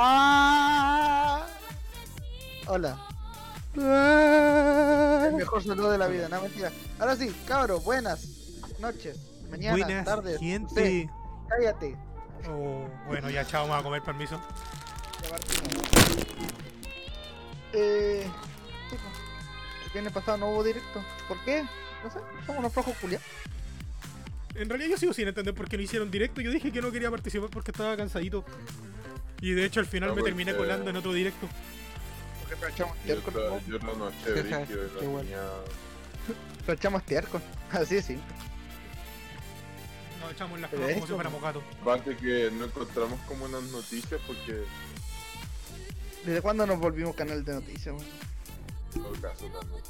¡Ah! Hola. El mejor saludo de la vida, no mentira. Ahora sí, cabros, buenas noches, mañana, Buenas, tardes. gente. cállate. Oh, bueno, ya chao, vamos a comer permiso. Eh. El viernes pasado no hubo directo. ¿Por qué? No sé, somos unos flojos culiados. En realidad yo sigo sin entender por qué no hicieron directo. Yo dije que no quería participar porque estaba cansadito. Y de hecho al final No, me terminé porque- colando en otro directo. Porque Yo, tiarco. otra- yo la noche brígido y no tenía. Aprovechamos tiarco. Así de simple. Nos echamos las cosas como si fuéramos gatos. Aparte que no encontramos como unas noticias porque ¿Desde cuándo nos volvimos canal de noticias? todo caso también.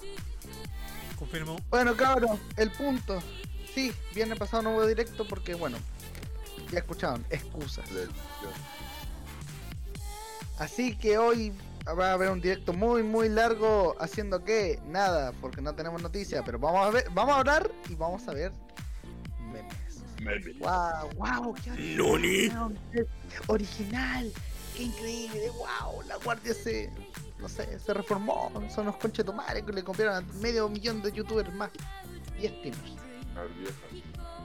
Confirmo. Bueno, cabros, el punto. Sí, viernes pasado no hubo directo porque, bueno, ya escucharon, excusas. Así que hoy va a haber un directo muy, muy largo haciendo que nada, porque no tenemos noticias, pero vamos a ver, vamos a hablar y vamos a ver memes. Maybe. Wow, wow, qué original, qué original, qué increíble, wow, la guardia se, no sé, se reformó, son unos conchetumares que le compraron a medio millón de youtubers más y streamers. Al vieja.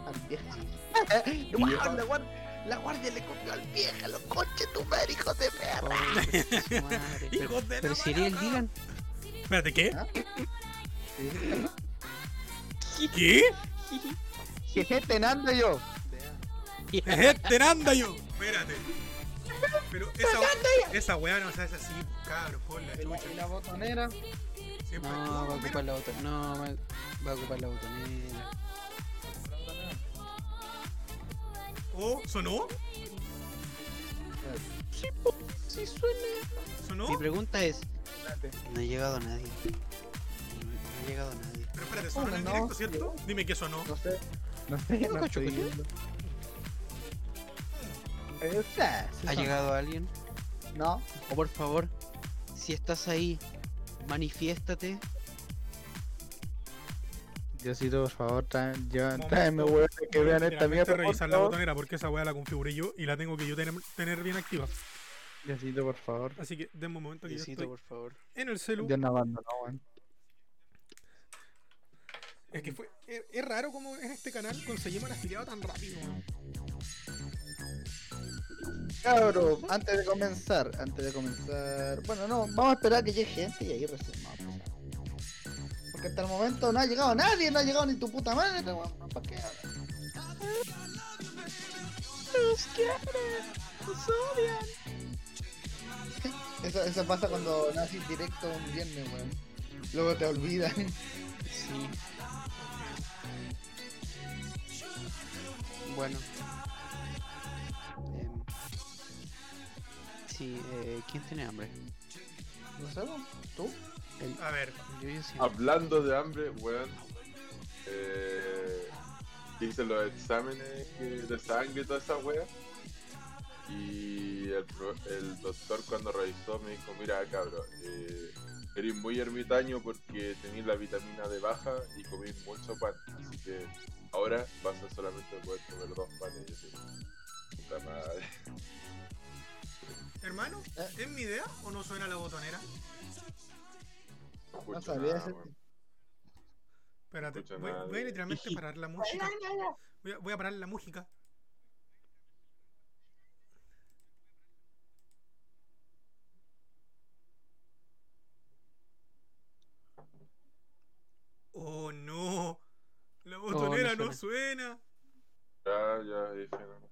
Al vieja. Wow, la, guardia, la guardia le copió al vieja, los conchetumares, hijos de perra. ¡Hijos de Pero sería el! Dylan. Espérate, ¿qué? ¿Ah? ¿Qué? ¿Qué tenando yo? ¡Este anda yo! Espérate. Pero esa, esa weá no se hace así, cabros, por la Y la, chucha. y la botonera. Siempre No, va a ocupar la botonera. No, va a ocupar la botonera. ¿Oh? ¿Sonó? Sí suena. ¿Sonó? Mi pregunta es, no ha llegado nadie. No, ha llegado nadie. Pero espérate, sonó en el directo, ¿cierto? Dime que sonó. No sé. No sé, No estoy viendo. Sí ¿Ha llegado alguien? No. O por favor, si estás ahí, manifiéstate. Diosito, por favor, traen, llevan, Momento. tráeme huevos que Voy a vean esta mierda. revisar la botonera porque esa weá la configuré yo y la tengo que yo tener, tener bien activa. Diosito, por favor. Así que denme un momento que yo Diosito, estoy por favor. en el celu. Dios no abandonó, weón. Es que fue. Es, es raro como en este canal conseguimos el afiliado tan rápido. weón. Cabro, antes de comenzar, antes de comenzar. Bueno, no, vamos a esperar a que llegue gente y ahí recién. Porque hasta el momento no ha llegado nadie, no ha llegado ni tu puta madre, weón. ¿Para qué? Nos quieren, nos odian. Eso, eso pasa cuando naces directo un viernes, weón. Luego te olvidan. Sí. Bueno. Em, sí, eh, ¿quién tiene hambre? No sé. ¿Tú? El, A ver. Hablando de hambre, weón. Eh, hice los exámenes de sangre y toda esa wea. Y el, pro- el doctor cuando revisó me dijo, mira cabrón, eh, eres muy ermitaño porque tenéis la vitamina D baja y comís mucho pan. Así que ahora vas a solamente poder comer dos panes. Y yo así, puta madre. hermano, Eh. ¿es mi idea o no suena la botonera? No No sabía nada, ese-. Espérate, voy, voy a literalmente parar la música. Voy a, voy a parar la música. Oh no, la botonera no suena. suena. Ya, ya, dije, no.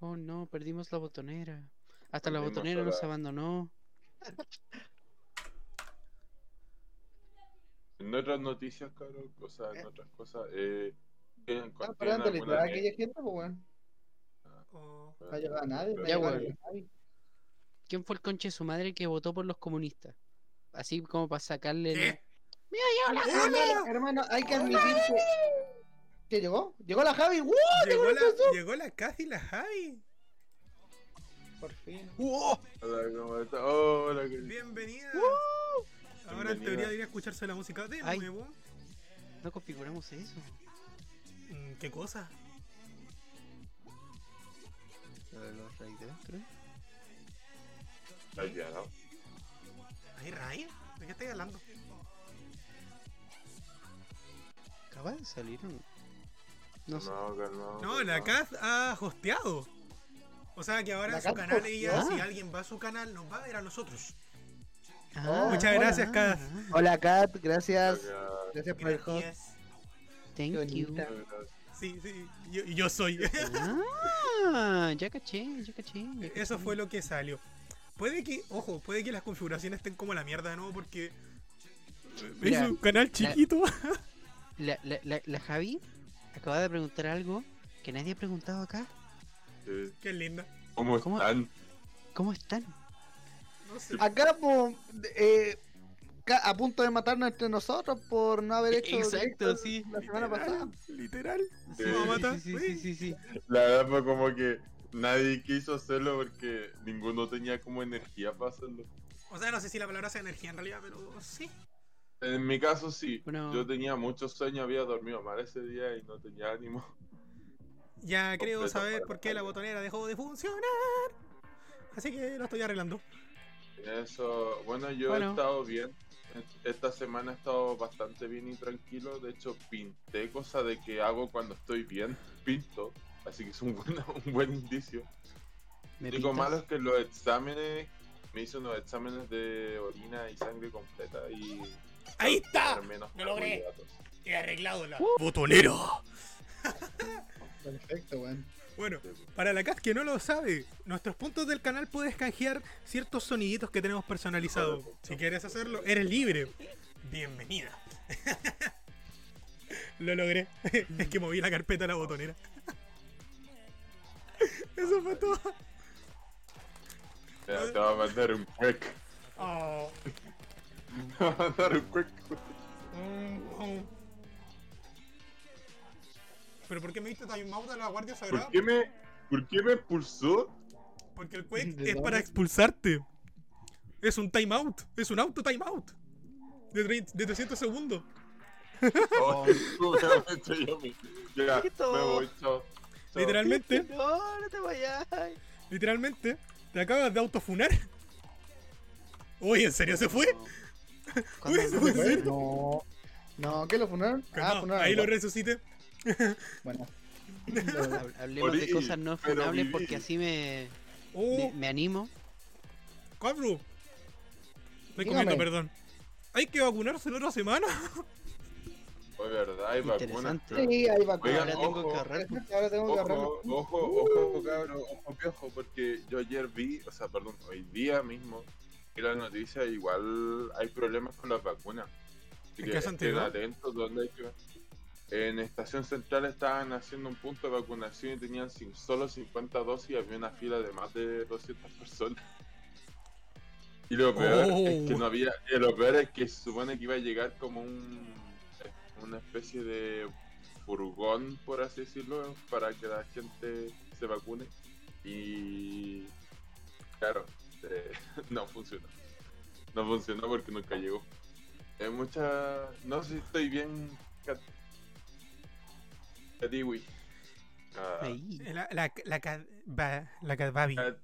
Oh no, perdimos la botonera. Hasta la Perdimos botonera a nos la- abandonó. En otras noticias, cabrón, cosas, en otras cosas, eh, ¿tienen, Están literal a gente, pues, weón. Oh, No ha llegado nadie, no ha Ya, llegado weón. nadie. ¿Quién fue el conche de su madre que votó por los comunistas? Así como para sacarle... el- ¿Qué? Hermano, hermano, hay que admitir que. ¿Qué llegó? ¿Llegó la Javi? ¡Uh! Llegó la, llegó la y la Javi. Por fin. Hola, ¿cómo estás? Hola, ¿qué- Bienvenida. Ahora en teoría debería escucharse la música de Ay. nuevo. No configuramos eso. Mm, ¿Qué cosa? Los raids dentro. Está quedado. ¿Ahí Ryan? ¿De qué estáis hablando? Acaba de salir un. No sé. No. No, la Kat ha hosteado. O sea que ahora ¿La en su Kat canal ella, si alguien va a su canal, nos va a ver a nosotros. Ah, Muchas gracias, Kat. Hola, Kat, gracias. Gracias por el host. Gracias. Thank Qué you. bonita. Sí, sí, yo, y yo soy. Ah, ya caché, ya caché. ya Eso caché. fue lo que salió. Puede que, ojo, puede que las configuraciones estén como la mierda de nuevo porque Mira, es un canal chiquito. La, la, la, la Javi acaba de preguntar algo que nadie ha preguntado acá. Sí. Qué linda. ¿Cómo, ¿Cómo? están? ¿Cómo están? No sé. Acá, po, eh, a punto de matarnos entre nosotros por no haber hecho Exacto, sí. la semana pasada. Literal. Sí. ¿Me va a matar? sí, sí, sí, sí, sí. La verdad fue como que nadie quiso hacerlo porque ninguno tenía como energía para hacerlo. O sea, no sé si la palabra sea energía en realidad, pero sí. En mi caso sí, Bueno. yo tenía mucho sueño, había dormido mal ese día y no tenía ánimo. Ya creo saber por qué la la botonera dejó de funcionar. Así que lo estoy arreglando. Eso, bueno, yo Bueno. he estado bien. Esta semana he estado bastante bien y tranquilo. De hecho, pinté cosa de que hago cuando estoy bien. Pinto. Así que es un buen, un buen indicio. ¿Me Lo único pintas? malo es que los exámenes, me hice unos exámenes de orina y sangre completa y... ¡Ahí está! ¡Lo logré! He arreglado la botonera. Perfecto, weón. Bueno, para la CAS que no lo sabe, nuestros puntos del canal puedes canjear ciertos soniditos que tenemos personalizados. Si quieres hacerlo, eres libre. Bienvenida. lo logré. es que moví la carpeta a la botonera. Eso fue todo. Te va a mandar un quick. Oh. Te va a mandar un quick. ¿Pero por qué me diste timeout a la Guardia ¿Por Sagrada? qué me, por qué me expulsó? Porque el Quake ¿De es para expulsarte. Es un timeout. Es un auto timeout. De, de 300 segundos. Oh, yo me... Ya, me voy, chao. Chao. Literalmente, No, no te vayas. literalmente, te acabas de autofunar. Uy, ¿en serio se fue? ¿Cuándo Uy, se no? fue en serio. No. No, ¿qué lo funaron? Ah, Calmado, funaron. ahí lo resucité. Bueno. Hab- Hablemos de cosas no funables porque así me, Oh, me, me animo. cabro. Estoy Dígame. comiendo, perdón. Hay que vacunarse la otra semana. Fue verdad, hay vacunas. Sí, ahí va. Oigan, Ahora tengo ojo. que ahorrar. Ahora tengo que ahorrar. Ojo, ojo, ojo, cabrón, ojo, piojo, porque yo ayer vi, o sea, perdón, hoy día mismo, vi la noticia, igual hay problemas con las vacunas. Así ¿En que qué estén sentido? atentos donde hay que... En Estación Central estaban haciendo un punto de vacunación y tenían sin- solo 50 dosis y había una fila de más de 200 personas. Y lo peor es que Oh. no había... y lo peor es que se supone que iba a llegar como un... una especie de furgón, por así decirlo, para que la gente se vacune. Y claro, eh, no funcionó. No funcionó porque nunca llegó. Hay mucha... No sé si estoy bien... Ahí. La, la, la, Cat- ba- la Cat Babi. Cat-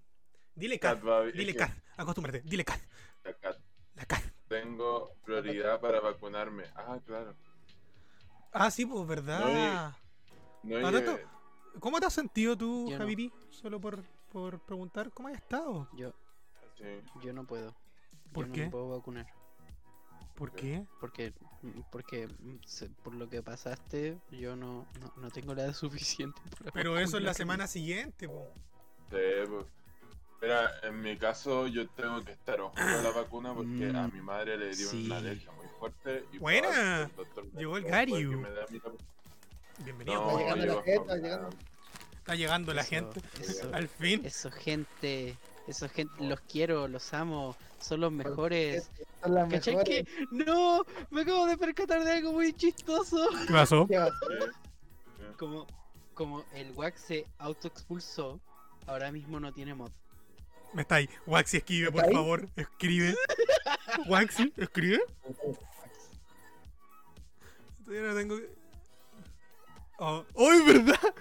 Dile Cat. Babi, Dile Cat. Acostúmbrate. Dile Cat. la Cat. La Cat. Tengo prioridad para vacunarme. Ah, claro. Ah, sí, pues, ¿verdad? No llegué- tanto- ¿Cómo te has sentido tú, Yo no. Solo por, por preguntar, ¿cómo has estado? Yo, sí. yo no puedo. ¿Por yo qué? No me puedo vacunar. ¿Por qué? Porque, porque por lo que pasaste, yo no, no, no tengo la edad suficiente. para Pero eso es la semana siguiente, po. Sí, pues. Mira, en mi caso yo tengo que estar ojo con la vacuna porque a Mm, mi madre le dio sí. una alergia muy fuerte. Y Buena. Llegó el dijo, "Puede que Gariu". a Bienvenido. No, Está llegando la gente, está llegando. Está llegando la gente. Eso, Al fin. eso gente, eso gente, los quiero, los amo, son los mejores. Son las ¿Cachai mejores. que? No, me acabo de percatar de algo muy chistoso. ¿Qué pasó? ¿Qué Sí. Como, como el wax se autoexpulsó, ahora mismo no tiene mod. Me está ahí. Waxi, escribe, por favor. Escribe. Waxi, escribe. Todavía no tengo. Oh, ¡Oh, es verdad!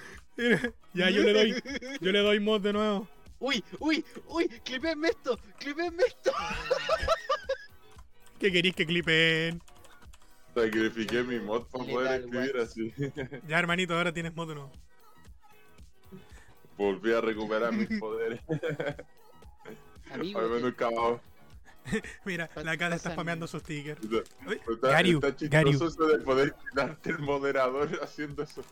ya, yo le doy. Yo le doy mod de nuevo. Uy, uy, uy, clipéenme esto, clipéenme esto. ¿Qué queréis que clipen? Sacrifiqué mi mod para poder escribir así. Ya, hermanito, ahora tienes modo nuevo. Volví a recuperar mis poderes. Amigo, Al menos cabrón. Mira, la cara está spameando sus stickers. Está, Gariu, está chistoso Gariu. eso de poder quitarte el moderador haciendo eso.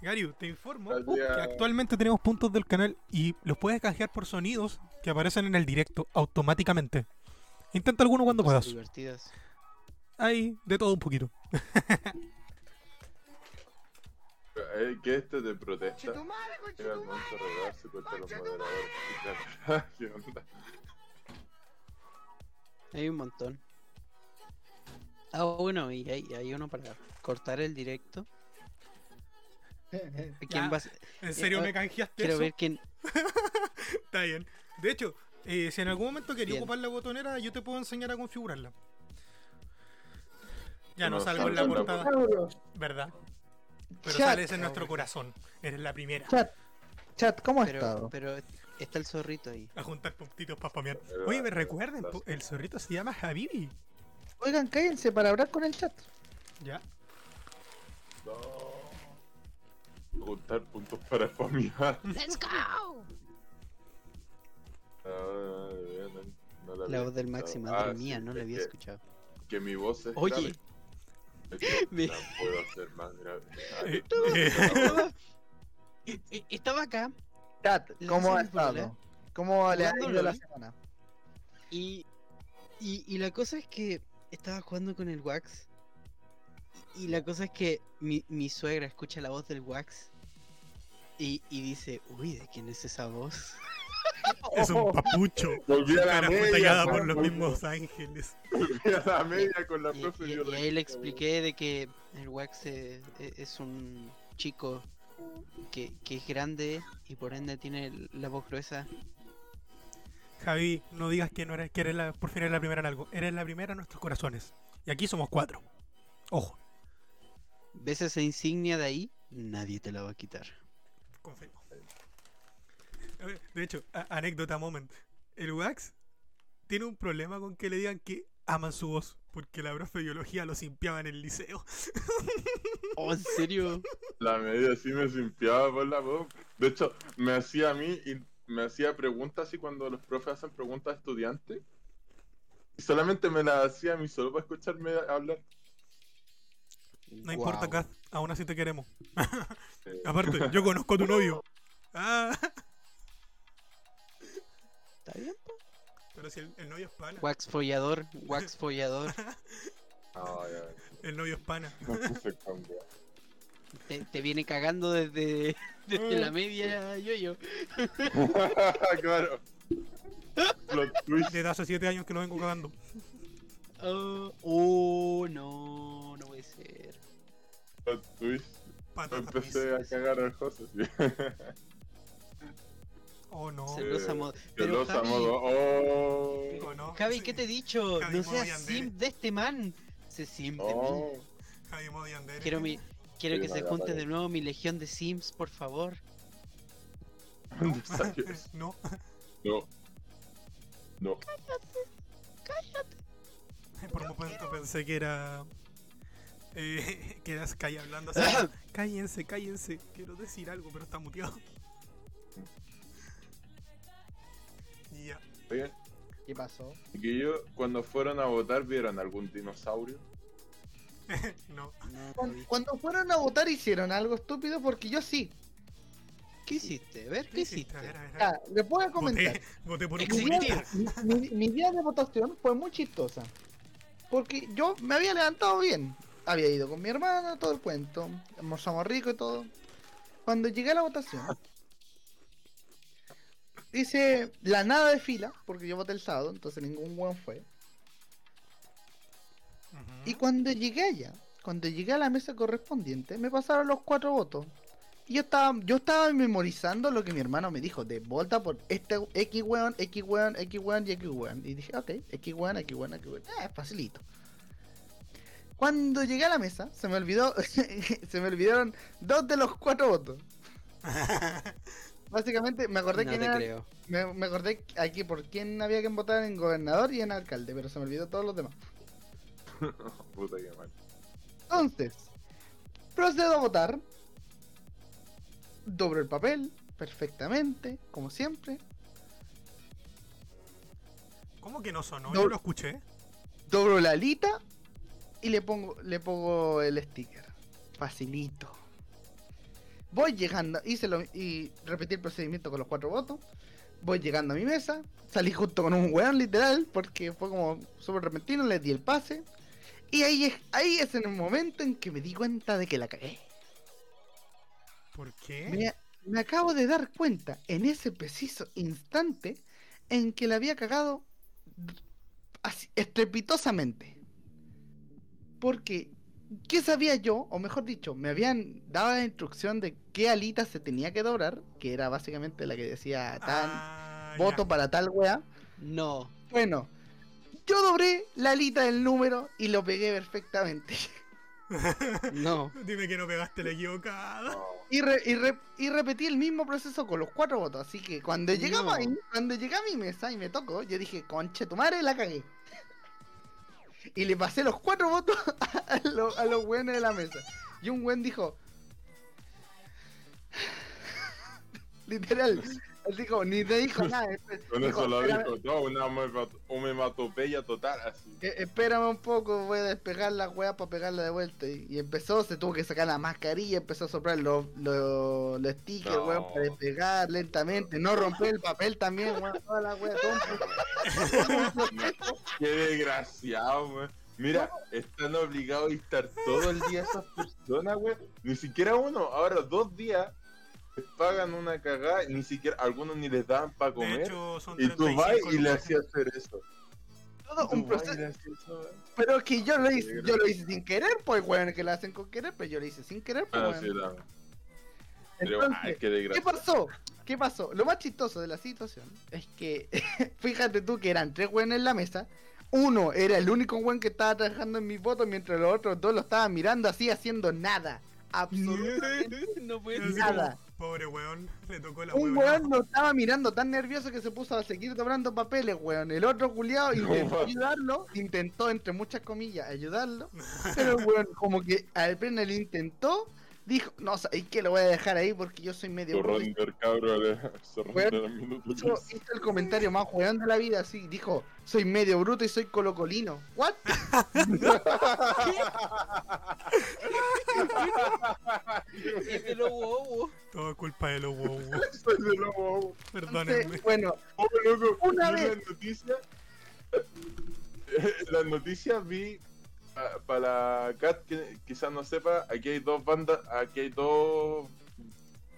Gariu, te informo Gracias. que actualmente tenemos puntos del canal y los puedes canjear por sonidos que aparecen en el directo automáticamente. Intenta alguno cuando cosas puedas. divertidas. Ahí, de todo un poquito. Que este te protesta. Llega el momento de revelarse contra los moderadores. Claro, ¿Qué onda? Hay un montón. Ah, bueno, y hay, hay uno para cortar el directo. ¿Quién Ya. va a ser? ¿En serio Eh, me canjeaste Quiero eso? ver quién. Está bien. De hecho, eh, si en algún momento quería Bien. ocupar la botonera, yo te puedo enseñar a configurarla. Ya no No, salgo en la portada, ¿verdad? Pero Chat. sales en nuestro corazón. Eres la primera. Chat, chat, ¿cómo has Pero, estado? pero está el zorrito ahí. A juntar puntitos para spamear. Oye, me eh, recuerden, el zorrito se llama Habibi. Oigan, cállense para hablar con el chat. Ya. No. Juntar puntos para spamear. ¡Let's go! Ah, bien, no la voz del. Maxi, Ah, madre sí, mía, no la había que- escuchado. Que mi voz es Oye. grave. Es que Me- la puedo hacer más grave. Eh, yo- eh, Estaba, estaba acá Chat, La ¿cómo ha estado? ¿Cómo le ha ido la semana? y, y, y la cosa es que estaba jugando con el Wax. Y la cosa es que mi, mi suegra escucha la voz del Wax y, y dice, uy, ¿de quién es esa voz? es un papucho. Volví a la Cara media. por los mismos ángeles. Volví a la media con la Y, profe y- y ahí le expliqué de que el Wax eh, e- es un chico que, que es grande y por ende tiene la voz gruesa. Javi, no digas que no eres, que eres la, por fin eres la primera en algo. Eres la primera en nuestros corazones. Y aquí somos cuatro. Ojo, ¿Ves esa insignia de ahí? Nadie te la va a quitar. Confirmo. De hecho, anécdota moment. El Wax tiene un problema con que le digan que aman su voz. Porque la profe de biología lo simpiaba en el liceo. Oh, ¿en serio? La media sí me simpiaba por la voz. De hecho, me hacía a mí y me hacía preguntas así cuando los profes hacen preguntas a estudiantes. Y solamente me las hacía a mí solo para escucharme hablar. No importa. Kat, aún así te queremos. Aparte, yo conozco a tu novio. Ah, ¿Está bien? pero si el, el novio es pana. Wax follador, wax follador. El novio es pana. Te, te viene cagando desde, desde la media, yo yo. claro. Desde hace 7 años que lo vengo cagando. Oh, oh, no, twist. Empecé a cagar al José. Sí. Oh no. Celosa Eh, mod- Que Pero los Javi, modo. Oh. Oh, no. Javi, Sí. ¿qué te he dicho? Javi No modo seas simp de este man. Se simp de mí. Oh. Javi Modi Andere. Quiero mi, quiero Sí, que no, se junte de nuevo mi legión de sims, por favor. ¿Dónde salió eso? no. No. No. Por un momento pensé que era. Eh, que era Sky hablando así. cállense, cállense. Quiero decir algo, pero está muteado. Ya. Oigan, ¿Qué pasó? chiquillos, cuando fueron a votar, ¿vieron algún dinosaurio? no. Cuando, cuando fueron a votar hicieron algo estúpido porque yo sí. ¿Qué hiciste? A ver, ¿qué hiciste? A ver, a ver, a ver. Ya, les voy a comentar. Voté, voté por un Mi día, mi- mi- mi día de votación fue muy chistosa. Porque yo me había levantado bien. Había ido con mi hermana, todo el cuento. Almorzamos rico y todo. Cuando llegué a la votación, hice la nada de fila, porque yo voté el sábado, entonces ningún buen fue. Y cuando llegué allá, cuando llegué a la mesa correspondiente, me pasaron los cuatro votos. Y yo estaba, yo estaba memorizando lo que mi hermano me dijo, de vota por este X weón, X weón, X weón y X weón. Y dije, ok, X weón, X weón, X weón. Es facilito. Cuando llegué a la mesa, se me olvidó, se me olvidaron dos de los cuatro votos. Básicamente, me acordé No quién era- creo. me, me acordé aquí por quién había que votar en gobernador y en alcalde, pero se me olvidó todos los demás. Puta que mal. Entonces, procedo a votar. Dobro el papel, perfectamente, como siempre. ¿Cómo que no sonó? No. Yo lo escuché. Dobro la alita y le pongo, le pongo el sticker. Facilito. Voy llegando, hice lo, y repetí el procedimiento con los cuatro votos. Voy llegando a mi mesa, salí justo con un weón literal, porque fue como súper repentino, le di el pase. Y ahí es, ahí es en el momento en que me di cuenta de que la cagué. ¿Por qué? Me, me acabo de dar cuenta en ese preciso instante en que la había cagado así, estrepitosamente. Porque, ¿qué sabía yo? O mejor dicho, me habían dado la instrucción de qué alita se tenía que doblar, que era básicamente la que decía tal, Ah, voto ya. para tal wea. No. Bueno, yo doblé la alita del número y lo pegué perfectamente. No. Dime que no pegaste la equivocada. Y, re- y, re- y repetí el mismo proceso con los cuatro votos. Así que cuando llegamos No. ahí, cuando llegué a mi mesa y me tocó, yo dije, conche tu madre, la cagué. Y le pasé los cuatro votos a, lo- los weones de la mesa. Y un buen dijo. Literal. Dijo, ni te dijo nada. Con dijo, eso lo "Espérame- dijo todo, una homemat- homematopeya total, así. eh, espérame un poco, voy a despegar la weá para pegarla de vuelta. Y, y empezó, se tuvo que sacar la mascarilla, empezó a soplar los, los, los stickers, No. weón, para despegar lentamente, no romper el papel también, weón, toda la weá. Qué desgraciado, weón. Mira, están obligados a estar todo el día esas personas, weón. Ni siquiera uno, ahora dos días les pagan una cagada, ni siquiera, algunos ni les dan para De comer. hecho, son Y tú vas 35 y le hacías hacer eso. todo un proceso. eso, weón. Pero es que yo lo hice, yo lo hice sin querer, pues weón, que lo hacen con querer, pero yo lo hice sin querer, pues Ah, weón. sí, Entonces, ay, qué ¿Qué pasó? ¿Qué pasó? Lo más chistoso de la situación es que, fíjate tú que eran tres weones en la mesa. Uno era el único weón que estaba trabajando en mi voto, mientras los otros dos lo estaban mirando así, haciendo nada. Absolutamente No puede ser. nada. como, Pobre weón, le tocó la Un weón lo estaba mirando tan nervioso que se puso a seguir doblando papeles, weón. El otro culiado intentó No. ayudarlo, intentó, entre muchas comillas, ayudarlo. Pero el weón, como que apenas lo intentó, dijo, no, ¿sabes qué? Lo voy a dejar ahí porque yo soy medio bruto". Surrender, cabrón, surrender al minuto hizo, 15. hizo el comentario más weón de la vida, así, dijo, soy medio bruto y soy colocolino. ¿What? Es de los bobos. Todo culpa de los huevos. Soy de nuevo. Perdónenme. Entonces, bueno, Oh, loco, Una vez. Las noticias, en las noticias vi para Cat que quizás no sepa, aquí hay dos bandas, aquí hay dos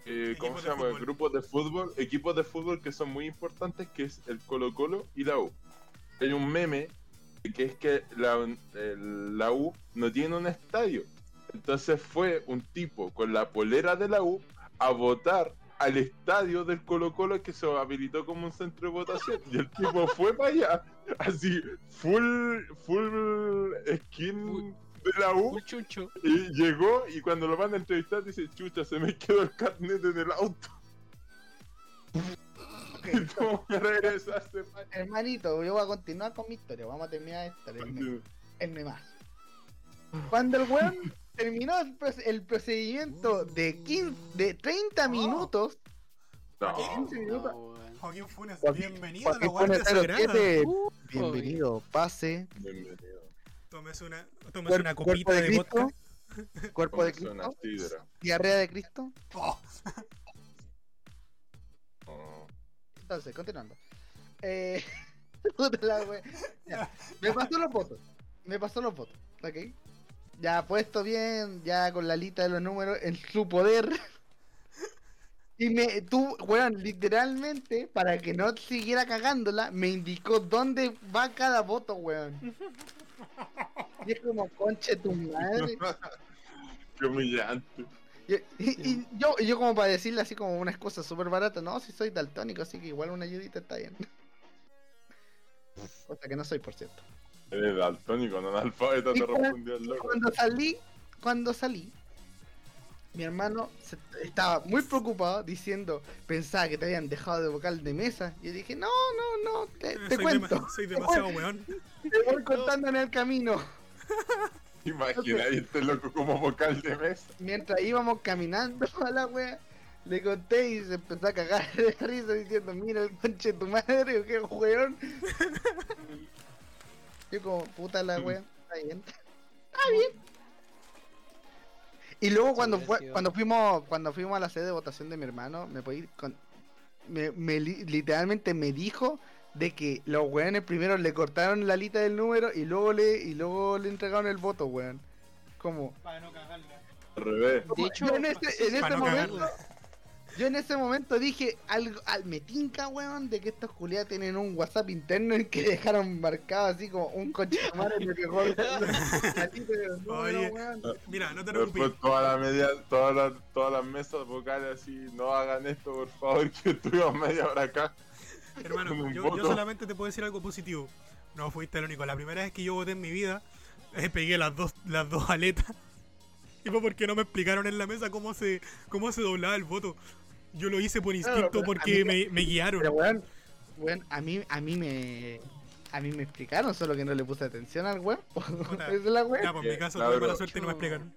eh, ¿cómo se llama? fútbol. Grupos de fútbol, equipos de fútbol que son muy importantes, que es el Colo Colo y la U. Hay un meme que es que la, el- la U no tiene un estadio. Entonces fue un tipo con la polera de la U a votar al estadio del Colo Colo que se habilitó como un centro de votación. Y el tipo fue para allá, así, full, full skin de la U. Y llegó y cuando lo van a entrevistar dice, chucha, se me quedó el carnet en el auto. ok, Y tuvo que regresarse pa' hermanito, yo voy a continuar con mi historia, vamos a terminar esta, el, el memás. Cuando el weón terminó el, el procedimiento de 15, de 30 minutos, No, 15 minutos, No. Joaquín Funes, Joaquín- bienvenido a la Joaquín Guardia Sagrada. 07, Uh, bienvenido, pase, bienvenido. Tómese una, Cuer- una copita de de, Cristo, vodka. cuerpo de Cristo, diarrea de Cristo. Oh, Oh. Entonces, continuando. Eh, Me pasó los votos. Me pasó los votos. ¿Ok? Ya puesto bien, ya con la lista de los números en su poder. Y me, tú, weón, literalmente, para que no siguiera cagándola, me indicó dónde va cada voto, weón. Y es como, conche tu madre. Qué humillante. Y, y- y yo, yo como para decirle así como una excusa súper barata, no, si soy daltónico, así que igual una ayudita está bien. Cosa que no soy, por cierto. Eres daltónico, no analfabeta, te cuando- respondió el loco. Cuando salí, cuando salí, mi hermano se- estaba muy preocupado diciendo, pensaba que te habían dejado de vocal de mesa. Y yo dije, no, no, no, te, te soy, cuento. dema- soy demasiado weón. Te voy contando en el camino. Imagina ahí este loco como vocal de mesa. Mientras íbamos caminando a la wea, le conté y se empezó a cagar de risa diciendo, mira el conche de tu madre, qué weón. Yo como, puta la wea, está bien. Está bien. Y luego cuando fue, cuando fuimos, cuando fuimos a la sede de votación de mi hermano, me podí con me, me li- literalmente me dijo de que los weones primero le cortaron la lista del número y luego le, y luego le entregaron el voto, weón. Como, Para no cagarla. Al revés. De hecho, yo en ese, en no momento, cagarla. Yo en ese momento dije algo, al, me tinca, weón, de que estos culiados tienen un WhatsApp interno en que dejaron marcado así como un coche de madre los números, Oye. weón. Mira, no te preocupes. Después toda la media, todas las, todas las mesas vocales así, no hagan esto por favor, que estuvimos media hora acá. Hermano, yo, yo solamente te puedo decir algo positivo. No fuiste el único. La primera vez que yo voté en mi vida, eh, pegué las dos, las dos aletas. Y fue porque no me explicaron en la mesa cómo se, cómo se doblaba el voto. Yo lo hice por instinto porque mí- me, me guiaron. Pero weón, weón, a mí, a mí me a mí me explicaron, solo que no le puse atención al weón. Esa es la weón. Ya, pues en mi caso Claro, tuve mala suerte y no me explicaron.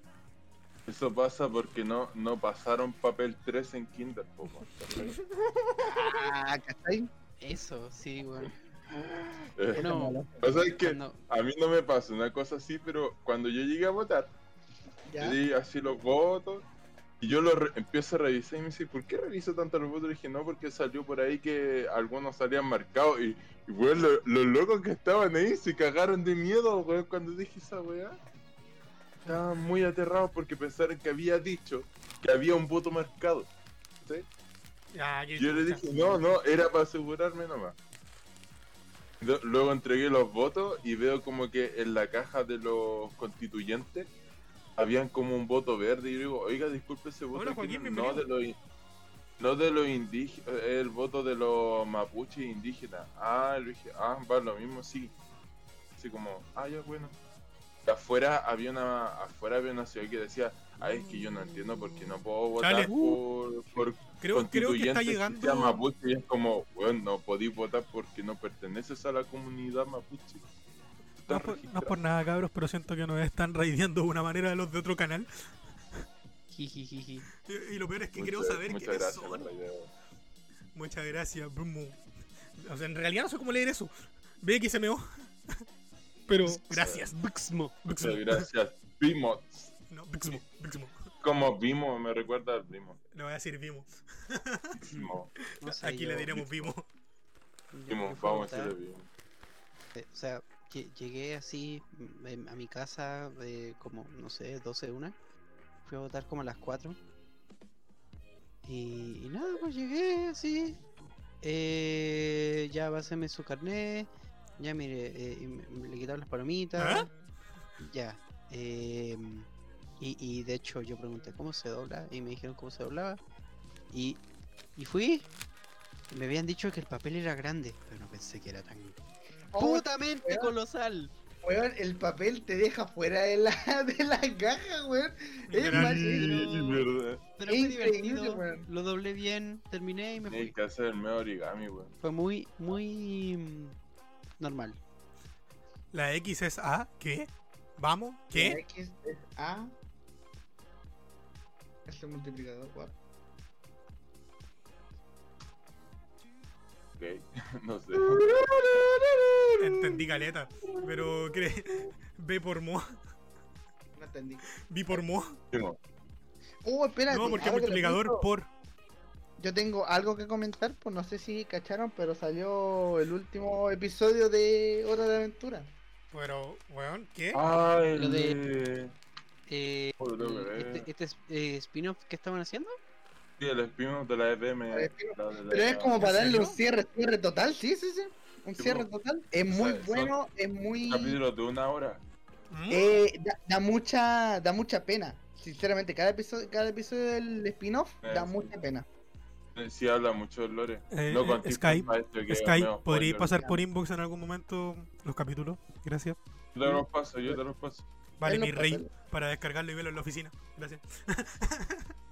Eso pasa porque no, no pasaron papel 3 en Kinder, po. Ah, ¿cachai? Eso, sí, weón. Eh, No, O sea, es que cuando- a mí no me pasa una cosa así, pero cuando yo llegué a votar, Ya. yo di así los votos y yo lo empiezo a revisar y me dice, ¿por qué reviso tanto los votos? Le dije, no, porque salió por ahí que algunos salían marcados y, y weón, lo- los locos que estaban ahí se cagaron de miedo, weón, cuando dije esa weá. Estaban muy aterrados porque pensaron que había dicho que había un voto marcado. qué Yo le dije, no, no, era para asegurarme nomás. Luego entregué los votos y veo como que en la caja de los constituyentes habían como un voto verde y yo digo, oiga, disculpe ese voto. Hola, Joaquín, no, de los no de los indígenas, el voto de los mapuches indígenas. Ah, le dije, ah, va lo mismo, sí. Así como, ah, ya bueno. Y afuera había una, afuera había una ciudad que decía, ay, es que yo no entiendo porque no puedo votar Dale. por, por Creo, creo que está constituyentes llegando. mapuche y es como, bueno, no podéis votar porque no perteneces a la comunidad mapuche. Está No es, por, no es por nada, cabros, pero siento que nos están raideando de una manera de los de otro canal. Y, y lo peor es que Muchas- quiero saber muchas quiénes gracias son. Muchas gracias, Brumu. O sea, en realidad no sé cómo leer eso. BXMO. Pero gracias. Muchas Bixmo. gracias. Vimos. No, Bixmo, Bixmo. Como vimos, me recuerda al primo. Le voy a decir Vimo. Vimo. No sé, Aquí le diremos Vimo. a vamos a decirle eh, O sea, llegué así mm, a mi casa eh, como, no sé, 12 de una. Fui a votar como a las 4. Y, y nada, pues llegué así. Eh, ya pásame su carnet. Ya mire, eh, le quitaron las palomitas. ¿Ah? Ya. eh, y, y de hecho yo pregunté cómo se dobla y me dijeron cómo se doblaba. Y, y fui. Me habían dicho que el papel era grande, pero no pensé que era tan putamente weón. colosal. Weón, el papel te deja fuera de la, de la caja, weón. Es más, pero- verdad. Pero Es fue divertido. weón. Lo doblé bien, terminé y me Tienes fui. que hacer el medio origami, weón. Fue muy, muy mm, normal. La X es A. ¿Qué? ¿Vamos? La ¿Qué? X es A. Es el multiplicador, weón. Ok, no sé. Entendí caleta. Pero cree. B por mo. No entendí. B por mo. Vimos. Oh, espérate. No, porque multiplicador por. Yo tengo algo que comentar, pues no sé si cacharon, pero salió el último episodio de Hora de Aventura. Pero, weón, ¿qué? Ay, Lo de-. Eh, este, este es- eh, spin-off que estaban haciendo, Sí, el spin de la. El spin-off. de la- Pero es como para ¿En darle un cierre, cierre total, sí, sí, sí. Un Sí, cierre total. Es muy sea, bueno, es muy. Capítulos de una hora. ¿Mm? Eh, da, da mucha da mucha pena. Sinceramente, cada episodio, cada episodio del spin-off Eh, da sí. mucha pena. Eh, Sí habla mucho del lore. Eh, no eh, Skype, pa' esto que es Sky, medio ¿podríais pasar por inbox en algún momento los capítulos? Gracias. Yo te los paso, yo te los paso. Vale, mi rey, pasa. para descargarlo y verlo en la oficina. Gracias.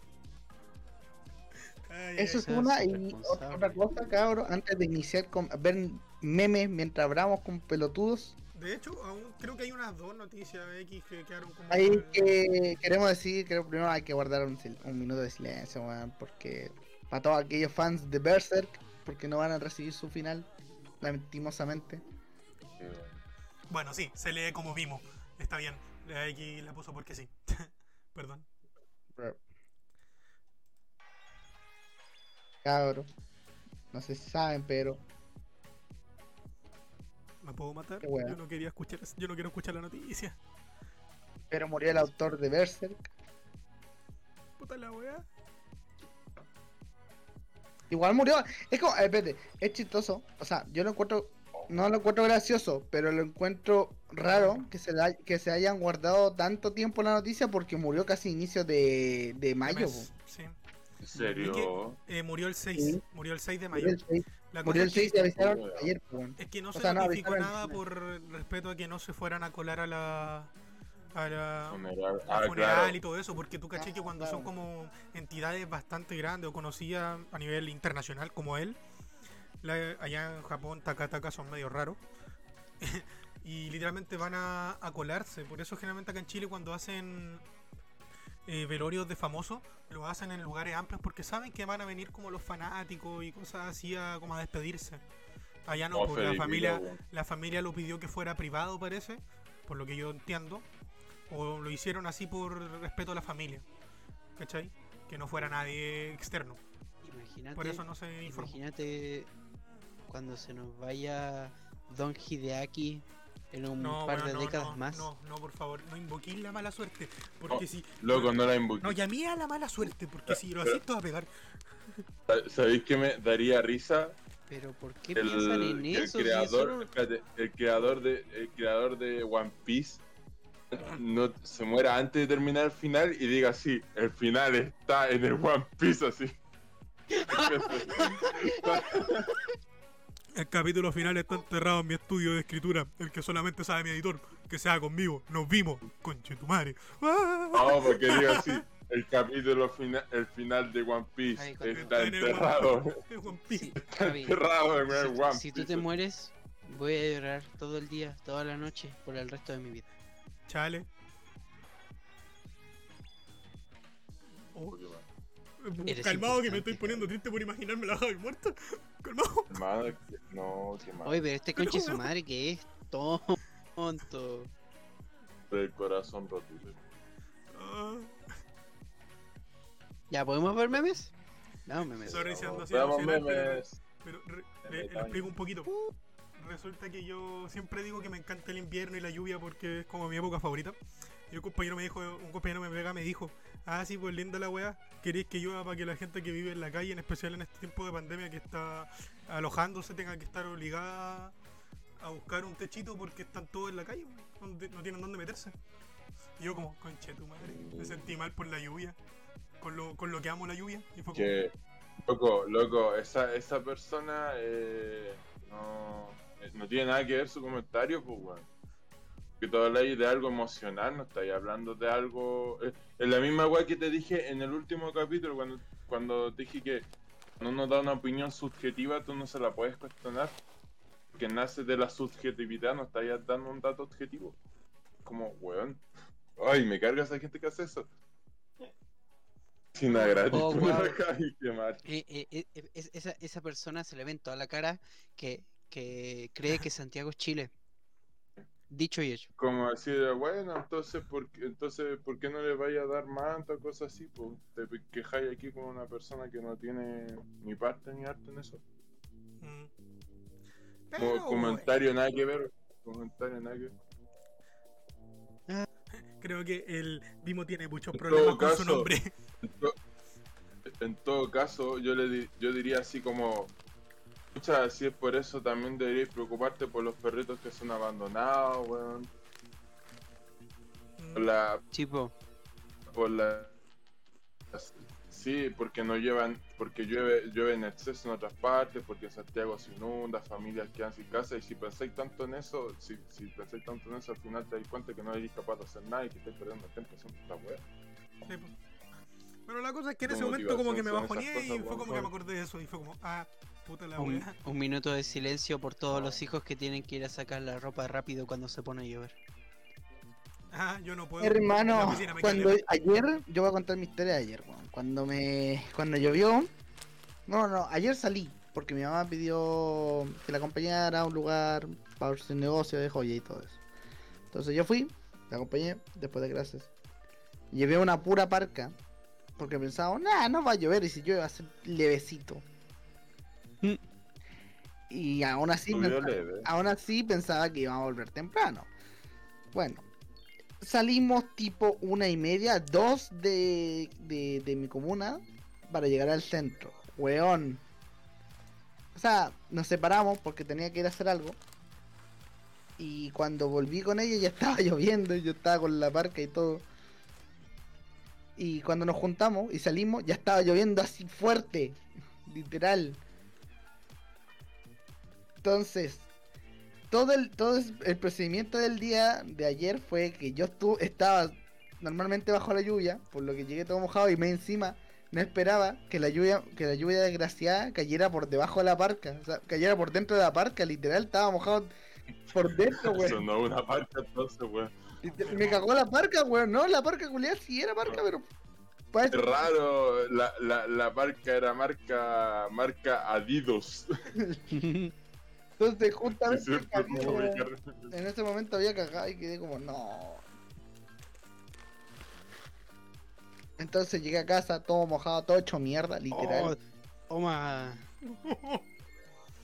Ay, Eso es una y otra, cosa, cabrón, antes de iniciar con ver memes mientras hablamos con pelotudos, De hecho, aún creo que hay unas dos noticias X que quedaron como. por- que queremos decir que primero hay que guardar un, minuto de silencio, weón, porque para todos aquellos fans de Berserk, porque no van a recibir su final, weón. Bueno, sí, se lee como vimos. Está bien. La X la puso porque sí. Perdón. Cabro. No sé si saben, pero ¿Me puedo matar? Wea. Yo no quería escuchar, yo no quiero escuchar la noticia. pero murió el autor de Berserk. Puta la weá. Igual murió. Es como, eh, espérate, es chistoso. O sea, yo lo encuentro, no lo encuentro gracioso, pero lo encuentro raro que se, la- que se hayan guardado tanto tiempo la noticia porque murió casi a inicios de, de mayo. Mes. Sí. ¿En serio? Eh, murió el 6. Sí. Murió el 6 de Murió mayo. el 6, La murió el es que- 6 y avisaron weón. ayer. Es que no O se sea, no, notificó avisaron nada por respeto a que no se fueran a colar a la. a la. Funeral. al Ah, funeral claro. y todo eso, porque tú caché Ah, que cuando claro. son como entidades bastante grandes o conocidas a nivel internacional como él, la- allá en Japón, Takataka son medio raros. y literalmente van a, a colarse. Por eso generalmente acá en Chile cuando hacen eh, velorios de famosos, lo hacen en lugares amplios porque saben que van a venir como los fanáticos y cosas así a, como a despedirse. Allá no, Oh, porque la familia, la familia lo pidió que fuera privado, parece, por lo que yo entiendo. O lo hicieron así por respeto a la familia. ¿Cachai? Que no fuera nadie externo. Imagínate, Por eso no se informó. imagínate cuando se nos vaya Don Hideaki en un No, par weón, de no, décadas no, más. no, no, por favor, no invoquéis la mala suerte. Porque si. Loco, no la invoqué. No, llamé a la mala suerte, porque si lo hacís, te va a pegar. ¿Sabéis qué me daría risa? Pero ¿por qué El, piensan en el eso? Si creador, espérate, el creador de el creador de One Piece no se muera antes de terminar el final y diga así, el final está en el One Piece así. El capítulo final está enterrado en mi estudio de escritura, el que solamente sabe mi editor, que sea conmigo. Nos vimos, conche tu madre. ¡Ah! No, porque diga así, el capítulo final, el final de One Piece Ay, está en enterrado, Es One Piece. Sí, está Javi, enterrado en si, One si tú Piece. te mueres, voy a llorar todo el día, toda la noche, por el resto de mi vida. Chale. Oh, Eres calmado que me estoy poniendo triste por imaginarme la Javi muerta. Calmado. Que- no, qué mal. Oye, pero este conche su madre que es tonto. El corazón roto. Ah, ¿Ya podemos ver memes? No, memes. Sorry si ando así pero- memes. Pero le, explico un poquito. Resulta que yo siempre digo que me encanta el invierno y la lluvia porque es como mi época favorita. Y un compañero me dijo, un compañero me pega, me dijo, ah sí, pues linda la weá, queréis que llueva para que la gente que vive en la calle, en especial en este tiempo de pandemia que está alojándose, tenga que estar obligada a buscar un techito porque están todos en la calle, donde, no tienen dónde meterse. Y yo como, conche tu madre, me sentí mal por la lluvia, con lo, con lo que amo la lluvia. Y fue como, Que, loco, loco, esa, esa persona eh, no, eh, no tiene nada que ver su comentario, pues, weón. Que tú habláis de algo emocional, no estáis hablando de algo. Es la misma weá que te dije en el último capítulo, cuando, cuando te dije que cuando uno da una opinión subjetiva, tú no se la puedes cuestionar. Que nace de la subjetividad, no estáis dando un dato objetivo. Como, weón. Ay, me carga esa gente que hace eso. Sin gratitud Oh, wow. Eh, eh, eh, es- esa, esa persona se le ve en toda la cara que, que cree que Santiago es Chile. Dicho y hecho. Como decir, bueno, entonces, ¿por qué, entonces, ¿por qué no le vaya a dar manta o cosas así? Pues te quejáis aquí con una persona que no tiene ni parte ni arte en eso. mm. Comentario nada que ver. Comentario nada que ver. Creo que el Vimo tiene muchos En problemas con su nombre. En, to- en todo caso, yo le di- yo diría así como, mucha, si es por eso también deberías preocuparte por los perritos que son abandonados, weón. Por Mm, la, Tipo, por la Sí, porque no llevan, porque llueve, llueve en exceso en otras partes, porque Santiago se inunda, familias quedan sin casa, y si pensáis tanto en eso, si, si pensáis tanto en eso, al final te das cuenta que no eres capaz de hacer nada y que estáis perdiendo el tiempo haciendo esta wea. Sí, po. Pero la cosa es que en ese momento como que me son bajoneé y fue como que me acordé de eso y fue como, ah, puta la Un, wea. un minuto de silencio por todos los hijos que tienen que ir a sacar la ropa rápido cuando se pone a llover. Ah, yo no puedo. Hermano, cuando ayer, yo voy a contar mi historia de ayer. Cuando me, cuando llovió, no, no, ayer salí, porque mi mamá pidió que la acompañara a un lugar para su negocio de joya y todo eso. Entonces yo fui, la acompañé, después de clases. Llevé una pura parca, porque pensaba, nah, no va a llover, y si llueve va a ser levecito. Y aún así, pensaba- aún así pensaba que íbamos a volver temprano. Bueno, salimos tipo una y media, dos de, de, de mi comuna para llegar al centro. Weón. O sea, nos separamos porque tenía que ir a hacer algo. Y cuando volví con ella ya estaba lloviendo y yo estaba con la parca y todo. Y cuando nos juntamos y salimos ya estaba lloviendo así fuerte. Literal. Entonces, todo el, todo el procedimiento del día de ayer fue que yo estaba normalmente bajo la lluvia, por lo que llegué todo mojado y me encima no esperaba que la lluvia, que la lluvia desgraciada cayera por debajo de la parca, o sea, cayera por dentro de la parca, literal, estaba mojado por dentro, no es una parca entonces. Liter- Me cagó la parca, weón, no, la parca culiada sí era parca, pero... Es raro, la, la, la marca era marca marca Adidas. Entonces justamente me- en ese momento había cagado y quedé como, no. Entonces llegué a casa todo mojado, todo hecho mierda, literal. Oh, toma.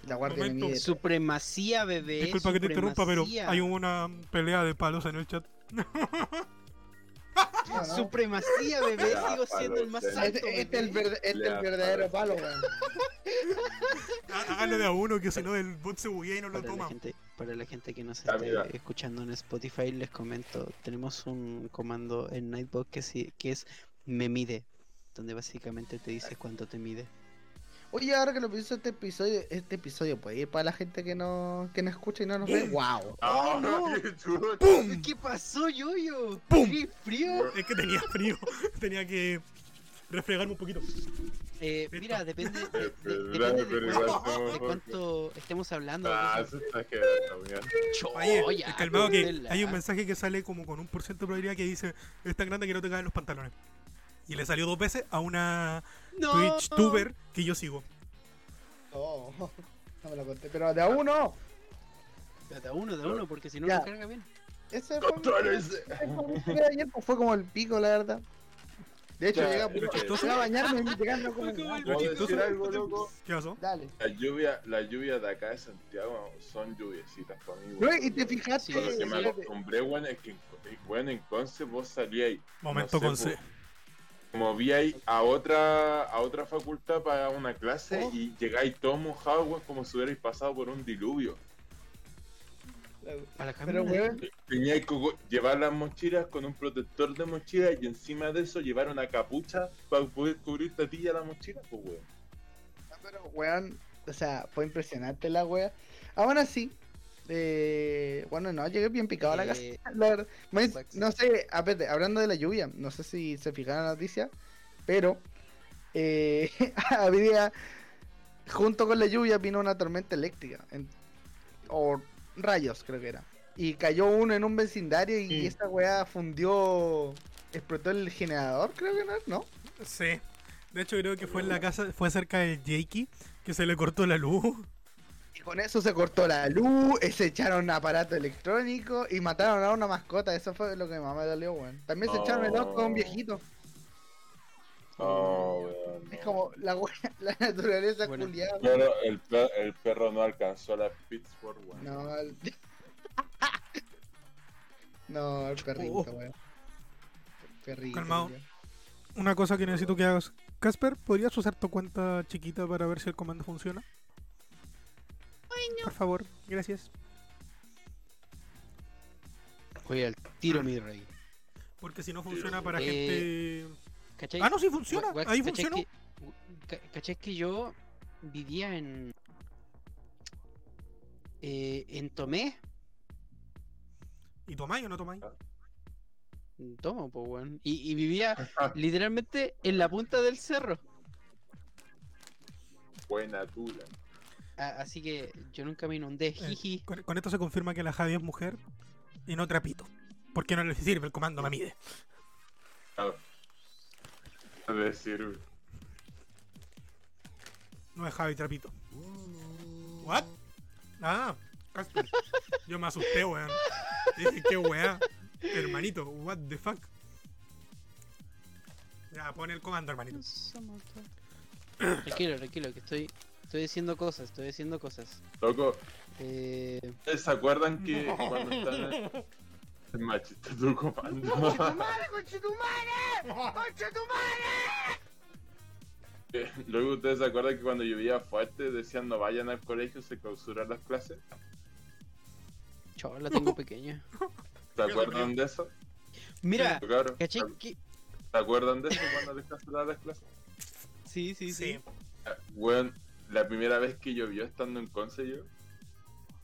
la guardia me. Supremacía, bebé. Disculpa que te interrumpa, pero hay una pelea de palos en el chat. No, no. Supremacía, bebé. Ya, Sigo siendo el más palo, alto. Este, este es el, este el verdadero palo, weón. Há- Háganlo de a uno, que si no el bot se buguea y no lo Para la, toma. gente, para la gente que nos esté escuchando en Spotify, les comento: tenemos un comando en Nightbot que, sí- que es me mide, donde básicamente te dice cuánto te mide. Oye, ahora que lo pienso, este episodio, este episodio puede ir para la gente que no, que no escucha y no nos ve. ¡Wow! ¡Ah, no! qué chulo! ¡Pum! ¿Qué pasó, Yoyo? ¡Pum! ¿Qué frío? Es que tenía frío. tenía que refregarme un poquito. Eh, mira, depende, de, de- Pero depende de pero cuánto, de estemos hablando. Ah, eso está quedando bien. Calmado que hay un mensaje que sale como con un por ciento de probabilidad que dice es tan grande que no te caen los pantalones. Y le salió dos veces a una ¡No! Twitch tuber que yo sigo. Oh, no me lo conté, pero de a uno. De a uno, de a uno, porque si no Ya. no carga bien. Ese fue, mi- ayer, pues fue como el pico, la verdad. De hecho, Ya, llegué a, lo que- llegué a bañarme y llegando como. Lo. ¿Qué pasó? Dale. La lluvia, la lluvia de acá de Santiago son lluviecitas para mí. No, y te fijaste. Lo que me acostumbré, weón, es que weón, en Conce vos salíais. Momento no sé, con C. po, Como víais a otra, a otra facultad para una clase Oh. y llegáis todos mojados, weón, como si hubierais pasado por un diluvio. A la Pero, weón, Teníais que llevar las mochilas con un protector de mochila y encima de eso llevar una capucha para poder cubrirte a ti y a la mochila, pues weón. No, pero, weón, o sea, fue impresionante la wea. Aún así, eh, bueno, no, llegué bien picado a la casa. Eh, La me- no sé, hablando de la lluvia, no sé si se fijaron la noticia, pero eh, había, junto con la lluvia vino una tormenta eléctrica, en- o rayos creo que era, y cayó uno en un vecindario y Sí. esa weá fundió, explotó el generador, creo que no, ¿no? Sí. De hecho, creo que fue en la casa, fue cerca de Jakey que se le cortó la luz. Y con eso se cortó la luz, eh, se echaron aparato electrónico y mataron a una mascota. Eso fue lo que más me dolió, weón. También se echaron el ojo a un Oh. viejito. Oh, weón. Es no. como la, la naturaleza Bueno. culiada. Pero el, per- el perro no alcanzó la Pittsburgh, weón. No, el... no, el perrito, Oh. weón. Perrito. Calmado. Una cosa que necesito que hagas. Casper, ¿podrías usar tu cuenta chiquita para ver si el comando funciona? Por favor, gracias. Voy al tiro, mi rey. Porque si no funciona para Eh, gente ¿cachai? Ah, no, sí funciona. Wax, Ahí ¿cachai funcionó. que- ca- ¿Cachai que yo vivía en. eh, en Tomé? ¿Y tomáis o no tomáis? Tomo, pues, weón. Y, y vivía literalmente en la punta del cerro. Buena tula. A- así que yo nunca me inundé. Jiji. Con, con esto se confirma que la Javi es mujer y no trapito. Porque no le sirve el comando me mide. Claro. No le sirve. No es Javi trapito. ¿What? Ah, Casper. Yo me asusté, weón. Dije, qué weá. Hermanito, what the fuck. Ya, pon el comando, hermanito. Tranquilo, tranquilo, que estoy, estoy diciendo cosas, estoy diciendo cosas. Loco, Eh, ¿ustedes ¿se acuerdan que cuando están en... Es machista tu comando. Eh, Luego ustedes se acuerdan que cuando llovía fuerte decían no vayan al colegio, se clausuran las clases. chaval, la tengo pequeña. ¿Se acuerdan de eso? Mira, ¿cachai? que- ¿Se acuerdan de eso cuando les cancelaron las clases? Sí, sí, sí. Weón, la primera vez que llovió estando en Conce yo,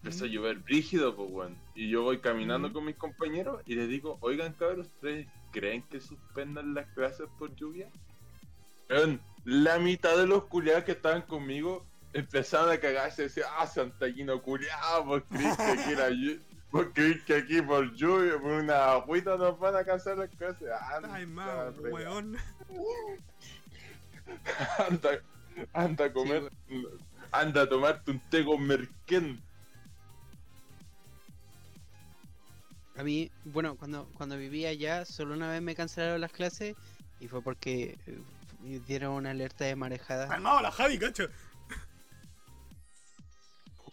empezó a llover brígido, pues weón. Y yo voy caminando Mm. con mis compañeros y les digo, oigan cabros, ¿ustedes creen que suspendan las clases por lluvia? Weón, la mitad de los culiados que estaban conmigo empezaron a cagarse y decían, ah, Santallino culiado, vos creís que aquí era llu- vos creís que aquí por lluvia, por una agüita nos van a cancelar las clases. Anda, Ay, rega- weón. anda, anda a comer, anda a tomarte un té con merquén. A mí, bueno, cuando, cuando vivía allá, solo una vez me cancelaron las clases y fue porque eh, dieron una alerta de marejada. Calmado la Javi, cacho.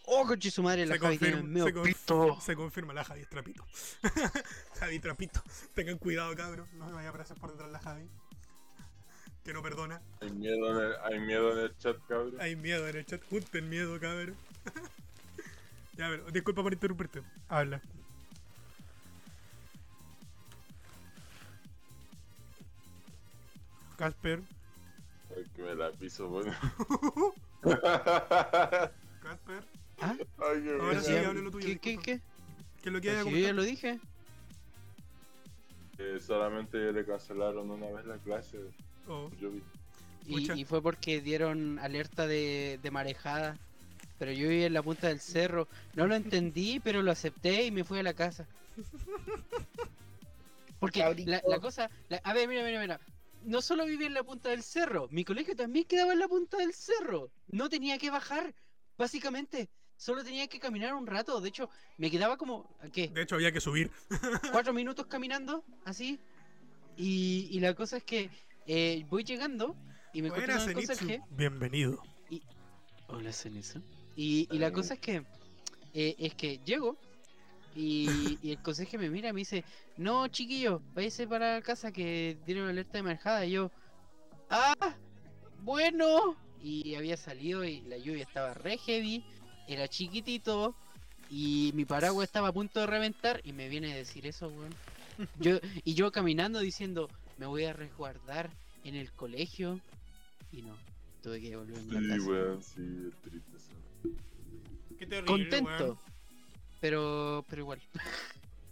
¡Oh, coche su madre! La Se Javi tiene confirma, se, conf- pito. se confirma, la Javi es trapito. Javi trapito. Tengan cuidado, cabros. No me vaya a aparecer por detrás la Javi. Que no perdona. Hay miedo en el, hay miedo en el chat, cabrón. Hay miedo en el chat. Junten miedo, cabrón. ya, pero disculpa por interrumpirte. Habla. Casper. Ay, que me la piso, bueno. Casper. ¿Ah? Ay, qué Ahora sí, hable lo tuyo, ¿Qué, qué, disculpa. qué? ¿Qué es lo que haya si yo ya lo dije. Eh, solamente le cancelaron una vez la clase. Oh, Yo vi. Pucha. Y, y fue porque dieron alerta de, de marejada. Pero yo vivía en la punta del cerro. No lo entendí, pero lo acepté y me fui a la casa. Porque la, la cosa. la- a ver, mira, mira, mira. No solo vivía en la punta del cerro, mi colegio también quedaba en la punta del cerro. No tenía que bajar, básicamente. Solo tenía que caminar un rato. De hecho, me quedaba como. ¿Qué? de hecho, había que subir. cuatro minutos caminando, así. Y, y la cosa es que eh, voy llegando y me encuentro con el conserje. Bienvenido. Hola, Zenitsu. Y, y la cosa es que eh, es que llego y, y el conserje me mira y me dice, no chiquillo, váyase para la casa que tiene una alerta de marjada. Y yo, ah, bueno. Y había salido y la lluvia estaba re heavy, era chiquitito y mi paraguas estaba a punto de reventar y me viene a decir eso, weón. Yo, y yo caminando diciendo, me voy a resguardar en el colegio y no, tuve que volverme a Sí, casa. weón, sí, es triste eso. Qué terrible, contento. weón. Pero, pero igual.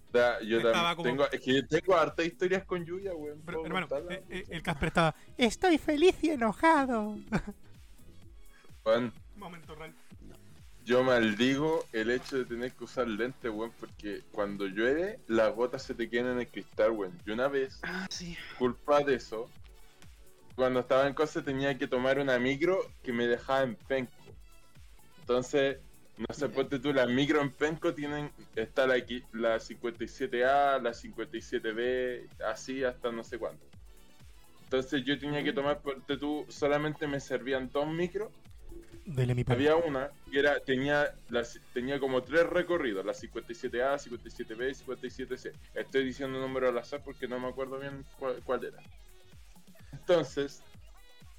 O sea, yo Estaba también como- tengo, es que tengo harta historias con lluvia, weón. Pero, ¿puedo hermano, eh, eh, el Casper estaba. Estoy feliz y enojado. Weón, Momento real. Yo maldigo el hecho de tener que usar lentes, weón, porque cuando llueve, las gotas se te quedan en el cristal, weón. Y una vez, Ah, sí. culpa de eso, cuando estaba en Conce tenía que tomar una micro que me dejaba en penco. Entonces, no sé, ponte tú, las micro en penco tienen, está la, la 57A, la 57B, así hasta no sé cuánto. Entonces yo tenía que tomar, ponte tú, solamente me servían dos micros Había una que era, tenía, las, tenía como tres recorridos, la 57A, 57B y 57C. Estoy diciendo número al azar porque no me acuerdo bien cuál, cuál era. Entonces,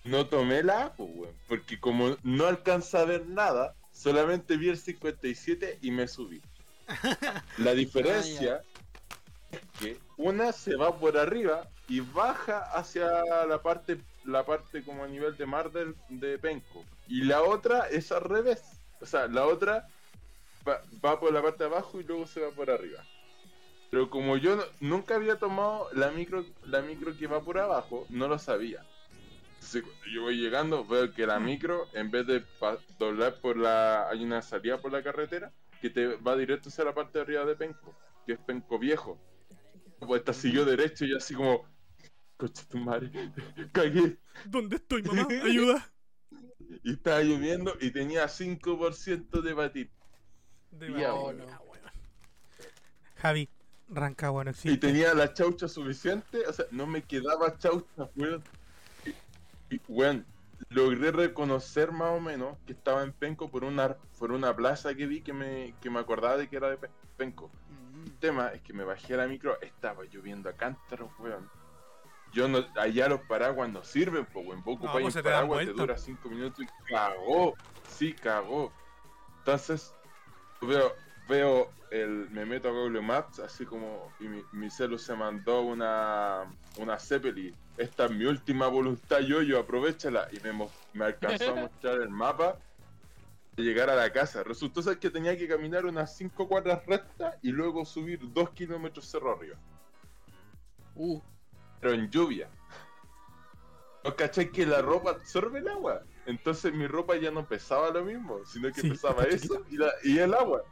no tomé la A, pues, porque como no alcanza a ver nada, solamente vi el 57 y me subí. La diferencia es que una se va por arriba y baja hacia la parte, la parte como a nivel de mar del, de Penco. Y la otra es al revés. O sea, la otra va, por la parte de abajo y luego se va por arriba. Pero como yo nunca había tomado la micro, la micro que va por abajo, no lo sabía. Entonces, yo voy llegando, veo que la micro, en vez de doblar por la. Hay una salida por la carretera que te va directo hacia la parte de arriba de Penco, que es Penco Viejo. Pues esta siguió derecho y así como. Coche tu madre, cagué. ¿Dónde estoy, mamá? Ayuda. Y estaba lloviendo y tenía 5% de batir. De verdad, bueno. weón. Javi, Rancagua no Y existe. tenía la chaucha suficiente, o sea, no me quedaba chaucha, weón. Y, y, weón, logré reconocer más o menos que estaba en Penco por una, por una plaza que vi que me, que me acordaba de que era de Pe- Penco. El tema es que me bajé a la micro, estaba lloviendo a cántaros, weón. Yo no, allá los paraguas no sirven, pues, weón. Vos No, un te paraguas, te dura 5 minutos y cagó. Sí, cagó. Entonces, veo, veo el, me meto a Google Maps, así como, y mi, mi celu se mandó una, una Zeppelin. Esta es mi última voluntad, yo, yo, aprovechala. Y me, me alcanzó a mostrar el mapa de llegar a la casa. Resultó ser que tenía que caminar unas 5 cuadras rectas y luego subir 2 kilómetros cerro arriba. Uh, Pero en lluvia. ¿No cachai que la ropa absorbe el agua? Entonces mi ropa ya no pesaba lo mismo, sino que Sí, pesaba eso y, la- y el agua.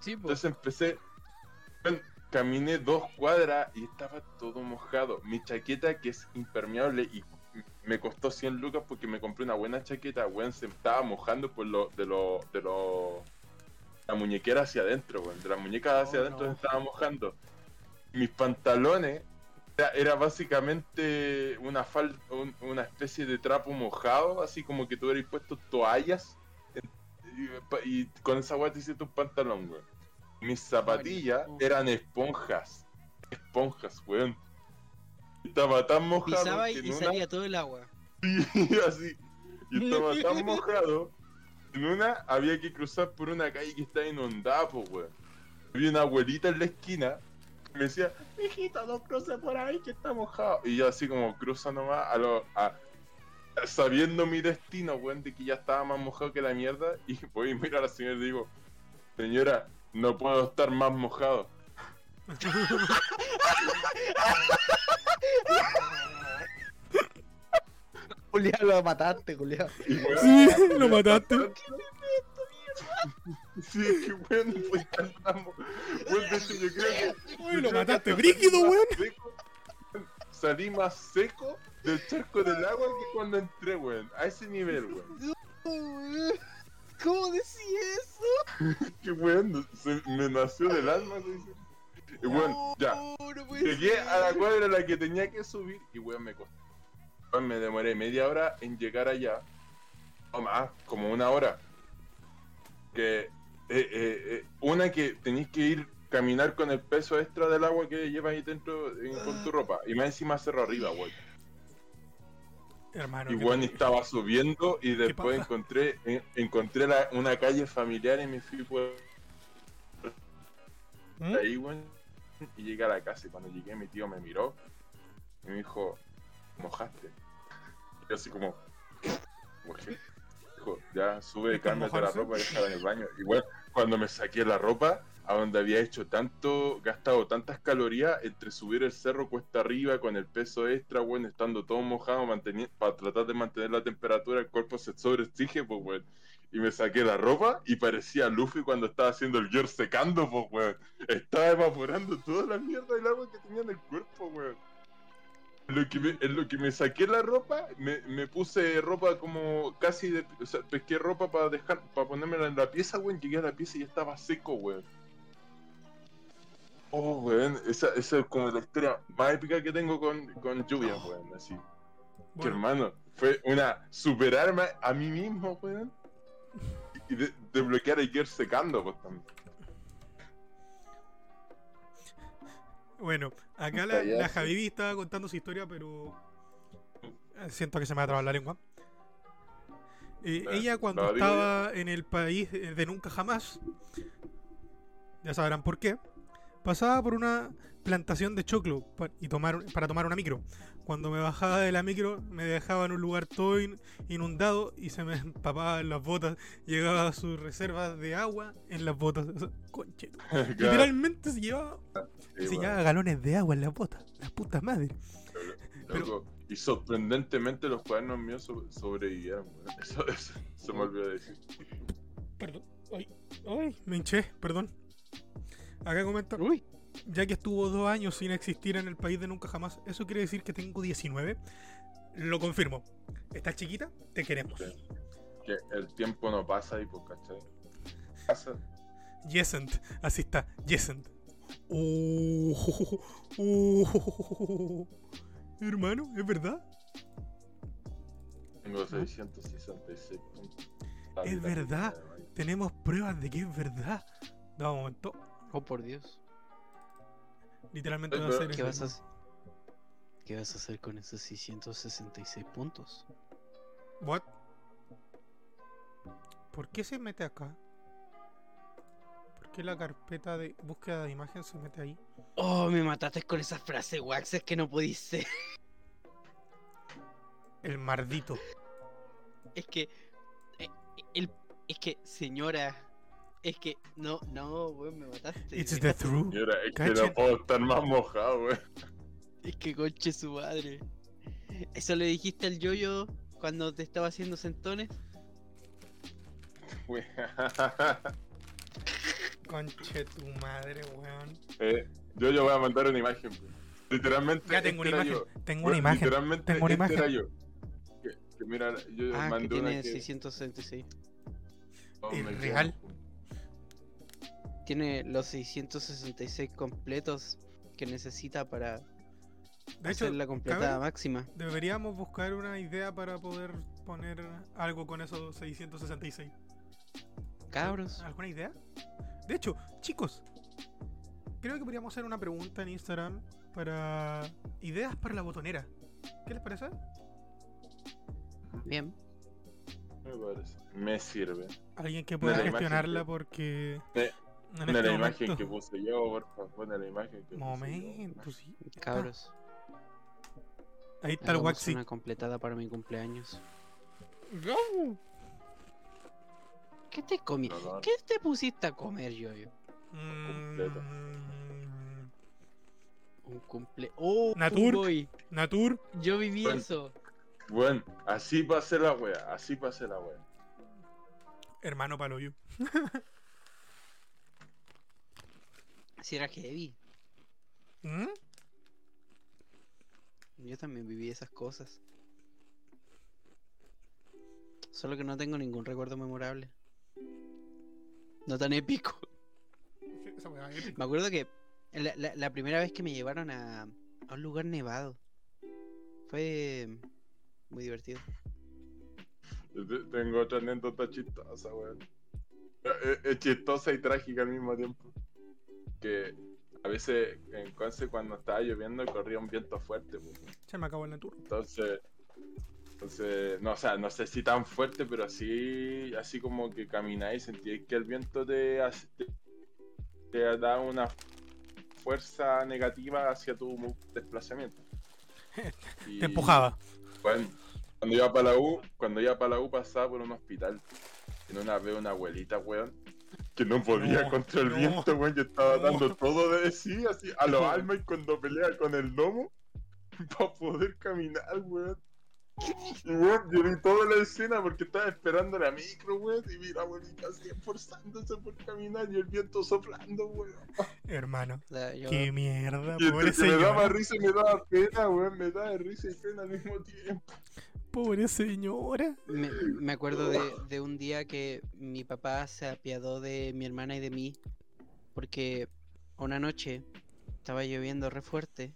sí, pues. Entonces empecé, bueno, caminé dos cuadras y estaba todo mojado. Mi chaqueta que es impermeable y me costó 100 lucas porque me compré una buena chaqueta, weón, se estaba mojando por lo de lo de lo la muñequera hacia adentro, weón, de la muñeca hacia Oh, adentro no. se estaba mojando. Mis pantalones era, era básicamente una fal un- una especie de trapo mojado, así como que tú hubieras puesto toallas y, con esa weá te hiciste un pantalón, weón. Mis zapatillas eran esponjas. Esponjas, weón. Estaba tan mojado Pisaba que y, una- salía todo el agua. y así. Y estaba tan mojado. En una había que cruzar por una calle que estaba inundada, pues, weón. Había una abuelita en la esquina que me decía, hijito, no cruce por ahí que está mojado. Y yo así como cruza nomás a lo. A, sabiendo mi destino, weón, de que ya estaba más mojado que la mierda. Y voy y miro a la señora y digo, señora, no puedo estar más mojado. Julián, lo mataste, Julián. Sí, lo mataste. Sí, es que weón, fue tan amo. Weón, de hecho, yo creo que. Uy, lo mataste brígido, salí más weón. seco- Salí más seco del charco del agua que cuando entré, weón. A ese nivel, weón. ¿Cómo decís eso? Que weón, se, me nació del alma, se dice. Y weón, ya. No Llegué ser. a la cuadra a la que tenía que subir y weón me costó. Weón, me demoré media hora en llegar allá. O más, como una hora. Que eh, eh, eh, una que tenéis que ir caminar con el peso extra del agua que llevas ahí dentro con tu ropa. Y más encima cerro arriba, weón. Hermano. Y te- estaba subiendo y después encontré encontré la- una calle familiar y me fui por ¿Mm? ahí, weón. Y llegué a la casa y cuando llegué mi tío me miró y me dijo, mojaste. Y yo así como, mojé. Dijo, ya sube, ¿Es por cámbiate la ropa y déjala en el baño. Y bueno, cuando me saqué la ropa, a donde había hecho tanto, gastado tantas calorías entre subir el cerro cuesta arriba con el peso extra, bueno, estando todo mojado, para tratar de mantener la temperatura, el cuerpo se sobreexige, pues, weón. Y me saqué la ropa y parecía Luffy cuando estaba haciendo el gear secando, pues, weón. Estaba evaporando toda la mierda del agua que tenía en el cuerpo, weón. Lo que me, en lo que me saqué la ropa, me, me puse ropa como casi de. O sea, pesqué ropa para dejar, para ponérmela en la pieza, weón. Llegué a la pieza y ya estaba seco, weón. Oh, weón. Esa, esa es como la historia más épica que tengo con, con lluvia, weón. Así. Que hermano, fue una super arma a mí mismo, weón. Y de, desbloquear el gear secando, pues también. Bueno, acá la, la Javivi estaba contando su historia, pero eh, siento que se me va a trabar la lengua. Eh, ella cuando estaba en el país de nunca jamás, ya sabrán por qué, pasaba por una plantación de choclo pa- y tomar, para tomar una micro. Cuando me bajaba de la micro, me dejaba en un lugar todo in- inundado y se me empapaba en las botas. Llegaba a sus reservas de agua en las botas. O sea, conche Literalmente se llevaba, sí, se weón. llevaba galones de agua en las botas. La puta madre. pero- Loco, Y sorprendentemente los cuadernos míos so- sobrevivieron, weón. Eso, eso se me olvidó decir. Perdón. Ay, ay, me hinché, perdón. Acá comenta. Uy, ya que estuvo dos años sin existir en el país de nunca jamás, ¿eso quiere decir que tengo 19? Lo confirmo. ¿Estás chiquita? Te queremos. Sí. Que el tiempo no pasa y pues, ¿cachai? Pasa. Yesent, así está, Yesent. Uh, uh, hermano, ¿es verdad? Tengo 666 puntos. La Es verdad. Tenemos pruebas de que es verdad. Da un momento. oh por Dios. Literalmente Eh, va a pero- ser ¿Qué vas a hacer? ¿Qué vas a hacer con esos 666 puntos? What? ¿Por qué se mete acá? ¿Por qué la carpeta de búsqueda de imagen se mete ahí? Oh, me mataste con esa frase, Wax, es que no pudiste. El mardito. Es que. eh, el, es que, señora. Es que. No, no, weón, me mataste. It's the truth. Mira, es que no puedo estar más mojado, weón. Es que conche su madre. ¿Eso le dijiste al yoyo cuando te estaba haciendo sentones? Weón. Conche tu madre, weón. Eh, yo, yo voy a mandar una imagen, weón. Literalmente. Ya tengo este una era imagen. yo. Tengo una imagen. Literalmente tengo una este imagen. era yo. Que, que mira, yo Ah, que mandé una tiene que. 666. oh, ¿Es real? Tiene los 666 completos que necesita para De hecho, hacer la completada cabe- máxima. deberíamos buscar una idea para poder poner algo con esos 666. Cabros. ¿Alguna idea? De hecho, chicos, creo que podríamos hacer una pregunta en Instagram para ideas para la botonera. ¿Qué les parece? Bien. Me parece. Me sirve. Alguien que pueda gestionarla que- porque Eh, en Pone este la imagen momento- que puse yo, por favor. Pone la imagen que puse yo. Momento, sí. Cabros. Ahí está el Waxi. una completada para mi cumpleaños. ¿Qué te comí? No, no. ¿Qué te pusiste a comer, yoyo? Completo. Mm, Un cumple. ¡Oh! Natur. boy! Natur, Yo viví Bueno. eso. Bueno, así pasé la wea. Así pasé la wea. hermano Paloyo. Si era heavy. ¿Mm? Yo también viví esas cosas. Solo que no tengo ningún recuerdo memorable. No tan épico. Me acuerdo que la, la- la primera vez que me llevaron a, a un lugar nevado fue muy divertido. Tengo otra anécdota chistosa, weón. Es, es chistosa y trágica al mismo tiempo. Que a veces en Conce cuando estaba lloviendo corría un viento fuerte. Se me acabó el Natur. Entonces, entonces, no, o sea, no sé si tan fuerte, pero así, así como que camináis sentíais que el viento te, hace- te, te da una fuerza negativa hacia tu desplazamiento. Y, Te empujaba. Bueno, cuando iba para la U, cuando iba para la U pasaba por un hospital. En una vez una abuelita, weón, que no podía No, contra el no, viento, weón, yo estaba no. dando todo de sí, así, a los almas y cuando pelea con el lomo, para poder caminar, weón. Y weón, yo vi toda la escena porque estaba esperando la micro, weón, y vi la abuelita así esforzándose por caminar y el viento soplando, weón. Hermano. Qué mierda, Y pobre que me daba risa y me daba pena, weón, me daba risa y pena al mismo tiempo. Pobre señora. Me, acuerdo de, de un día que mi papá se apiadó de mi hermana y de mí porque una noche estaba lloviendo re fuerte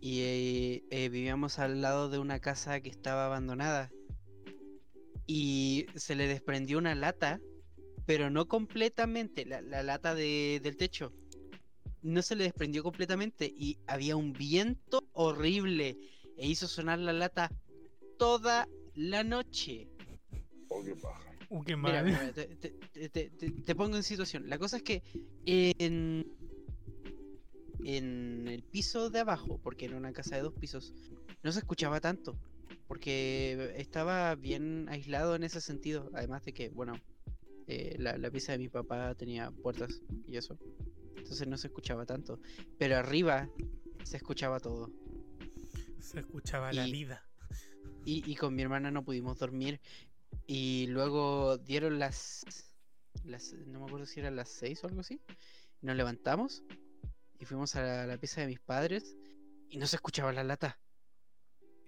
y eh, eh, vivíamos al lado de una casa que estaba abandonada y se le desprendió una lata, pero no completamente, la, la lata de- del techo. No se le desprendió completamente y había un viento horrible e hizo sonar la lata toda la noche. Oh, qué paja. Uh, qué Mira, mal. mira, te, te- te- te- te pongo en situación. La cosa es que en, en el piso de abajo, porque era una casa de dos pisos, no se escuchaba tanto, porque estaba bien aislado en ese sentido, además de que, bueno, eh, la, la pieza de mi papá tenía puertas y eso, entonces no se escuchaba tanto, pero arriba se escuchaba todo. Se escuchaba la vida. Y, y con mi hermana no pudimos dormir. Y luego dieron las, las. No me acuerdo si eran las 6 o algo así. Nos levantamos y fuimos a la, la pieza de mis padres y no se escuchaba la lata.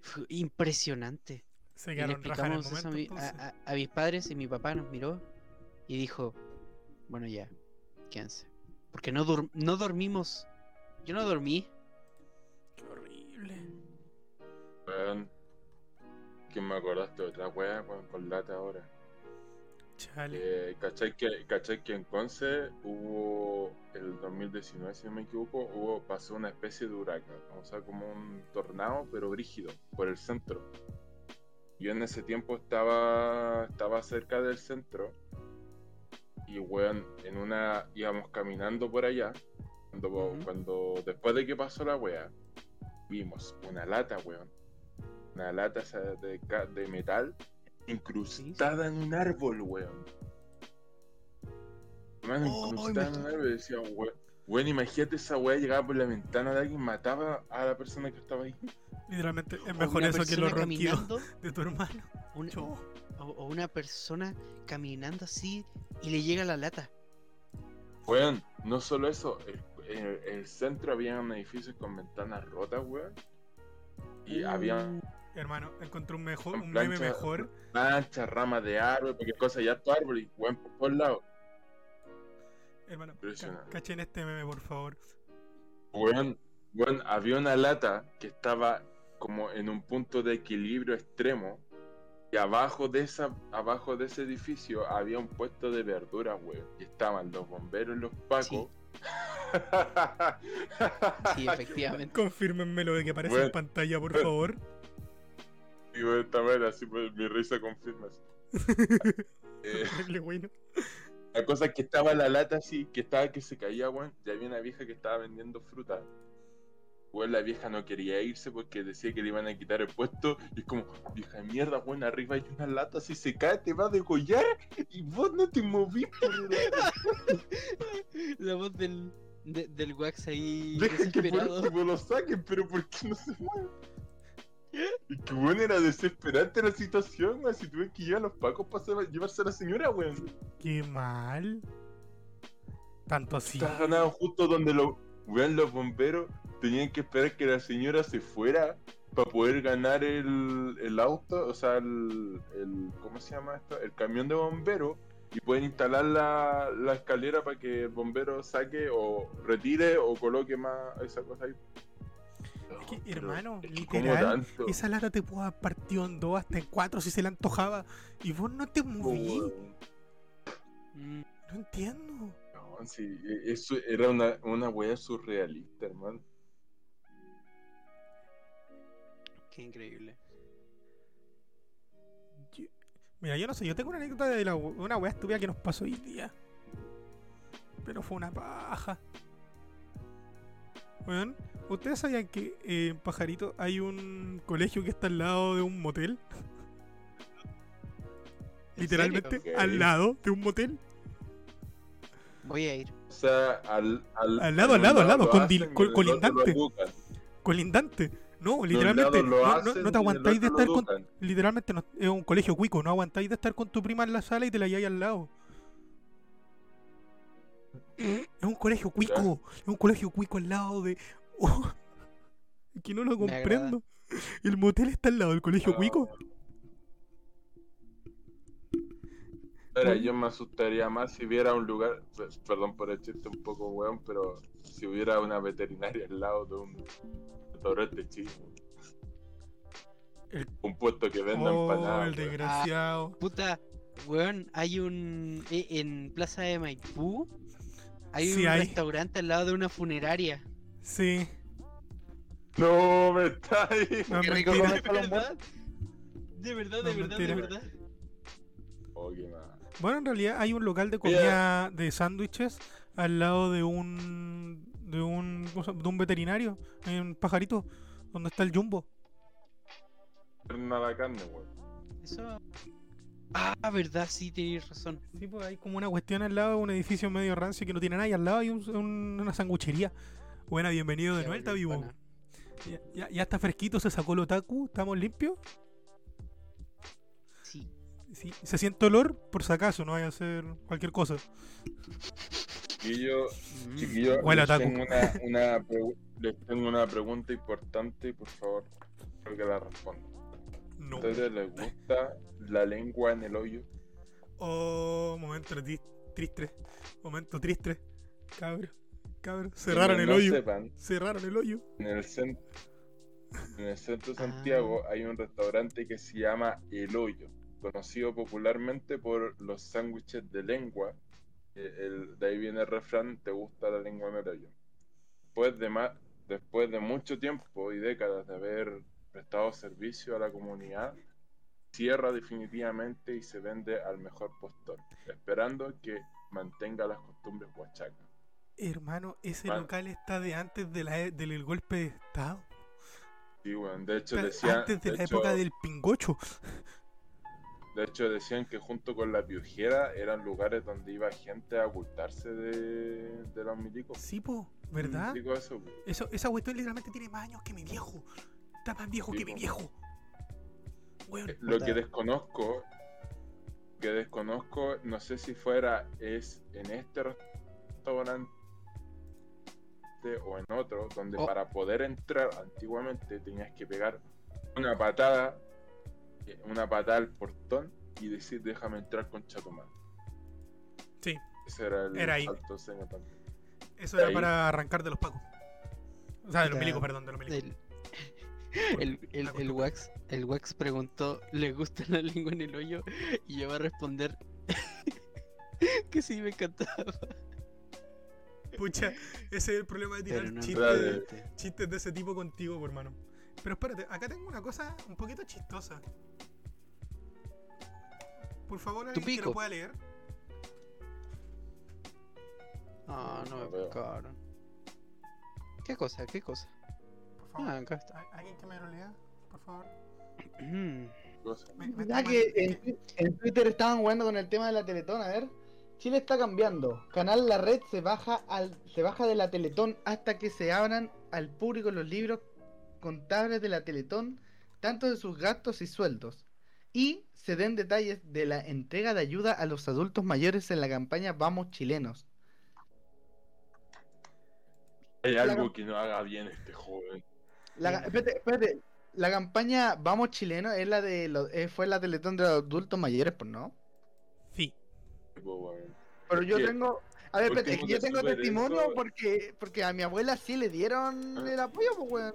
Fue impresionante. Se Y le quedaron en el explicamos eso a, mi- mis padres y mi papá nos miró y dijo: Bueno, ya, quédense. Porque no, dur- no dormimos. Yo no dormí. Que me acordaste de otra wea weón, con lata ahora. Chale. Eh, ¿cachai, que, ¿Cachai que en Conce hubo, el 2019 si no me equivoco, hubo, pasó una especie de huracán, o sea, como un tornado, pero brígido, por el centro. Yo en ese tiempo estaba, estaba cerca del centro y, weón, en una, íbamos caminando por allá, cuando, cuando después de que pasó la wea, vimos una lata, weón, una lata de, ca- de metal incrustada en un árbol, weón. Mano, Oh, incrustada en un árbol. y Decía, weón, weón, imagínate esa weá llegaba por la ventana de alguien, mataba a la persona que estaba ahí. Literalmente es mejor eso que los persona ronquidos caminando, de tu hermano. una- o, o una persona caminando así y le llega la lata. Weón, no solo eso, el, en el centro había edificios con ventanas rotas, weón. Y había Uh, Hermano, encontré un mejor, un meme mejor. manchas, ramas de árbol, cualquier cosa, ya tu árbol y weón por todos lados. Hermano, ca- cachen este meme, por favor. Weón, weón, había una lata que estaba como en un punto de equilibrio extremo. Y abajo de esa, abajo de ese edificio había un puesto de verduras, weón. Y estaban los bomberos y los pacos. sí, efectivamente. Confírmenme lo de que aparece Bueno. en pantalla, por favor. Weón, esta manera, así pues mi risa confirma. Eh, bueno. la cosa es que estaba la lata así, que estaba que se caía, weón. Y había una vieja que estaba vendiendo fruta. Weón, la vieja no quería irse porque decía que le iban a quitar el puesto. Y es como, vieja de mierda, weón, arriba hay una lata, si se cae te va a degollar. Y vos no te movís por la... La voz del, de- del wax ahí Deja que por último lo saquen, pero ¿por qué no se mueve? Y que weón era desesperante la situación, weón. Si tuve que llevar a los pacos para llevarse a la señora, weón. Qué mal. Tanto así. Estás ganado justo donde los, weón, los bomberos tenían que esperar que la señora se fuera para poder ganar el, el auto, o sea, el, el- ¿Cómo se llama esto? El camión de bomberos. Y pueden instalar la, la escalera para que el bombero saque o retire o coloque más esa cosa ahí. Es que, hermano, es que ¿cómo literal? Esa lata te pudo haber partido en dos, hasta en cuatro si se le antojaba. Y vos no te moví. Mm, No entiendo. No, sí, e- eso era una, una wea surrealista, hermano. qué increíble. Yo- Mira, yo no sé, yo tengo una anécdota de la, una wea estúpida que nos pasó hoy día. Pero fue una paja. Weón, ¿ustedes sabían que eh, en Pajarito hay un colegio que está al lado de un motel? ¿En Literalmente al lado de un motel. Voy a ir. O sea, al, al, Al lado, al lado, al lado, con hacen col- colindante. Colindante. No, literalmente. No, no- hacen no y te aguantáis de estar con. Literalmente no- es un colegio cuico, no aguantáis de estar con tu prima en la sala y te la lleváis al lado. Es un colegio cuico, es un colegio cuico al lado de. Oh, que no lo comprendo. El motel está al lado del colegio Ah. cuico. Bueno. yo me asustaría más si hubiera un lugar, pe- perdón por el chiste un poco weón, pero si hubiera una veterinaria al lado de un restaurante chino. El- Un puesto que venda Oh, empanadas. el desgraciado. Puta, weón, hay un. e- En Plaza de Maipú. Hay Sí, un hay. restaurante al lado de una funeraria. Sí. No, me está ahí. No, Qué rico comer ¿De con los verdad? De verdad, No, de verdad, de verdad. Oh, qué mal. Bueno, en realidad hay un local de comida de sándwiches al lado de un de un, de un veterinario en Pajarito, donde está el Jumbo. Nada la carne, weón. Eso. Ah, verdad, sí, tenéis razón. Sí, pues hay como una cuestión al lado, un edificio medio rancio que no tiene nada y al lado hay un- un- una sanguchería. Buena, bienvenido de Ya, nuevo, está vivo. Ya, ya- ya está fresquito, se sacó el otaku, estamos limpios. Sí. Sí, se siente olor, por si acaso, no vaya a ser cualquier cosa. Chiquillo, Mm. chiquillo, a les tengo una, una pregu- les tengo una pregunta importante y por favor, creo que la respondan. No. ¿A ustedes les gusta la lengua en el hoyo? Oh, momento tri- triste. Momento triste. Cabro, cabro. Cerraron el hoyo. sepan, Cerraron el hoyo. en el centro, en el centro de Ah. Santiago hay un restaurante que se llama El Hoyo, conocido popularmente por los sándwiches de lengua. El- de ahí viene el refrán, ¿te gusta la lengua en el hoyo? Después de, después de mucho tiempo y décadas de haber prestado servicio a la comunidad, cierra definitivamente y se vende al mejor postor, esperando que mantenga las costumbres huachacas. Hermano, ese Man. local está de antes de la, e- del golpe de estado. Sí, bueno, de hecho decían, antes de, de la hecho- época del pingocho. De hecho, decían que junto con la piojera eran lugares donde iba gente a ocultarse de, de los milicos. Sí, po, ¿verdad? Digo eso, po. Eso, esa cuestión literalmente tiene más años que mi viejo. Está más viejo Sí, que mi viejo. Eh, Lo puta. que desconozco, que desconozco, no sé si fuera es en este restaurante o en otro, donde Oh. para poder entrar antiguamente tenías que pegar una patada, eh, una patada al portón y decir déjame entrar con chatomán. Sí, Ese era el Era ahí. eso era ahí. para arrancar de los pacos. O sea, de los milicos, perdón, de los milicos. El, el, el. Wax, el Wax preguntó, ¿le gusta la lengua en el hoyo? Y yo voy a responder que sí me encantaba. Pucha, ese es el problema de tirar no chistes, chistes de ese tipo contigo, por hermano. Pero espérate, acá tengo una cosa un poquito chistosa. Por favor, alguien que pico. lo pueda leer. Ah, no me veo. pescaron. ¿Qué cosa? ¿Qué cosa? Favor. Ah, acá está. ¿Al- ¿Alguien que me lo lea? Por favor. Me- me Ya está que en, en Twitter estaban jugando con el tema de la Teletón, a ver. Chile está cambiando. Canal La Red se baja al se baja de la Teletón hasta que se abran al público los libros contables de la Teletón, tanto de sus gastos y sueldos. Y se den detalles de la entrega de ayuda a los adultos mayores en la campaña Vamos Chilenos. Hay algo que no haga bien este joven. La, espérate, espérate. La campaña Vamos Chilenos es la de los- eh, fue la Teletón de los adultos mayores, pues no. Sí. Pero yo ¿Qué? tengo. A ver, espérate, yo tengo testimonio eso- porque porque a mi abuela sí le dieron Ah. el apoyo, pues, weón.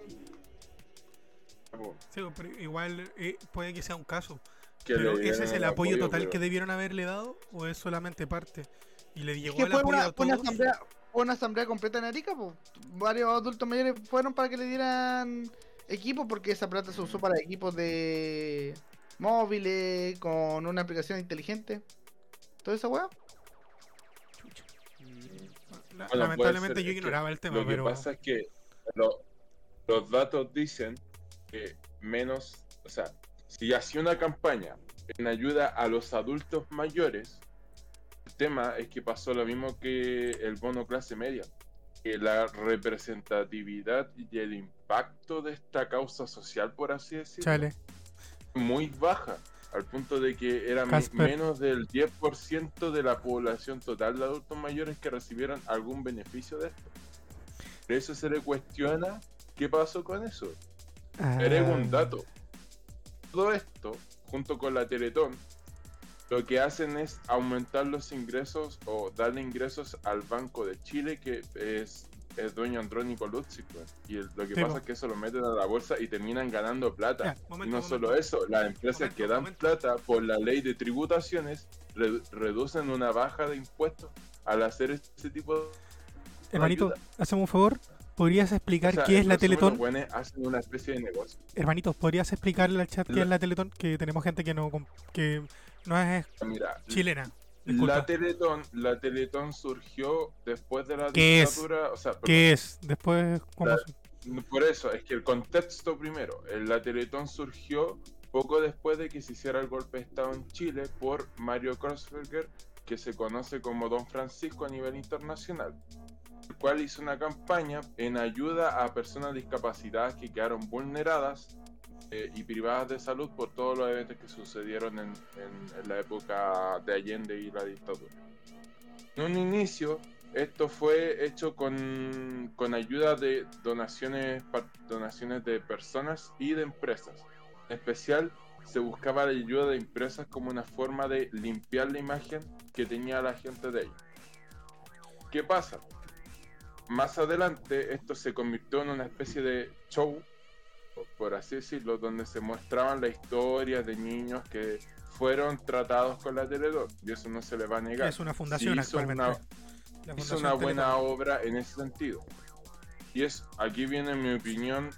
Sí, pero igual eh, puede que sea un caso. que pero ese es el apoyo total pero- que debieron haberle dado o es solamente parte. Y le Es llegó que el fue apoyo una, a una todos. asamblea, una asamblea completa en Arica, pues. Varios adultos mayores fueron para que le dieran equipos porque esa plata se usó para equipos de móviles, con una aplicación inteligente. Toda esa weá. Mm. La- Bueno, Lamentablemente yo ignoraba el tema, Lo que pero pasa es que lo- los datos dicen que menos, o sea, si hacía una campaña en ayuda a los adultos mayores, tema es que pasó lo mismo que el bono clase media, que la representatividad y el impacto de esta causa social, por así decirlo, chale. muy baja, al punto de que era menos del 10% de la población total de adultos mayores que recibieron algún beneficio de esto. Por eso se le cuestiona qué pasó con eso. Agrego un Ah, dato. Todo esto, junto con la Teletón, lo que hacen es aumentar los ingresos o darle ingresos al Banco de Chile, que es, es dueño Andrónico Lutzig. pues. Y el- lo que Sí, pasa po. es que eso lo meten a la bolsa y terminan ganando plata. Ya, y no momento. solo eso, las empresas Momento, que dan plata por la ley de tributaciones re- reducen una baja de impuestos al hacer este tipo de... Hermanito, haceme un favor. ¿Podrías explicar O sea, qué es la Teletón? Hacen una especie de negocio. Hermanito, ¿podrías explicarle al chat qué es la Teletón? Que tenemos gente que no que no es Mira, chilena. Disculpa. La Teletón, la Teletón surgió después de la ¿Qué es? dictadura, o sea, perdón, ¿Qué es? Después, ¿cómo La- se- Por eso, es que el contexto primero, la Teletón surgió poco después de que se hiciera el golpe de Estado en Chile por Mario Kreuzberger, que se conoce como Don Francisco a nivel internacional, el cual hizo una campaña en ayuda a personas discapacitadas que quedaron vulneradas eh, y privadas de salud por todos los eventos que sucedieron en, en- en la época de Allende y la dictadura. En un inicio, esto fue hecho con, con ayuda de donaciones, donaciones de personas y de empresas. En especial, se buscaba la ayuda de empresas como una forma de limpiar la imagen que tenía la gente de ellos. ¿Qué pasa? Más adelante, esto se convirtió en una especie de show, por así decirlo, donde se mostraban las historias de niños que fueron tratados con la Teledor, y eso no se le va a negar. Es una fundación Sí hizo actualmente. una- La hizo Fundación una buena obra en ese sentido. Y es, aquí viene mi opinión,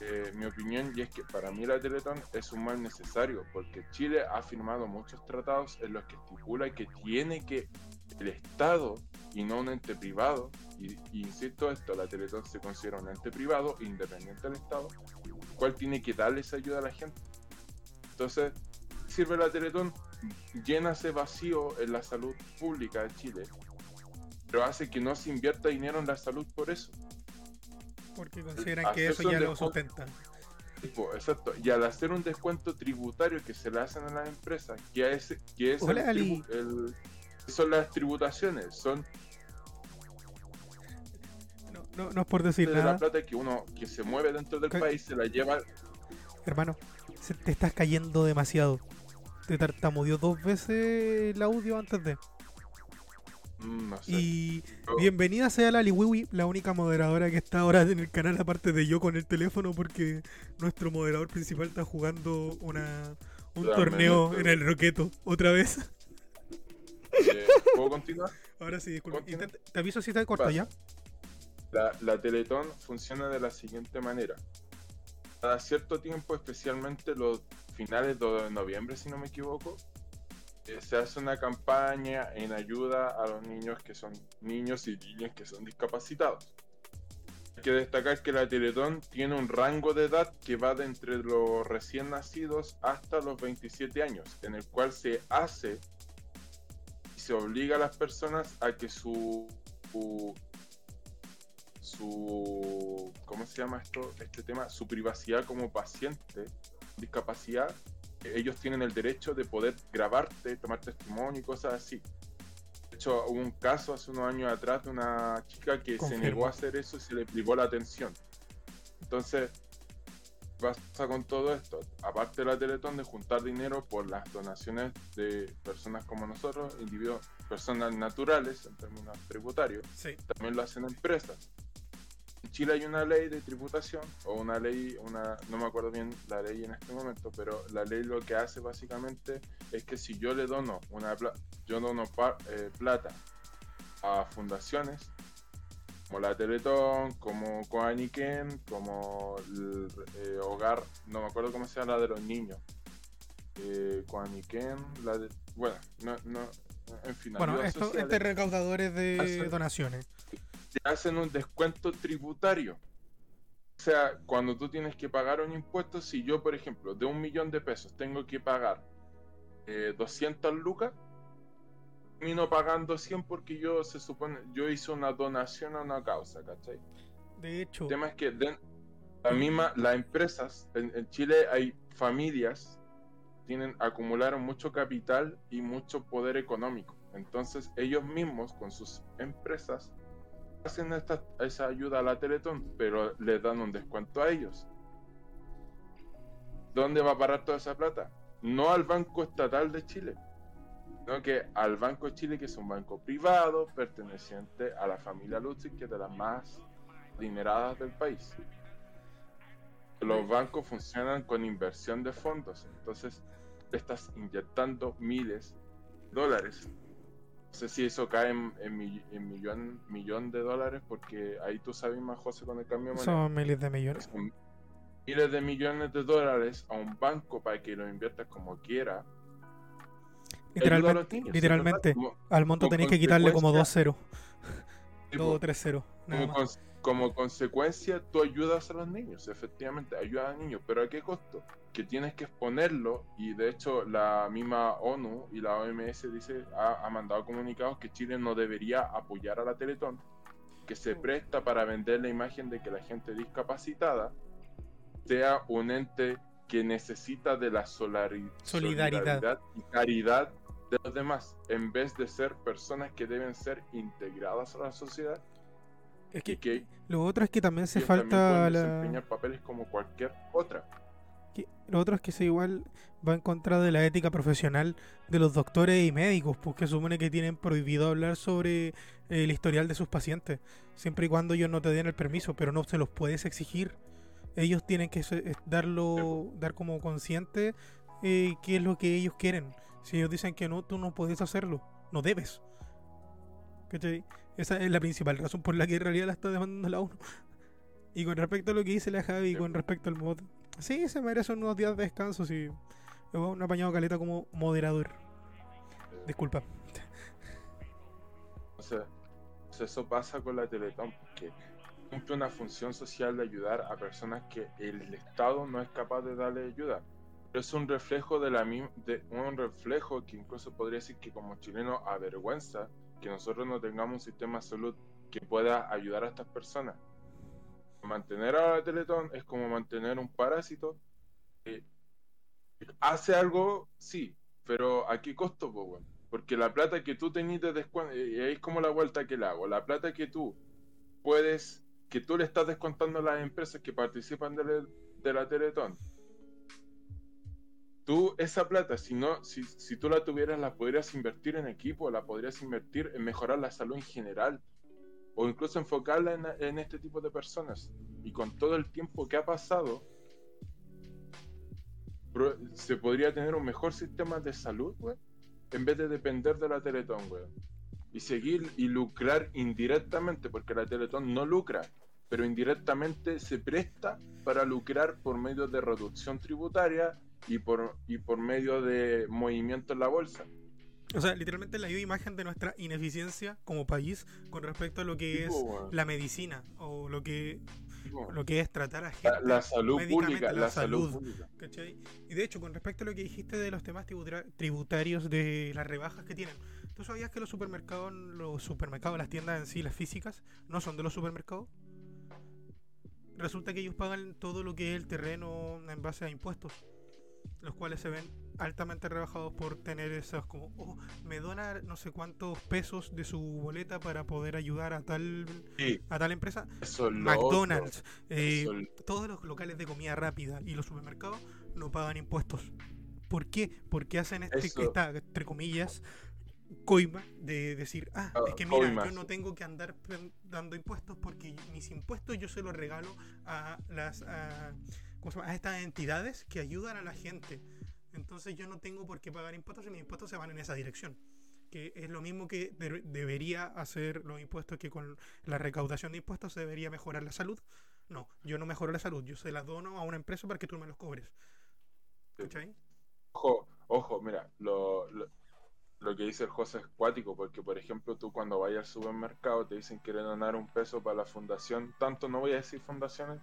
eh, mi opinión, y es que para mí la Teletón es un mal necesario, porque Chile ha firmado muchos tratados en los que estipula que tiene que el Estado y no un ente privado, y, y insisto esto, la Teletón se considera un ente privado, independiente del Estado, el cual tiene que darle esa ayuda a la gente. Entonces, sirve la Teletón, llena ese vacío en la salud pública de Chile, pero hace que no se invierta dinero en la salud por eso. Porque consideran que eso ya lo sustentan. Tipo, exacto. Y al hacer un descuento tributario que se le hacen a las empresas, que es, que es el Hola, tribu- el- son las tributaciones, son No, no, no es por decir de la plata que uno que se mueve dentro del ¿Qué? país se la lleva. hermano. se- te estás cayendo demasiado. Te tartamudeó dos veces el audio antes de. mm, no sé. Y bienvenida sea la Liwiwi, la única moderadora que está ahora en el canal, aparte de yo con el teléfono, porque nuestro moderador principal está jugando una, un torneo en el Roqueto, otra vez. Eh, ¿Puedo continuar? Ahora sí, disculpa. Te aviso si está corta Pasa. ya. La, la Teletón funciona de la siguiente manera. Cada cierto tiempo, especialmente los finales de noviembre, si no me equivoco, eh, se hace una campaña en ayuda a los niños que son niños y niñas que son discapacitados. Hay que destacar que la Teletón tiene un rango de edad que va de entre los recién nacidos hasta los 27 años, en el cual se hace se obliga a las personas a que su, su su ¿cómo se llama esto? Este tema, su privacidad como paciente discapacidad, ellos tienen el derecho de poder grabarte, tomar testimonio y cosas así. De hecho, hubo un caso hace unos años atrás de una chica que se negó a hacer eso y se le privó la atención. Entonces, pasa con todo esto? Aparte de la Teletón de juntar dinero por las donaciones de personas como nosotros, individuos, personas naturales en términos tributarios, Sí. también lo hacen empresas. En Chile hay una ley de tributación, o una ley, una, no me acuerdo bien la ley en este momento, pero la ley lo que hace básicamente es que si yo le dono una yo dono pa- eh, plata a fundaciones como la Teletón, como Coaniquén, como el eh, Hogar, no me acuerdo cómo se llama la de los niños. Eh, la de. Bueno, no, no, en fin. Bueno, estos este recaudadores de Hacen- donaciones. te hacen un descuento tributario. O sea, cuando tú tienes que pagar un impuesto, si yo, por ejemplo, de un millón de pesos tengo que pagar eh, 200 lucas, termino pagando 100 porque yo se supone, yo hice una donación a una causa, ¿cachai? De hecho, El tema es que la misma, las empresas, en, en Chile hay familias tienen acumularon mucho capital y mucho poder económico. Entonces ellos mismos con sus empresas hacen esta, esa ayuda a la Teletón, pero les dan un descuento a ellos. ¿Dónde va a parar toda esa plata? No al Banco Estatal de Chile, sino que al Banco de Chile, que es un banco privado perteneciente a la familia Lutzig, que es de las más adineradas del país. Los bancos funcionan con inversión de fondos, entonces te estás inyectando miles de dólares. No sé si eso cae en, en en millón, millón de dólares, porque ahí tú sabes más, José, con el cambio de moneda. son miles de millones. Son miles de millones de dólares a un banco para que lo inviertas como quiera. Ayuda a los Literalmente, niños, literalmente. ¿verdad? Como- Al monto tenéis que quitarle como consecuencia- 2-0. tipo, 2 o 3-0. Nada como, más. cons- como consecuencia, tú ayudas a los niños, efectivamente, ayudas a los niños, pero ¿a qué costo? Que tienes que exponerlo, y de hecho la misma ONU y la OMS dice, ha, ha mandado comunicados que Chile no debería apoyar a la Teletón, que se presta para vender la imagen de que la gente discapacitada sea un ente que necesita de la solari- Solidaridad. solidaridad y caridad de los demás, en vez de ser personas que deben ser integradas a la sociedad Es que que lo otro es que también se ellos también falta pueden la. desempeñar papeles como cualquier otra. que- Lo otro es que se igual va en contra de la ética profesional de los doctores y médicos, porque supone que tienen prohibido hablar sobre el historial de sus pacientes, siempre y cuando ellos no te den el permiso, pero no se los puedes exigir. Ellos tienen que eh, darlo, dar como consciente eh, qué es lo que ellos quieren. Si ellos dicen que no, tú no puedes hacerlo, no debes. ¿Cachai? Esa es la principal razón por la que en realidad la está demandando la ONU. Y con respecto a lo que dice la Javi, Sí, con respecto al mod, sí, se merece unos días de descanso. Sí. Es un apañado caleta como moderador. Disculpa. Entonces, entonces eso pasa con la Teletón, porque cumple una función social de ayudar a personas que el Estado no es capaz de darle ayuda. Pero es un reflejo de la de un reflejo que incluso podría decir que como chileno avergüenza que nosotros no tengamos un sistema de salud que pueda ayudar a estas personas. Mantener a la Teletón es como mantener un parásito que hace algo, sí, pero ¿a qué costo? Porque la plata que tú tenías y ahí es como la vuelta que le hago, la plata que tú puedes, que tú le estás descontando a las empresas que participan de de la Teletón, tú esa plata, si, no, si, si tú la tuvieras, la podrías invertir en equipo, la podrías invertir en mejorar la salud en general, o incluso enfocarla en, este tipo de personas. Y con todo el tiempo que ha pasado, se podría tener un mejor sistema de salud, güey, en vez de depender de la Teletón, güey. Y seguir y lucrar indirectamente, porque la Teletón no lucra, pero indirectamente se presta para lucrar por medio de reducción tributaria y por, y por medio de movimiento en la bolsa. O sea, literalmente la imagen de nuestra ineficiencia como país con respecto a lo que es la medicina o lo que lo que es tratar a gente. la, la salud pública, la la, salud, salud. pública. ¿Cachai? Y de hecho, con respecto a lo que dijiste de los temas tributarios de las rebajas que tienen, ¿tú sabías que los supermercados, los supermercados, las tiendas en sí, las físicas, no son de los supermercados? Resulta que ellos pagan todo lo que es el terreno en base a impuestos, los cuales se ven altamente rebajados por tener esos como, oh, me dona no sé cuántos pesos de su boleta para poder ayudar a tal Sí, a tal empresa. eso McDonald's, eh, eso todos los locales de comida rápida y los supermercados no pagan impuestos. ¿Por qué? Porque hacen este, Eso- esta, entre comillas, coima de decir, ah, Ah, es que mira, yo no tengo que andar dando impuestos porque mis impuestos yo se los regalo a las a, ¿cómo se llama? a estas entidades que ayudan a la gente. Entonces yo no tengo por qué pagar impuestos y mis impuestos se van en esa dirección. Que es lo mismo que de- debería hacer los impuestos que con la recaudación de impuestos se debería mejorar la salud. No, yo no mejoro la salud, yo se la dono a una empresa para que tú me los cobres. ¿Cachai? Ojo, ojo, mira, lo, lo, lo que dice el José es cuático, porque por ejemplo tú cuando vayas al supermercado te dicen que quieren donar un peso para la fundación, tanto no voy a decir fundaciones,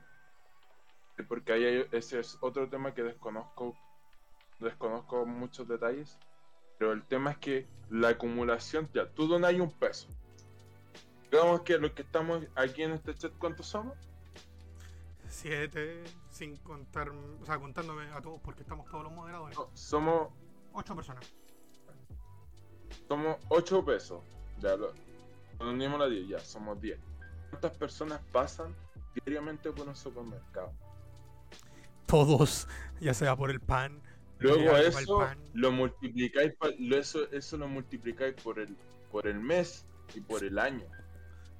porque ahí hay- ese es otro tema que desconozco, desconozco muchos detalles, pero el tema es que la acumulación, ya, tú donas un peso. Digamos que los que estamos aquí en este chat, ¿cuántos somos? Siete, sin contar, o sea, contándome a todos porque estamos todos los moderadores. No, somos Ocho personas. Somos 8 pesos. Ya lo. Unimos a 10, ya, somos 10. ¿Cuántas personas pasan diariamente por un supermercado? Todos, ya sea por el pan. Luego eso pan. lo multiplicáis eso, eso lo multiplicáis por el por el mes y por el año.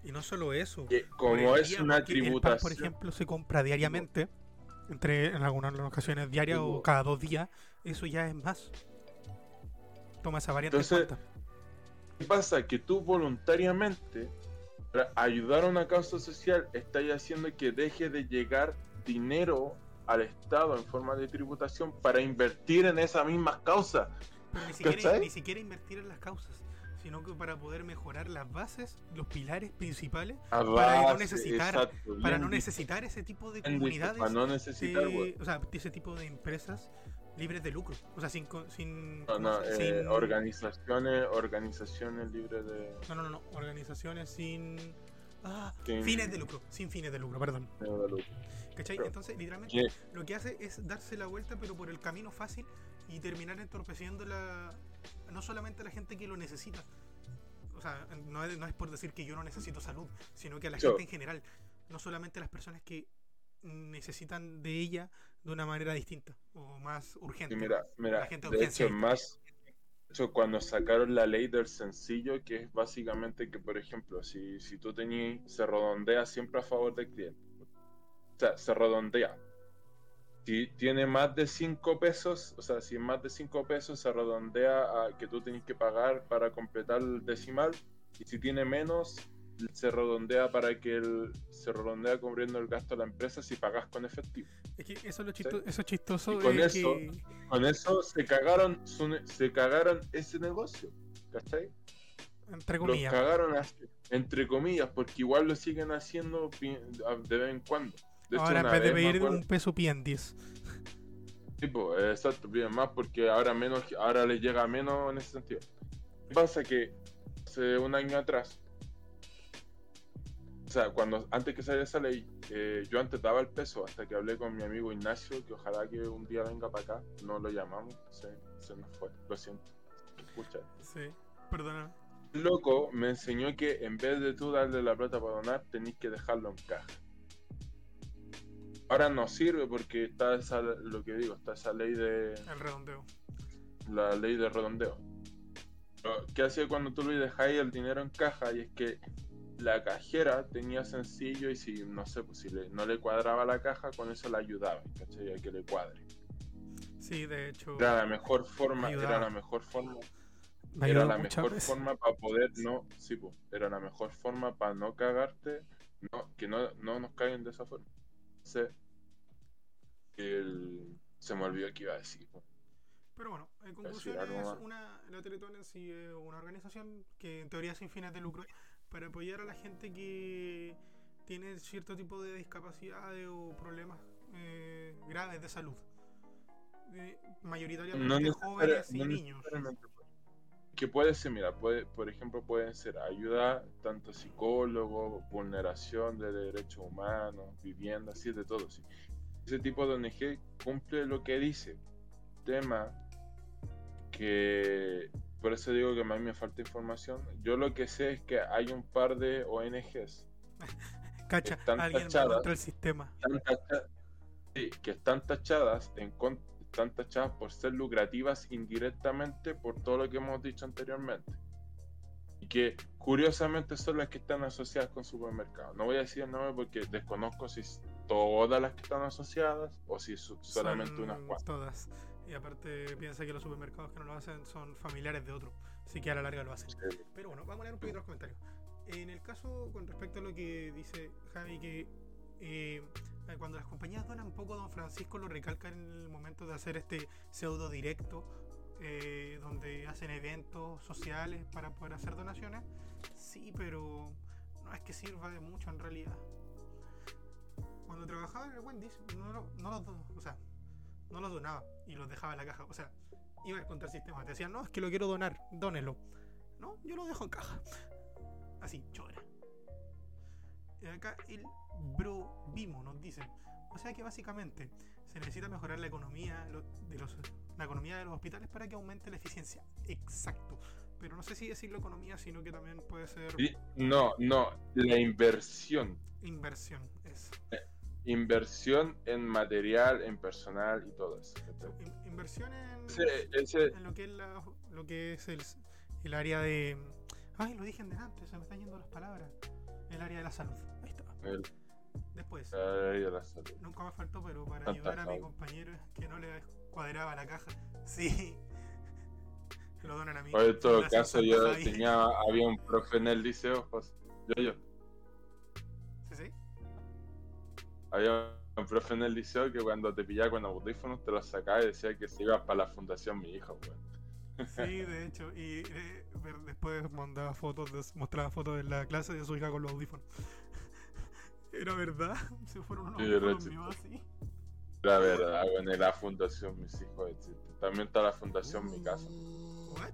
Y no solo eso. Que como es día, una porque el pan, tributación. por ejemplo, se compra diariamente. Entre en algunas ocasiones diarias o cada dos días. Eso ya es más. Toma esa variante Entonces. ¿Qué pasa? Que tú voluntariamente, para ayudar a una causa social, estás haciendo que deje de llegar dinero al Estado en forma de tributación para invertir en esas mismas causas. Ni siquiera, ni siquiera invertir en las causas, sino que para poder mejorar las bases, los pilares principales, Para no necesitar- exacto, para no necesitar ese tipo de comunidades, Para no necesitar, de- o sea, ese tipo de empresas libres de lucro, o sea, sin, sin, No, ¿cómo no, se- eh, sin- organizaciones, organizaciones libres de, no, no, no, no, organizaciones sin ah, Sin- fines de lucro, sin fines de lucro, perdón. de lucro. ¿Cachai? Entonces, literalmente, lo que hace es darse la vuelta, pero por el camino fácil y terminar entorpeciendo la, no solamente a la gente que lo necesita. O sea, no es, no es por decir que yo no necesito salud, sino que a la gente en general. No solamente a las personas que necesitan de ella de una manera distinta o más urgente. Sí, mira, mira, La gente de hecho, más cuando sacaron la ley del sencillo, que es básicamente que, por ejemplo, si, si tú tenías, se redondea siempre a favor del cliente. O sea, se redondea. Si tiene más de 5 pesos, o sea, si es más de 5 pesos, se redondea a que tú tienes que pagar para completar el decimal. Y si tiene menos, se redondea para que el, se redondea cubriendo el gasto de la empresa si pagas con efectivo. Es que eso es, lo chisto- eso es chistoso. Y con es eso- que- Con eso se cagaron, su se cagaron ese negocio, ¿cachai? entre comillas. cagaron así, entre comillas, porque igual lo siguen haciendo de vez en cuando. De hecho, Ahora en vez de pedir acuerdo- un peso piden 10. tipo, eh, exacto, piden más porque ahora menos, ahora les llega menos en ese sentido. Pasa que hace un año atrás, o sea, cuando antes que saliera esa ley, eh, yo antes daba el peso hasta que hablé con mi amigo Ignacio, que ojalá que un día venga para acá, no lo llamamos, se, se nos fue, lo siento. Escucha. Sí, perdóname. El loco me enseñó que en vez de tú darle la plata para donar, tenéis que dejarlo en caja. Ahora no sirve porque está esa, lo que digo, está esa ley de El redondeo. la ley de redondeo. Pero, ¿Qué hacía cuando tú le dejáis el dinero en caja? Y es que la cajera tenía sencillo y si no sé, pues si le- no le cuadraba la caja, con eso la ayudaba, ¿cachai? A que le cuadre. Sí, de hecho. Era la mejor forma, era la mejor forma me era la mejor veces. forma para poder no sí po, era la mejor forma para no cagarte no que no, no nos caguen de esa forma el- se me olvidó que iba a decir po. Pero bueno, en conclusión, es una, la Teletón en sí es una organización que en teoría es sin fines de lucro para apoyar a la gente que tiene cierto tipo de discapacidades o problemas eh, graves de salud. Eh, mayoritariamente no, jóvenes y no niños. Que puede ser mira puede por ejemplo pueden ser ayuda tanto psicólogo vulneración de derechos humanos vivienda así de todo sí. ese tipo de ONG cumple lo que dice tema que por eso digo que a mí me falta información yo lo que sé es que hay un par de ONGs Cacha, están alguien tachadas. contra el sistema. están tacha- sí, que están tachadas en con- están tachadas por ser lucrativas indirectamente por todo lo que hemos dicho anteriormente y que curiosamente son las que están asociadas con supermercados no voy a decir el nombre porque desconozco si todas las que están asociadas o si solamente unas cuantas Todas. Y aparte piensa que los supermercados que no lo hacen son familiares de otro. Así que a la larga lo hacen. Pero bueno, vamos a leer un poquito los comentarios. En el caso con respecto a lo que dice Javi, que eh, cuando las compañías donan poco, don Francisco lo recalca en el momento de hacer este pseudo directo, eh, donde hacen eventos sociales para poder hacer donaciones. Sí, pero no es que sirva de mucho en realidad. Cuando trabajaba en el Wendy's, no, lo- no los o sea, no los donaba y los dejaba en la caja. O sea, iba contra el sistema. Te decían, no, es que lo quiero donar, dónelo. No, yo lo dejo en caja. Así, chora. Acá el Bro Vimo nos dice. O sea que básicamente se necesita mejorar la economía de los la economía de los hospitales para que aumente la eficiencia. Exacto. Pero no sé si decirlo economía, sino que también puede ser no no la inversión inversión. Es inversión en material en personal y todo eso inversión en, Ese- ese- en lo que es la- lo que es el, el área de ay lo dije en delante se me están yendo las palabras el área de la salud después ay, de la salud. nunca me faltó pero para Tanta ayudar a mi compañero que no le cuadraba la caja sí lo donan a mí en todo Fundación caso, yo Javi. tenía, había un profe en el liceo, José. Yo, yo, sí sí había un profe en el liceo que cuando te pillaba con audífonos te los sacaba y decía que se iba para la fundación mi hijo, weón. Sí, de hecho. Y eh, después mandaba fotos, mostraba fotos de la clase de su hija con los audífonos. Era verdad. Se fueron unos Sí, era míos así. La verdad, bueno, y la fundación Mis Hijos existe. También está la fundación Mi Casa. What?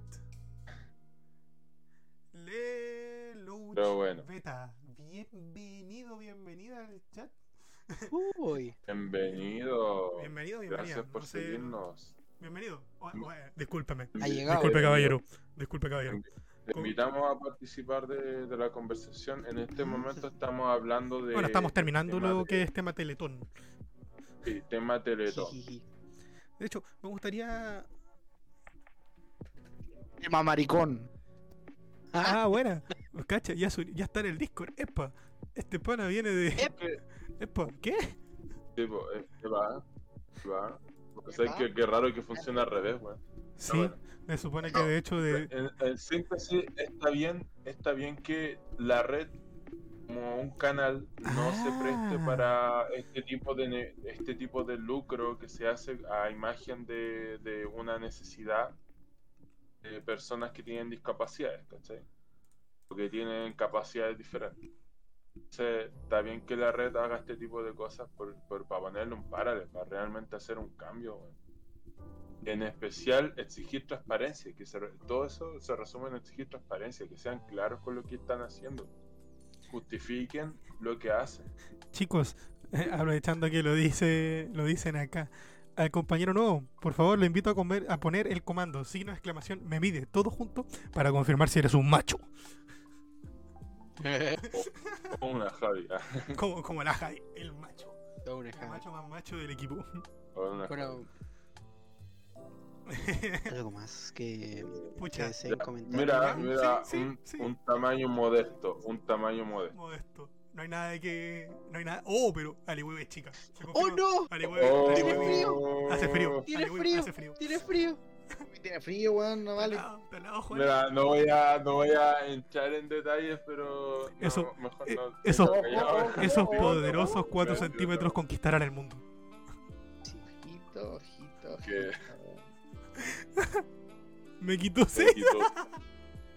Lelouch Pero bueno. Beta. Bienvenido, bienvenida al chat. Uy. Bienvenido. Bienvenido, bienvenida. Gracias por No sé- seguirnos. Bienvenido. O- o- eh, discúlpeme. Ha llegado. Disculpe, Bienvenido. caballero. Disculpe, caballero. Te invitamos a participar de, de la conversación. En este momento estamos hablando de. Bueno, estamos terminando lo que es tema Teletón. sí, tema Teletón. De hecho, me gustaría. Tema maricón. Ah, buena. Cacha, ya, su- ya está en el Discord. Epa, este pana viene de. Que- Epa, ¿qué? sí, po, eh, que va, que va. Porque sabes que qué raro que funcione al revés, weón. Sí, bueno. me supone que de hecho de. En, en síntesis, está bien, está bien que la red como un canal no se preste Ah. para este tipo de este tipo de lucro que se hace a imagen de, de una necesidad de personas que tienen discapacidades, ¿cachai? Porque tienen capacidades diferentes. Entonces, está bien que la red haga este tipo de cosas por, por- para ponerle un paralelo, para realmente hacer un cambio. En especial, exigir transparencia, que se re- todo eso se resume en exigir transparencia, que sean claros con lo que están haciendo. Justifiquen lo que hacen. Chicos, eh, aprovechando que lo dice, lo dicen acá. Al compañero nuevo, por favor, le invito a, comer, a poner el comando, signo de exclamación, me mide, todo junto, para confirmar si eres un macho. Como una Javi. ah, Como, como la Javi, el macho. El macho más macho del equipo. Bueno, algo más que, que Pucha. deseen Ya, comentar. Mira, mira, sí, un, sí. un tamaño modesto, un tamaño modesto. Modesto. No hay nada de que. No hay nada. Oh, pero Alihueve es chica. ¡Oh no! Alihueve, Oh, Alihueve- frío! Hace frío. Tiene frío. Hace frío. ¡Tiene frío! Tiene frío, weón, no vale. Mira, no voy a, no voy a entrar en detalles, pero no, Eso- mejor eh, no. esos- no. Esos Oh, poderosos 4 Gracias, centímetros conquistarán el mundo. Ojito, ojito, ojito. Me quitó Se 6. quitó.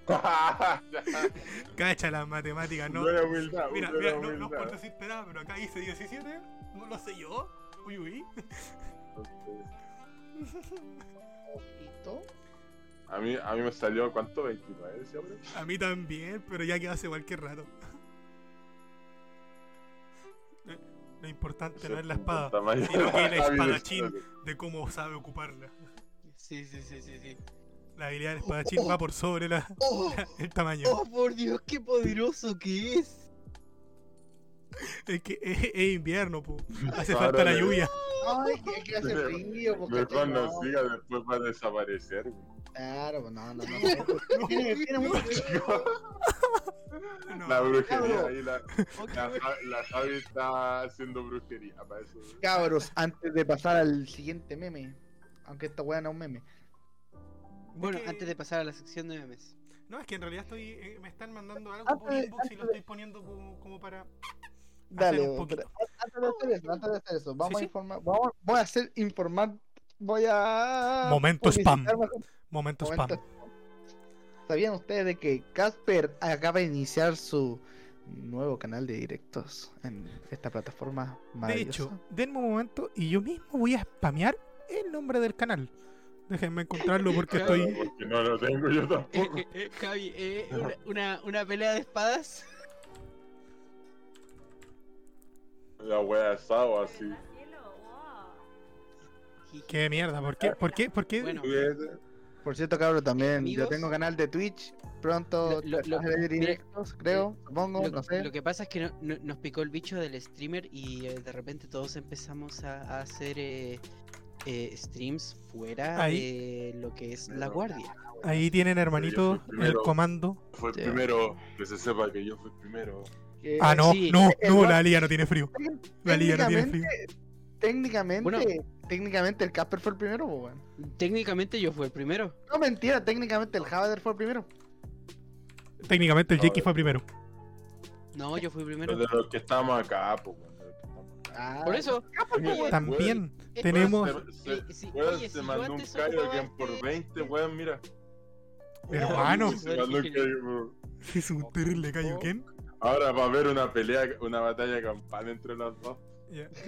Cacha las matemáticas, ¿no? Buena humildad, Mira, buena mira, no, no es por decirte nada, pero acá dice 17. No lo sé yo. Uy, uy. Ojito. A mí, a mí me salió, ¿cuánto? 29, decía, bro? A mí también, pero ya que hace cualquier rato. Lo- Lo importante no es la espada, sino que el mí me espadachín de cómo sabe ocuparla. Sí, sí, sí, sí, sí. La habilidad del espadachín va por sobre la, ¡Oh! el tamaño. ¡Oh, por Dios! ¡Qué poderoso que es! Es que es, es invierno, po. Hace Ahora falta la lluvia. Ay, que, que hace frío, porque Mejor no siga, después va a desaparecer. Claro, pues no, no, no. Tiene, tiene mucho frío. No. La brujería ahí, la, la, la Javi está haciendo brujería para eso. Cabros, antes de pasar al siguiente meme, aunque esta weá no es un meme. Bueno, que- antes de pasar a la sección de memes. No, es que en realidad estoy, eh, me están mandando algo Antes por de- inbox y lo de- estoy poniendo como, como para Dale, hacer un poquito. pero antes de hacer eso, antes de hacer eso, vamos Sí, a sí. informar, vamos, voy a hacer informar, voy a Momento spam. Momento Momento spam. ¿Sabían ustedes de que Casper acaba de iniciar su nuevo canal de directos en esta plataforma De maravillosa? hecho, denme un momento y yo mismo voy a spamear el nombre del canal. Déjenme encontrarlo porque estoy. Porque no lo tengo yo Eh, tampoco. eh, eh, Javi, eh, una, una, una pelea de espadas. La wea asado así. ¿Qué mierda? ¿Por qué? ¿Por qué? ¿Por qué? Bueno, Por cierto, cabrón, también Amigos. yo tengo canal de Twitch. Pronto Lo- lo- directos, creo, supongo, lo, no sé. lo que pasa es que no- no- nos picó el bicho del streamer y eh, de repente todos empezamos a, a hacer eh, streams fuera Ahí. de lo que es la guardia. Ahí tienen, hermanito, primero. el comando. Fue el primero, que se sepa que yo fui el primero. Ah, no, sí. no, El no, la liga no tiene frío. La liga no tiene frío. técnicamente, técnicamente, Bueno. técnicamente el Casper fue el primero. Técnicamente yo fui el primero. No, mentira, técnicamente el Javader fue el primero. Técnicamente el eh. fue primero. No, yo fui primero. Pero de los que estamos acá, pues. Ah, Por eso, Oye, También tenemos. Se, se- oye, se si mandó un por este- 20, weón, mira. Hermano. Uy, se mandó un Kaioken. Es un terrible Kaioken. Ahora va a haber una pelea, una batalla campal entre los dos.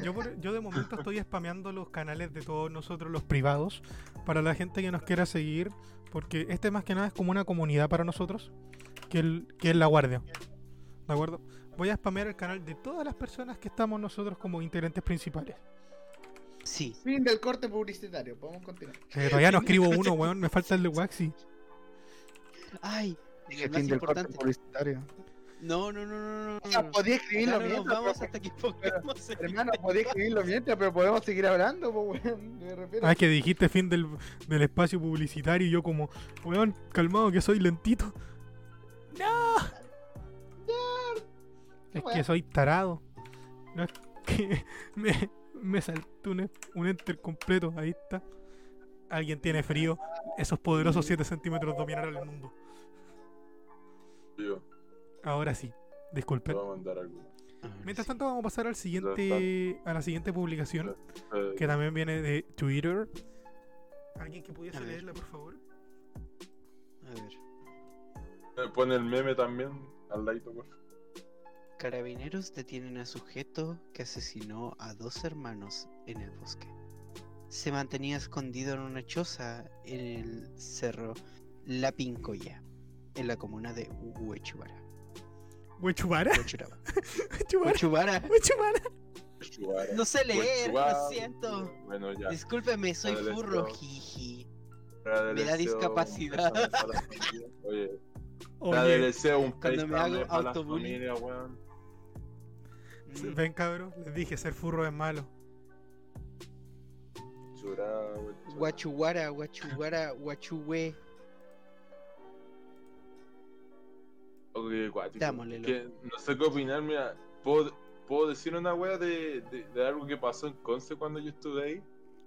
Yo, por- yo de momento estoy spameando los canales de todos nosotros, los privados, para la gente que nos quiera seguir, porque este más que nada es como una comunidad para nosotros, que, el, que es La Guardia. ¿De acuerdo? Voy a spamear el canal de todas las personas que estamos nosotros como integrantes principales. Sí. Fin del corte publicitario. Podemos continuar. Eh, todavía no escribo uno, weón, me falta el de Waxi. Ay, el más fin del corte importante. publicitario. No, no, no, no, no. O sea, no. podía escribirlo no mientras. vamos pero- hasta el- Hermano, podía escribirlo mientras, pero podemos seguir hablando, pues, weón. Me refiero. Ah, es que dijiste fin del, del espacio publicitario y yo como, weón, calmado que soy lentito. ¡No! Es que soy tarado. No es que me, me saltó un, un enter completo. Ahí está. Alguien tiene frío. Esos poderosos 7 centímetros dominaron el mundo. Yo, Ahora sí. Disculpen. voy a mandar algo. Mientras tanto vamos a pasar al siguiente a la siguiente publicación que también viene de Twitter. ¿Alguien que pudiese leerla, por favor? A ver. eh, Pone el meme también al ladito, por favor. Carabineros detienen a sujeto que asesinó a dos hermanos en el bosque. Se mantenía escondido en una choza en el cerro La Pincoya, en la comuna de Huechubara. ¿Huechubara? Huechuraba. ¿Huechubara? Huechubara. No sé leer, lo siento. Bueno, ya. Discúlpeme, soy Dale, furro, jiji. Me da discapacidad. Oye, Oye, un cuando me hago autobullying. familia, weón. Ven cabrón, les dije, ser furro es malo. Huachuguara, Huachuguara, Huachuhue. Ok. Dámosle, Que no sé qué opinar, mira. ¿Puedo, puedo decir una wea de, de, de algo que pasó en Conce cuando yo estuve ahí?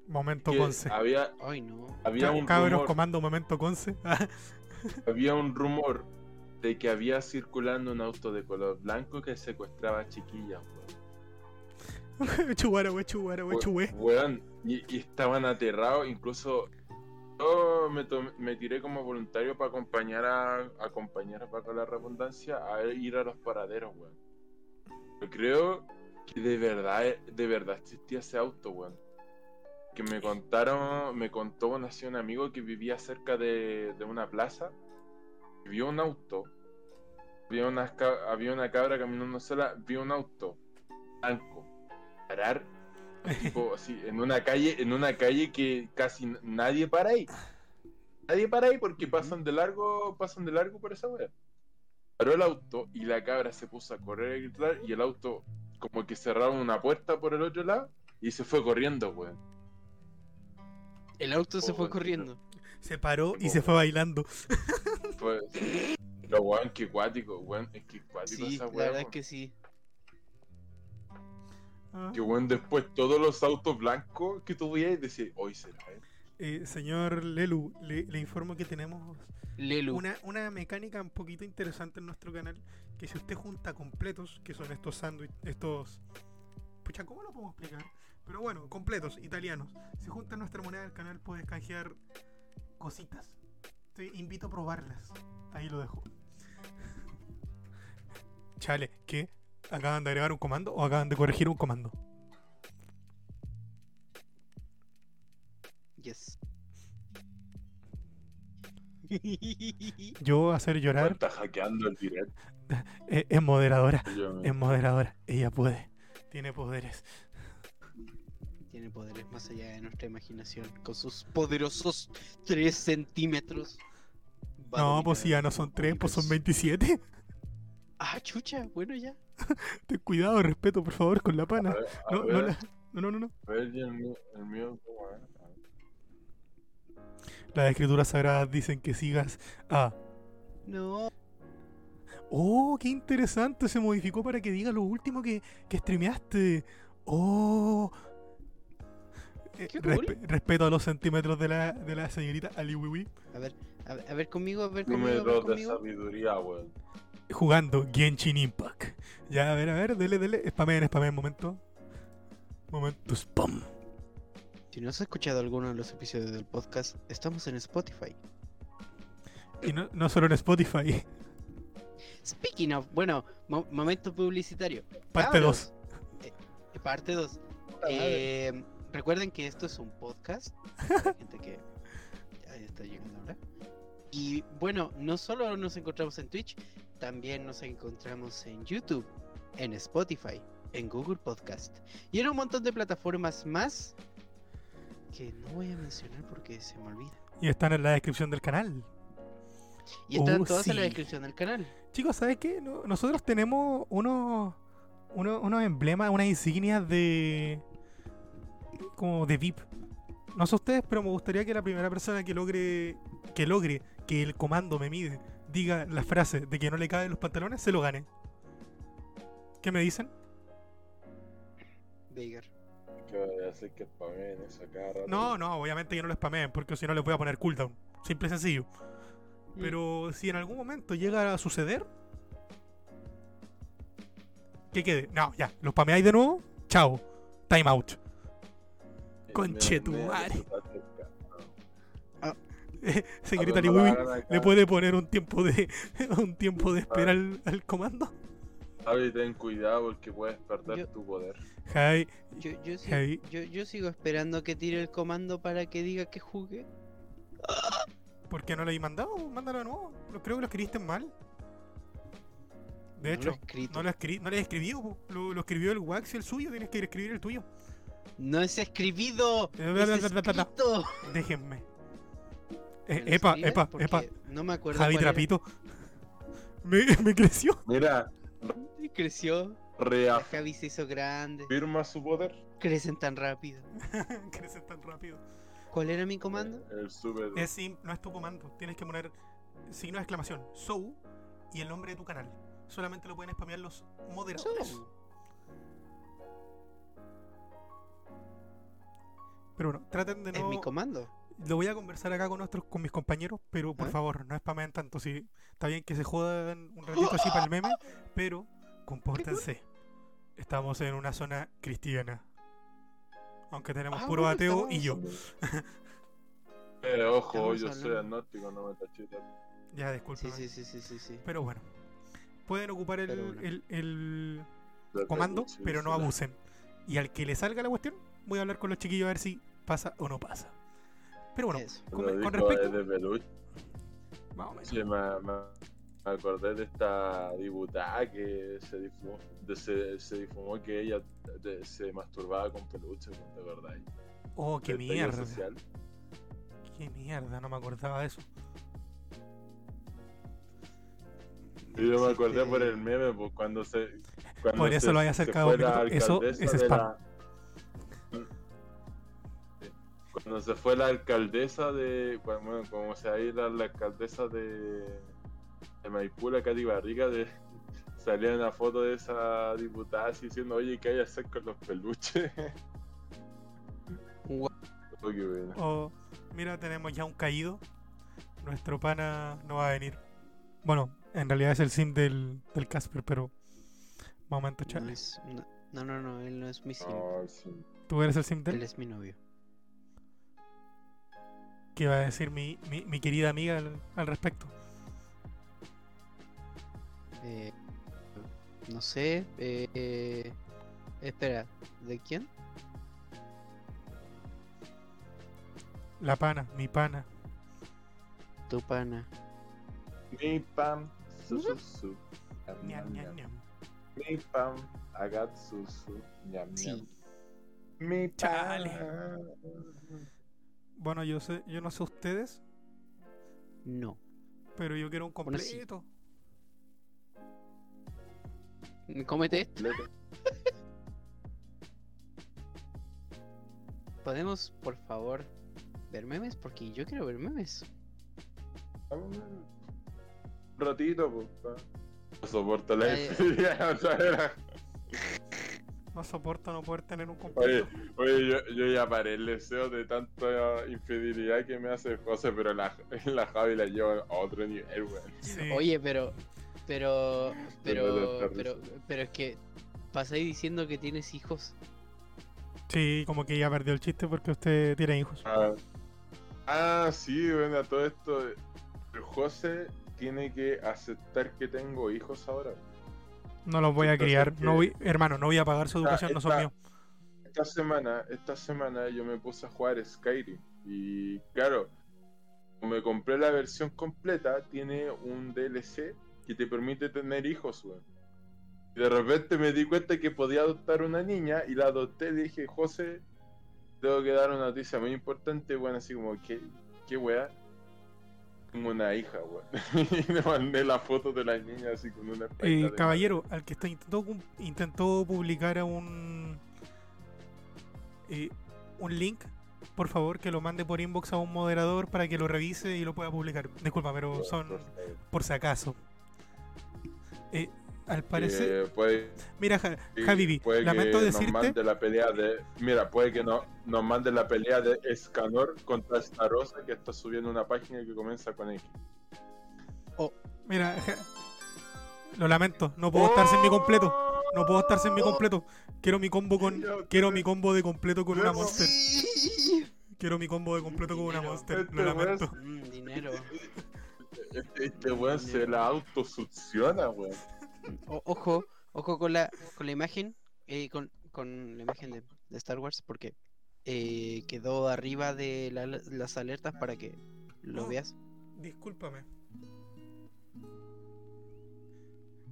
Momento Que Conce. había, Ay, no. había un Cabros rumor, comando momento Conce. había un rumor de que había circulando un auto de color blanco que secuestraba a chiquillas, weón. Huechubara, huechubara, huechubé. Weón, y, y estaban aterrados, incluso yo me, tomé- me tiré como voluntario para acompañar a acompañar a Paco la redundancia a ir a los paraderos, weón. Yo creo que de verdad, de verdad existía ese auto, weón. Que me contaron, me contó así un amigo que vivía cerca de, de una plaza, vio un auto, había una, había una cabra caminando sola, vio un auto blanco, parar tipo así, en una calle, en una calle que casi nadie para ahí. Nadie para ahí porque pasan de largo, pasan de largo por esa wea. Paró el auto y la cabra se puso a correr a gritar y el auto como que cerraron una puerta por el otro lado y se fue corriendo, weón. El auto se Oh, fue corriendo. Se paró y se fue bailando. Fue... Pero weón, qué cuático, weón, es que cuático Sí, esa la wea. verdad es weón. que sí. Ah. Que weón, después todos los autos blancos que tú veías decías, hoy será, eh. Eh, señor Lelu, le, le informo que tenemos Lelu. una, una mecánica un poquito interesante en nuestro canal. Que si usted junta completos, que son estos sándwiches, estos. Pucha, ¿cómo lo podemos explicar? Pero bueno, completos, italianos. Si juntas nuestra moneda del canal, puedes canjear cositas. Te invito a probarlas. Ahí lo dejo. Chale, ¿qué? ¿Acaban de agregar un comando o acaban de corregir un comando? Yes. Yo hacer llorar Está hackeando el directo. eh, es moderadora. Yo Es moderadora. Ella puede. Tiene poderes. Tiene poderes más allá de nuestra imaginación. Con sus poderosos 3 centímetros. No, pues si ya no son 3, pues son universo. 27. Ah, chucha, bueno ya. Ten cuidado, respeto, por favor, con la A pana. ver, a No, no, la- no, no, no, no. a ver, el mío, el mío, ¿cómo es? A ver. Las escrituras sagradas dicen que sigas a. No. Oh, qué interesante. Se modificó para que diga lo último que, que streameaste. Oh. Eh, respeto a los centímetros de la, de la señorita Aliwiwi. A ver, a ver, a ver conmigo, a ver conmigo, Número de conmigo. sabiduría, weón. Jugando Genshin Impact. Ya, a ver, a ver, dele, dele. Spameen, spameen un momento. Momento spam. Si no has escuchado alguno de los episodios del podcast, estamos en Spotify. Y no, no solo en Spotify. Speaking of, bueno, mo- momento publicitario. Parte Cabros, 2. eh, parte 2. madre. Recuerden que esto es un podcast. Para gente que ya está llegando ahora. Y bueno, no solo nos encontramos en Twitch, también nos encontramos en YouTube, en Spotify, en Google Podcast y en un montón de plataformas más que no voy a mencionar porque se me olvida. Y están en la descripción del canal. Y están Oh, todas en la descripción del canal. Chicos, ¿sabes qué? No- Nosotros tenemos unos, unos, unos emblemas, unas insignias de. Como de VIP. No sé ustedes, pero me gustaría que la primera persona que logre. que logre que el comando me mide diga la frase de que no le caben los pantalones, se lo gane. ¿Qué me dicen? Veigar. ¿Qué voy a hacer que spameen eso cada? No, no, obviamente que no lo spameen, porque si no les voy a poner cooldown. Simple y sencillo. Pero si en algún momento llega a suceder. Que quede. No, ya. Lo spameáis de nuevo. Chao. Time out. la hagan acá. ¿le puede poner un tiempo de. un tiempo de espera al, al comando? Javi, ten cuidado porque puedes perder Yo- tu poder. Javi, Yo, yo, sí- Heavy. yo, yo sigo esperando que tire el comando para que diga que jugue. ¿por qué no lo he mandado? Mándalo de nuevo. Creo que lo escribiste mal. De No hecho, lo he no lo, escri no lo he escribido. po. Lo, lo escribió el Wax y el suyo. Tienes que escribir el tuyo. No es escribido. Eh, Es escrito. Déjenme. Eh, ¿Me lo epa, epa, Porque epa. No me acuerdo. Javi. Trapito. Me, me creció. Mira, Y Creció. La reafirma Javi se hizo grande. su poder. Crecen tan rápido. Crece tan rápido. ¿Cuál era mi comando? El super. Es sim- no es tu comando. Tienes que poner signo de exclamación. So y el nombre de tu canal. Solamente lo pueden spamear los moderadores. So. Pero bueno, traten de Es no. mi comando. Lo voy a conversar acá con nuestros, con mis compañeros, pero por ¿Ah? favor, no spameen tanto. Si está bien que se jodan un ratito así para el meme, pero compórtense. Estamos en una zona cristiana. Aunque tenemos Ah, puro bueno, ateo y yo. Eh, ojo, yo soy agnóstico, no me tachitas. Ya, Sí, disculpen. sí, sí, sí, sí, sí. Pero bueno. Pueden ocupar el, Pero bueno. el- el comando, pero no abusen. Y al que le salga la cuestión, voy a hablar con los chiquillos a ver si pasa o no pasa. Pero bueno, Eso. con, con respecto. de peluche. Más o menos. Sí, me, acordé de esta diputada que se difumó, de- se, se difumó que ella de- se masturbaba con peluche, ¿no ¿te acordáis? Oh, qué mierda. social. Qué mierda, no me acordaba de eso. Y yo me acordé por el meme, pues cuando se. Cuando Por eso se- lo había acercado. Eso es spam. la- Cuando se fue la alcaldesa de. Bueno, como se ahí la, la alcaldesa de. de Maipú, la Katy Barriga, de. Salía una foto de esa diputada así diciendo, oye, ¿qué hay que hacer con los peluches? Gua- Oh, qué bueno. Oh, mira, tenemos ya un caído. Nuestro pana no va a venir. Bueno, en realidad es el sim del, del Casper, pero. Momento, es- no, no, no, no, él no es mi sim. No, sí. ¿Tú eres el sim Él del? es mi novio. ¿Qué va a decir mi, mi, mi querida amiga al, al respecto? Eh, no sé. Eh, eh, espera, ¿de quién? La pana, mi pana. Tu pana. Mi pam, su su su. Ñam, Ñam, ñam. Mi pam, agat su su. Ñam, Sí. Mi Chale. Bueno, yo sé, yo no sé ustedes, No. pero yo quiero un Bueno, sí. completo. Cómete esto. ¿Podemos, por favor, ver memes? Porque yo quiero ver memes. Un ratito, pues. No soporto la No soporto no poder tener un Oye, completo. oye yo, yo ya paré el deseo de tanta infidelidad que me hace José, pero la, la Javi la lleva a otro nivel, weón. Sí. Oye, pero. Pero. Pero Pero. Pero, es que. Pasáis diciendo que tienes hijos. Sí, como que ya perdió el chiste porque usted tiene hijos. Ah, ah, sí, bueno, todo esto. El José tiene que aceptar que tengo hijos ahora. No los voy a Entonces, criar. que- No voy, hermano, no voy a pagar su Esta- educación, no son míos. Esta semana, esta semana yo me puse a jugar Skyrim. Y claro, como me compré la versión completa, tiene un DLC que te permite tener hijos, weón. Y de repente me di cuenta que podía adoptar una niña y la adopté y dije, José, tengo que dar una noticia muy importante, bueno, así como, ¿qué, qué weá? Una hija, weón. y le mandé la foto de la niña así con una Eh, caballero, al que está intentó, intentó publicar a un eh, un link, por favor que lo mande por inbox a un moderador para que lo revise y lo pueda publicar. Disculpa, pero son por si acaso. Eh, al parecer, Eh, puede, mira, Ja- puede lamento nos decirte, mande la pelea de. Mira, puede que no, nos mande la pelea de Escanor contra Starosa que está subiendo una página que comienza con X. mira, Ja- lo lamento, no puedo estar sin mi completo, no puedo estar sin mi completo. Quiero mi combo con, quiero mi combo de completo con una monster. Quiero mi combo de completo con una monster, Este lo lamento. Mm, dinero. Este, este weón se la autosucciona, weón. O- ojo, ojo con la, con la imagen, eh, con, con la imagen de, de Star Wars, porque eh, quedó arriba de la- las alertas para que lo Oh. veas. Discúlpame.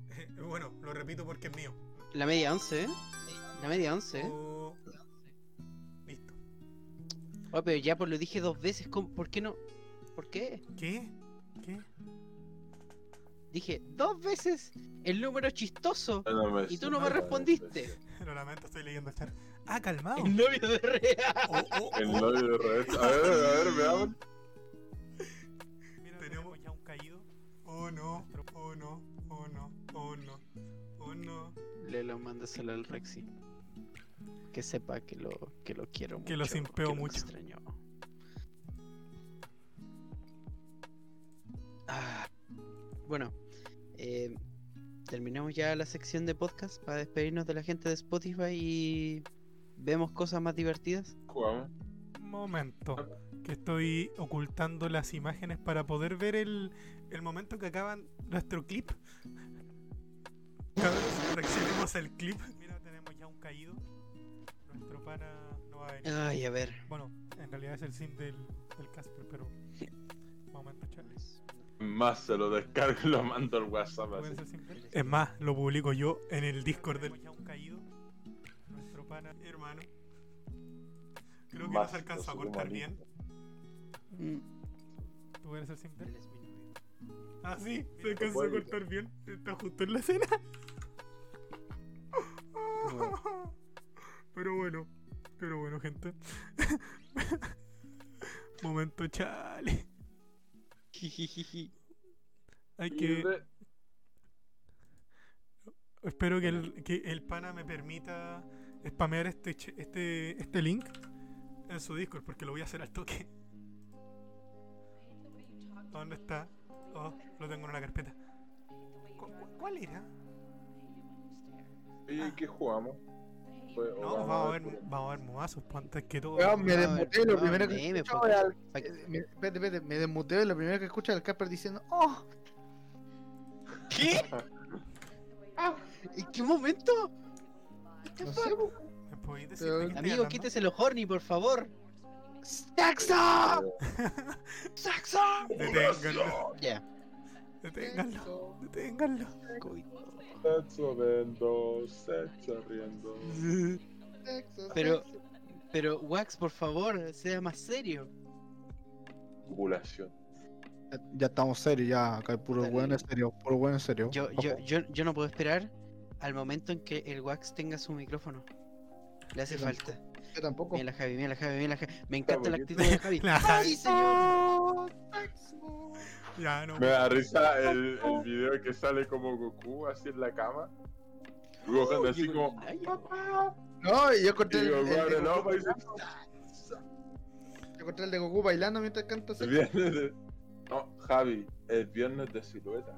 Bueno, lo repito porque es mío. La media 11, ¿eh? La media 11, ¿eh? Oh, Listo. Oh, pero ya pues lo dije dos veces, ¿cómo- ¿por qué no? ¿Por qué? ¿Qué? ¿Qué? Dije dos veces el número chistoso. No Y tú no me respondiste. Lo lamento, estoy leyendo el chat. Ah, calmado. El novio de Rea. Oh, oh, El oh. novio de Red. A ver, a ver, veamos. Mira, tenemos ya un caído. Oh no, oh no, oh no, oh no, oh no. Le lo mándaselo al Rexy. Que sepa que lo, que lo quiero mucho. Que lo simpeo lo mucho. extraño. Ah, bueno, eh, terminamos ya la sección de podcast para despedirnos de la gente de Spotify y vemos cosas más divertidas. Jugamos. Momento. Que estoy ocultando las imágenes para poder ver el, el momento que acaban nuestro clip. Cabros, reaccionemos al clip. Mira, tenemos ya un caído. Nuestro pana no va a venir. Ay, a ver. Bueno, en realidad es el sim del, del Casper, pero. Momento, chavales. Más se lo descargo y lo mando al WhatsApp ¿Puede así. Es más, lo publico yo en el Discord del. ya un caído. Nuestro pana, hermano. Creo que no se alcanzó a cortar bien. ¿Tú eres el sim del? él es mi novio. Ah, sí, se alcanzó a cortar bien. Está justo en la escena. Pero bueno, pero bueno, gente. Momento chale. Hay que. Espero que el, que el pana me permita spamear este, este, este link en su Discord porque lo voy a hacer al toque. ¿Dónde está? Oh, lo tengo en una carpeta. ¿Cu- cu- ¿Cuál era? ¿Y qué jugamos? Pues, No, vamos a ver, puro- vamos a ver pues, antes que todo. Me a ver, desmuteé lo no, primero que escucho al- eh, Espérate, espérate, me desmuteé y lo primero que escucho es al Casper diciendo ¡Oh! ¿Qué? ¿En qué momento? No sé, po. ¿Me podéis decir Pero- de qué estoy Amigo, quítese los horny, por favor. ¡Saxo! ¡Saxo! Ya. Deténganlo, deténganlo. Sexo vendo, sexo riendo. Sexo, Pero-. Pero, Wax, por favor, sea más serio. Ovulación. Ya estamos serios, ya, acá hay puro bueno en serio, puro bueno en serio. Yo, yo, yo, yo no puedo esperar al momento en que el Wax tenga su micrófono. Le hace Yo falta. Yo tampoco. Mira la Javi, mira la Javi, mira la Javi. Me encanta la actitud de Javi. La Javi. ¡Ay, señor! Ya, no. Me da risa el, el video que sale como Goku así en la cama. Gohan así como. Ay, No, y yo encontré Y el, el de el Goku dice. yo encontré el de Goku bailando mientras canta "Es sexo. viernes de. No, Javi, es viernes de silueta.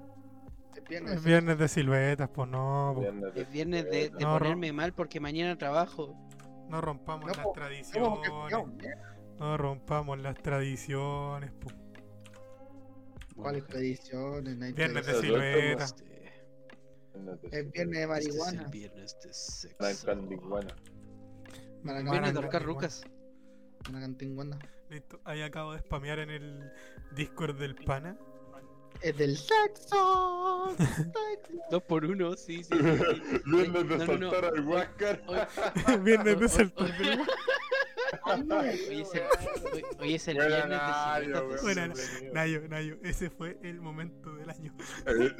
Es viernes. Es viernes de siluetas, pues no. po. Viernes de Es viernes de. No, ponerme mal porque mañana trabajo. No rompamos No, las po, ¿Cómo que tradiciones. No rompamos las tradiciones, po. ¿Cuáles tradiciones? No hay Viernes de silueta. Es viernes de este es el marihuana. viernes de sexo. Blancandigüena. Maraca- Viernes de ahorcar rucas. Maracantinguana. Listo, ahí acabo de spamear en el Discord del pana. Es del sexo. Dos por uno, sí, sí. sí. Viernes de No, no, no. saltar al Huáscar. Viernes de saltar. hoy- Hoy es el, hoy- hoy es el Buena viernes de Nayo, de. Nayo, Nayo, ese fue el momento del año. El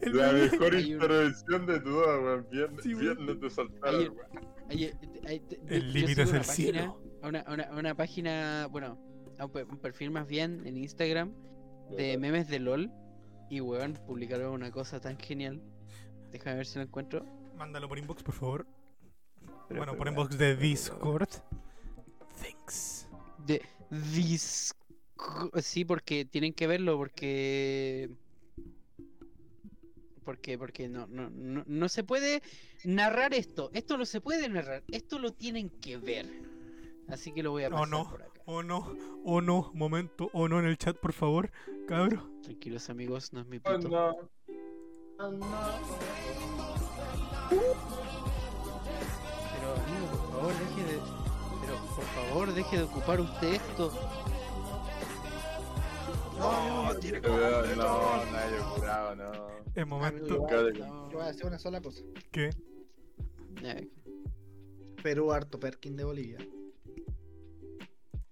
La mejor intervención de todas, weón. Viernes, Sí, viernes te- El yo límite es el cielo. a Una, a una, a una página, bueno, a un, pe- un perfil más bien en Instagram de memes de LOL. Y weón, publicaron una cosa tan genial. Déjame ver si lo encuentro. Mándalo por inbox, por favor. Pero, Bueno, por inbox de Discord. De Disco. Sí, porque tienen que verlo, porque. Porque, porque no, no, no, no se puede narrar esto. Esto no se puede narrar. Esto lo tienen que ver. Así que lo voy a Oh, pasar no. por acá. O no, o no, momento, o no en el chat, por favor, cabro. Tranquilos amigos, no es mi Oh, puto. no. Oh, no. Pero amigo, por favor, deje de. Por favor, deje de ocupar usted esto. No, tiene Te veo- No, Nayo, curado, no. El Amigo, momento yo, voy a- yo voy a hacer una sola cosa. que. Ya, Perú, harto Perkin de Bolivia.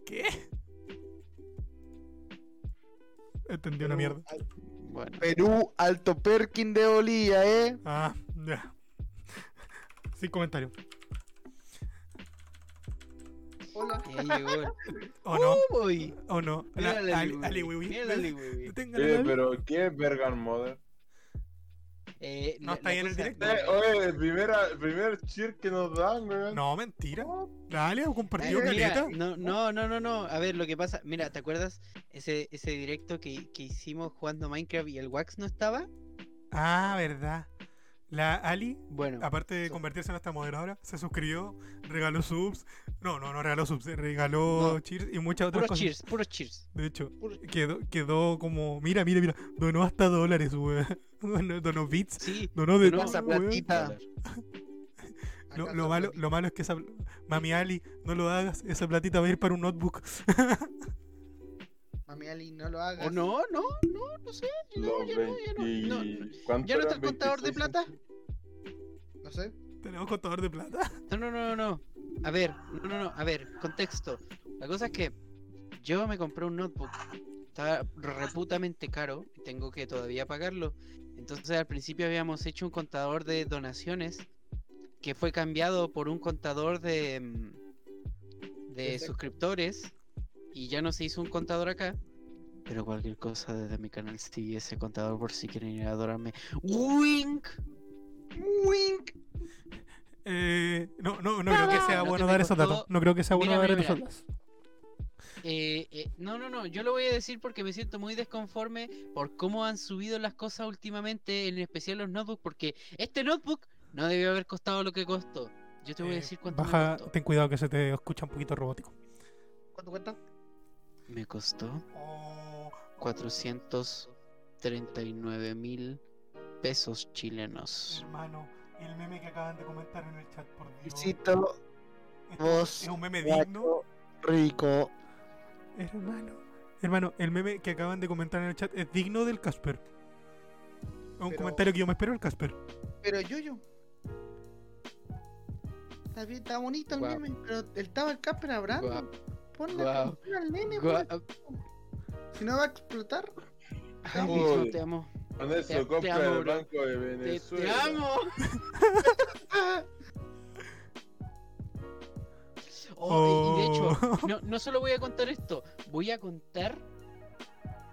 ¿Qué? Entendí una Perú, mierda. al- Bueno, Perú, alto Perkin de Bolivia, eh. Ah, ya. Sin comentario. Hola. ¿O no? Uy, ¿O no? La- la Ali- Ali Ali Wiwi, el- pero ¿qué es Bergan Mother? Eh, No la- está ahí en el directo. Eh, oye, primera, primer cheer que nos dan, weón. No, mentira. Dale, Eh, compartido caleta. no, no, no, no, no. A ver, lo que pasa, mira, ¿te acuerdas ese, ese directo que, que hicimos jugando Minecraft y el Wax no estaba? Ah, verdad. La Ali, Bueno, aparte de convertirse en nuestra moderadora, se suscribió, regaló subs. No, no, no regaló subs, eh, regaló No. cheers y muchas otras puros cosas. cheers, puros cheers. De hecho, Puro- quedó, quedó como. Mira, mira, mira. Donó hasta dólares, weón. Donó, donó bits. Sí, Donó de donó esa platita. Lo, lo malo, lo malo es que esa. Mami Ali, no lo hagas. Esa platita va a ir para un notebook. Mami Ali, no lo hagas. o no, no, no, no sé. No, ya no, ya no, 20 no, no. ¿cuánto ¿Ya no está el contador de 26 plata? No sé. Tenemos contador de plata. No, no, no, no, no. A ver, no, no, no, a ver, contexto. La cosa es que yo me compré un notebook. Estaba reputamente caro y tengo que todavía pagarlo. Entonces al principio habíamos hecho un contador de donaciones que fue cambiado por un contador de, mm, de suscriptores y ya no se hizo un contador acá. Pero cualquier cosa desde mi canal sigue ese contador por si quieren ir a adorarme. ¡Wink! ¡Wink! Eh, no, no, no creo que sea bueno me dar esos datos. No creo que sea bueno Mira, dar mira, esos datos. Eh, eh, no, no, no, yo lo voy a decir porque me siento muy desconforme por cómo han subido las cosas últimamente, en especial los notebooks, porque este notebook no debió haber costado lo que costó. Yo te voy a Eh, decir cuánto me Baja, costó. ten cuidado que se te escucha un poquito robótico. ¿Cuánto cuesta? Me costó Oh, 439 mil pesos chilenos. hermano, el meme que acaban de comentar en el chat, por Dios. Visito Esto vos, es un meme digno. rico. Hermano, hermano, el meme que acaban de comentar en el chat es digno del Casper. Es un Pero- comentario que yo me espero del Casper. Pero Yuyo. Está bien, está bonito el meme, pero estaba el Casper hablando. Ponle atención al nene, Gua- pues, si no va a explotar. Ay, Uy. te amo. Con Te- eso te compra amo, el bro. Banco de Te, Venezuela. te amo. Oh, y- y de hecho, Oh. no, no solo voy a contar esto, voy a contar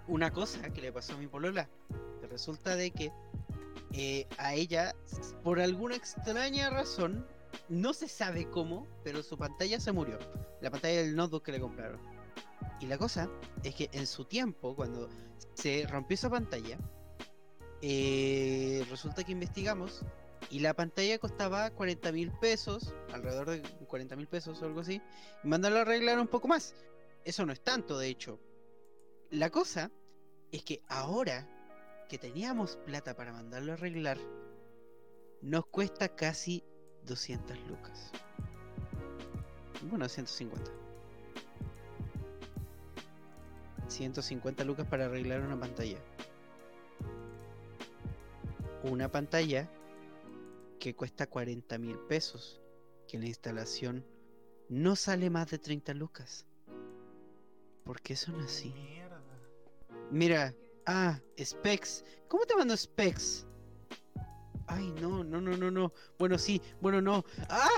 una cosa que le pasó a mi polola. Que resulta de que eh, a ella, por alguna extraña razón, no se sabe cómo, pero su pantalla se murió. La pantalla del notebook que le compraron. Y la cosa es que en su tiempo, cuando se rompió esa pantalla, eh, resulta que investigamos Y la pantalla costaba 40 mil pesos, alrededor de 40 mil pesos o algo así. Y mandarlo a arreglar un poco más. Eso no es tanto, de hecho. La cosa es que ahora que teníamos plata para mandarlo a arreglar, nos cuesta casi 200 lucas. Bueno, 150. 150 lucas para arreglar una pantalla. Una pantalla que cuesta 40 mil pesos. Que la instalación no sale más de 30 lucas. ¿Por qué son así? Mierda. Mira, ah, specs. ¿Cómo te mando specs? Ay, no, no, no, no, no. Bueno, sí, bueno, no. ¡Ah!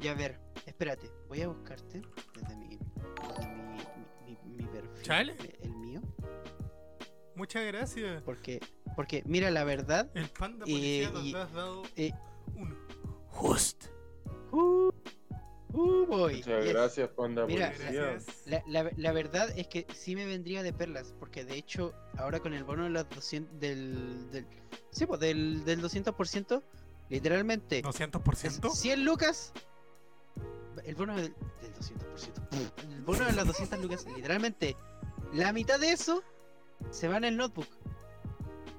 Ya a ver, espérate. Voy a buscarte desde mi, desde mi, mi, mi- mi perfil. Chale. eh, El mío. Muchas gracias. Porque, porque, mira, la verdad. El panda Eh, policía nos y- has dado eh, un host. Uh, uh, boy. Muchas yes. gracias, Panda Mira, Policía. Gracias. La, la, la verdad es que sí me vendría de perlas, porque de hecho, ahora con el bono de los 200 del, del, sí, pues, del, del 200%, literalmente, es ¿200%? 100 lucas, el bono del, del 200%, el bono de las 200 lucas, literalmente, la mitad de eso se va en el notebook.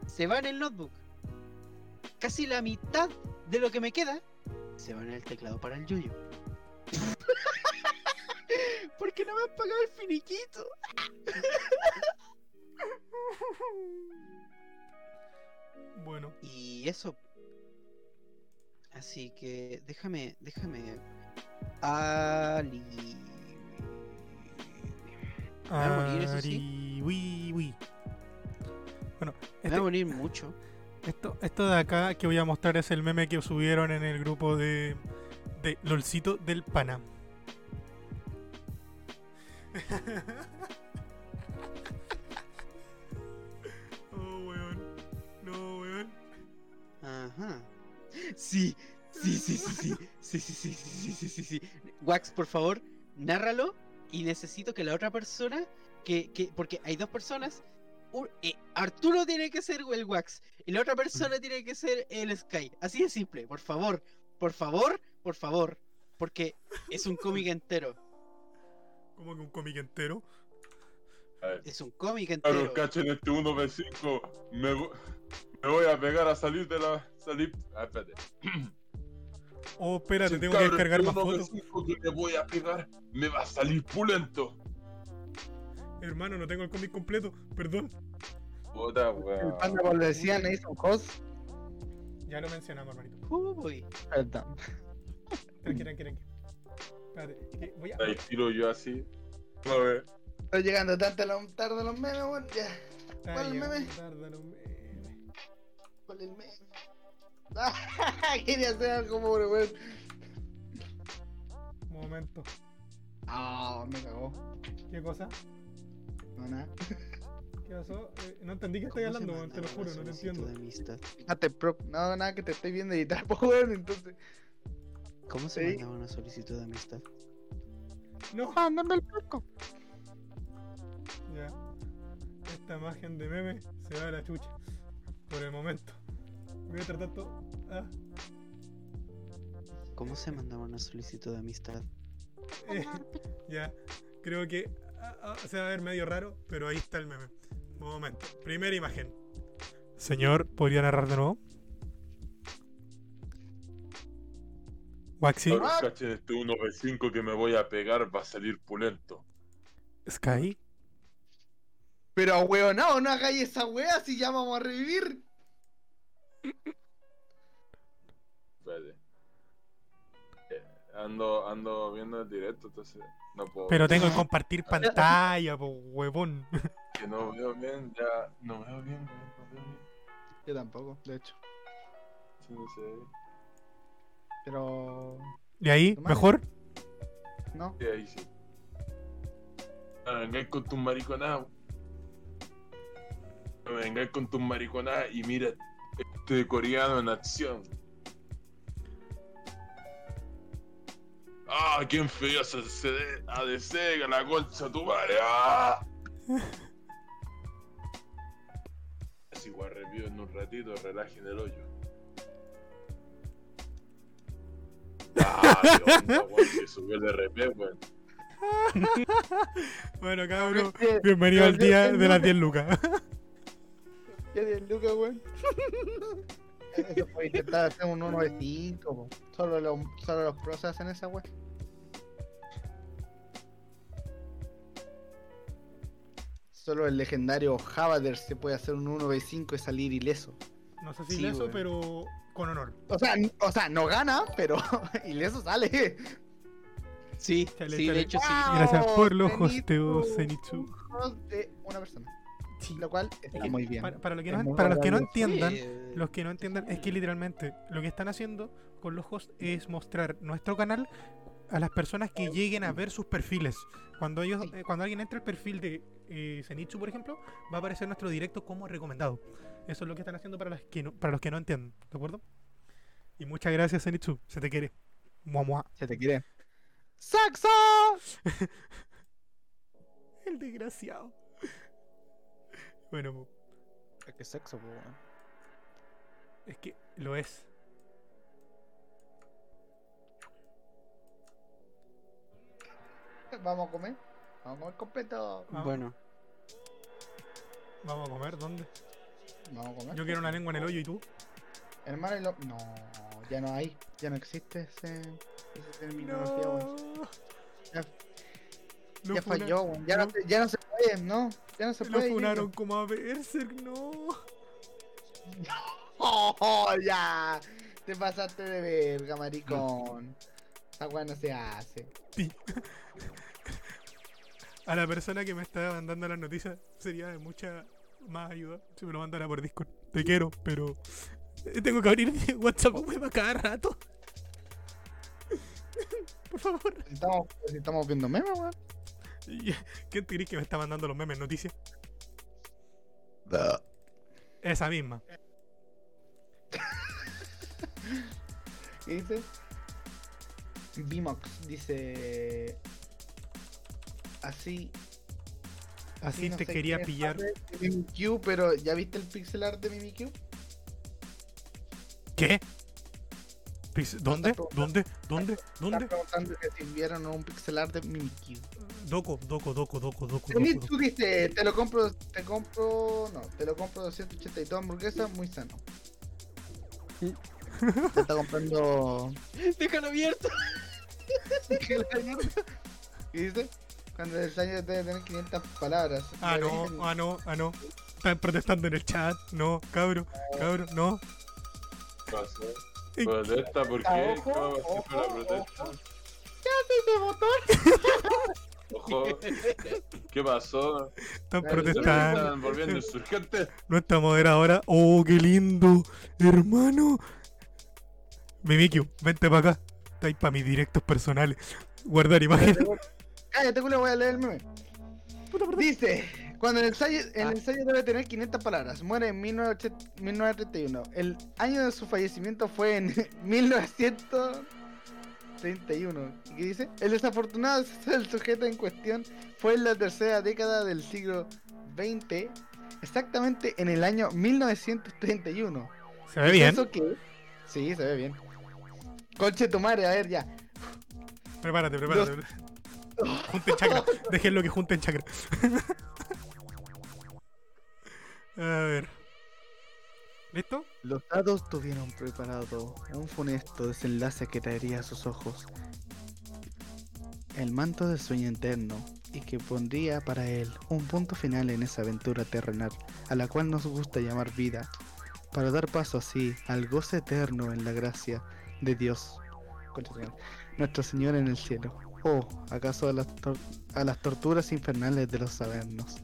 Se va en el notebook. Casi la mitad de lo que me queda se va en el teclado para el yuyo. Porque no me han pagado el finiquito. Bueno, Y eso. Así que déjame, déjame. Ali. Me voy a morir, eso sí. Bueno, Me este- va a morir mucho. esto, esto de acá que voy a mostrar es el meme que subieron en el grupo de, de LOLcito del Pana. Ajá. Sí, sí, sí, sí, sí. Sí, sí, sí, sí, sí, sí, sí, sí. Wax, por favor, nárralo. Y necesito que la otra persona. Que, que, porque hay dos personas. un- eh, Arturo tiene que ser el Wax. Y la otra persona tiene que ser el Sky. Así de simple, por favor. Por favor, por favor. Porque es un cómic entero. Como que un cómic entero. A ver, Es un cómic Claro, entero. cachen este 1v5. Me, me voy a pegar a salir de la. Salir. Ah, espérate. Oh, espérate, Sí, tengo que descargar más fotos. 1v5 que me voy a pegar. Me va a salir pulento. Hermano, no tengo el cómic completo, perdón. Puta, El weón. panda policía me hizo un host. Ya lo mencionamos, hermanito. Uy, Perdón. Tranqui, tranqui, tranqui. Espérate, voy a. Ahí tiro yo así. A ver. Estoy llegando lo- tarde los memes, weón. Ya. ¿Cuál meme? tarde los memes. ¿Cuál es el meme? Ah, quería hacer algo, pobre weón. Momento. Ah, me cagó. ¿Qué cosa? No, nada. ¿Qué pasó? Eh, no entendí que estoy ¿cómo se hablando, te lo juro, no solicitud entiendo. de amistad? Hazte pro. No, nada, que te estoy viendo editar, pues, weón. Entonces. ¿Cómo se Sí. mandaba una solicitud de amistad? No, Mándame el poco. ya. Esta imagen de meme se va a la chucha. Por el momento. Voy a tratar todo. Ah, ¿Cómo se mandaba una solicitud de amistad? eh, ya. Creo que ah, ah, se va a ver medio raro, pero ahí está el meme. Momento. Primera imagen. Señor, ¿podría narrar de nuevo? Waxi, cachen este 1v5 que me voy a pegar. Va a salir pulento. Sky. Pero, weón, no, no hagáis esa weá si ya vamos a revivir. Espérate. Eh, Ando, ando viendo el directo, entonces no puedo. Pero tengo que compartir pantalla, po, huevón. Que no veo bien, ya. No veo bien, weón, no veo bien. Yo tampoco, de hecho. Sí, no sé. Pero. ¿Y ahí? Tomás. ¿Mejor? No. Sí, ahí sí. Vengáis con tus mariconadas. Me vengáis con tus mariconadas y mira este coreano en acción. Ah, quién feo se, se de, a de Sega, la concha tu madre. Ah. Así igual review en un ratito, relajen el hoyo. Ah, qué onda, weón, que subió el RP, weón. Bueno, cabrón, bienvenido al día de las 10 lucas. ¿Qué de Lucas, weón? Eso puede intentar hacer un 1 de 5, solo los, solo los pros hacen esa weón. Solo el legendario Havader se puede hacer un 1v5 y salir ileso. No sé si Sí, eso, weón. pero con honor. O sea, o sea, no gana, pero ileso sale. Sí, Chale, sí, chale. de hecho sí. Gracias por los hosteos, Zenitsu. De una persona. Sí. Lo cual está que muy bien. Para, para lo que Es no- muy para los que no entiendan, Eh, los que no entiendan, es que literalmente lo que están haciendo con los hosts es mostrar nuestro canal a las personas que lleguen a ver sus perfiles. Cuando ellos, Sí. eh, cuando alguien entra al perfil de eh, Zenitsu, por ejemplo, va a aparecer nuestro directo como recomendado. Eso es lo que están haciendo para los que no, para los que no entienden, ¿de acuerdo? Y muchas gracias, Zenitsu. Se te quiere. Mua, mua. Se te quiere. ¡Saxo! El desgraciado. Bueno, ¿Qué sexo, po, weón? es que lo es. Vamos a comer. Vamos a comer completo. Ah. Bueno, Vamos a comer, ¿dónde? Vamos a comer. Yo quiero una lengua en el hoyo y tú. Hermano, y lo... no, ya no hay. Ya no existe ese, esa terminología, weón. Ya, falló, weón. Ya no, ya no se puede, ¿no? Ya no se Lo puede. funaron como a Berserk, no. ¡Oh, ya! Te pasaste de verga, maricón. Esa weá no se hace. A la persona que me está mandando las noticias sería de mucha más ayuda si me lo mandara por Discord. Te quiero, pero eh, tengo que abrir WhatsApp web a cada rato. Por favor. Estamos, si estamos viendo memes, weón. ¿Quién te crees que me está mandando los memes noticias? Esa misma. ¿Qué dice? Vimox dice. Así. Así no te quería pillar. Mimikyu, pero ¿ya viste el pixel art de Mimikyu? ¿Qué? ¿Dónde? ¿Dónde? ¿Dónde? Estás ¿Dónde? preguntando que si vieron un pixel art de Mimikyu. Doco, doco, doco, doco, doco, doco. Zenitsu dice, te lo compro, te compro, no, te lo compro 282 hamburguesas, muy sano. Te está comprando... déjalo abierto. ¿Qué dice? Cuando el ensayo debe tener 500 palabras. Ah, no, ah, no, ah, no. Están protestando en el chat. No, cabro, cabro, no. ¿Qué pasó? ¿Protesta por qué? ¿Cómo ojo, fue la protesta? ese botón? Ojo, ¿qué pasó? Están protestando. Están volviendo insurgentes. Nuestra moderadora. Oh, qué lindo, hermano. Mimikyu, vente para acá. Está ahí para mis directos personales. Guardar imágenes. Cállate, culo, voy a leer el meme. Dice, cuando el ensayo, el ah. ensayo debe tener 500 palabras. Muere en 19, 1931. El año de su fallecimiento fue en 1900. 31, que dice, el desafortunado del sujeto en cuestión fue en la tercera década del siglo XX, exactamente en el año 1931. Se ve bien. ¿Eso qué? Sí, se ve bien. Conche tu madre, a ver ya. Prepárate, prepárate. Los... Junten chakra. Déjenlo que junten chakra. a ver. ¿Listo? Los dados tuvieron preparado un funesto desenlace que traería a sus ojos el manto del sueño eterno y que pondría para él un punto final en esa aventura terrenal a la cual nos gusta llamar vida, para dar paso así al goce eterno en la gracia de Dios, nuestro Señor en el cielo, o acaso a las, torturas infernales de los sabernos.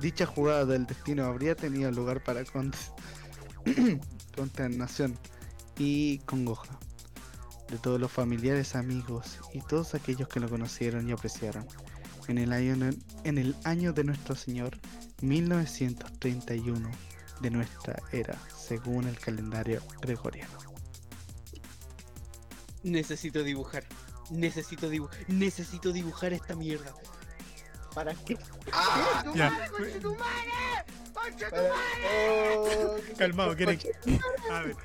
Dicha jugada del destino habría tenido lugar para con consternación y congoja de todos los familiares, amigos y todos aquellos que lo conocieron y apreciaron. En el año, en el año de nuestro Señor, 1931 de nuestra era, según el calendario gregoriano. Necesito dibujar. Necesito dibujar. Necesito dibujar esta mierda. ¿Para qué? Ya. Calmado, quieren. A ver.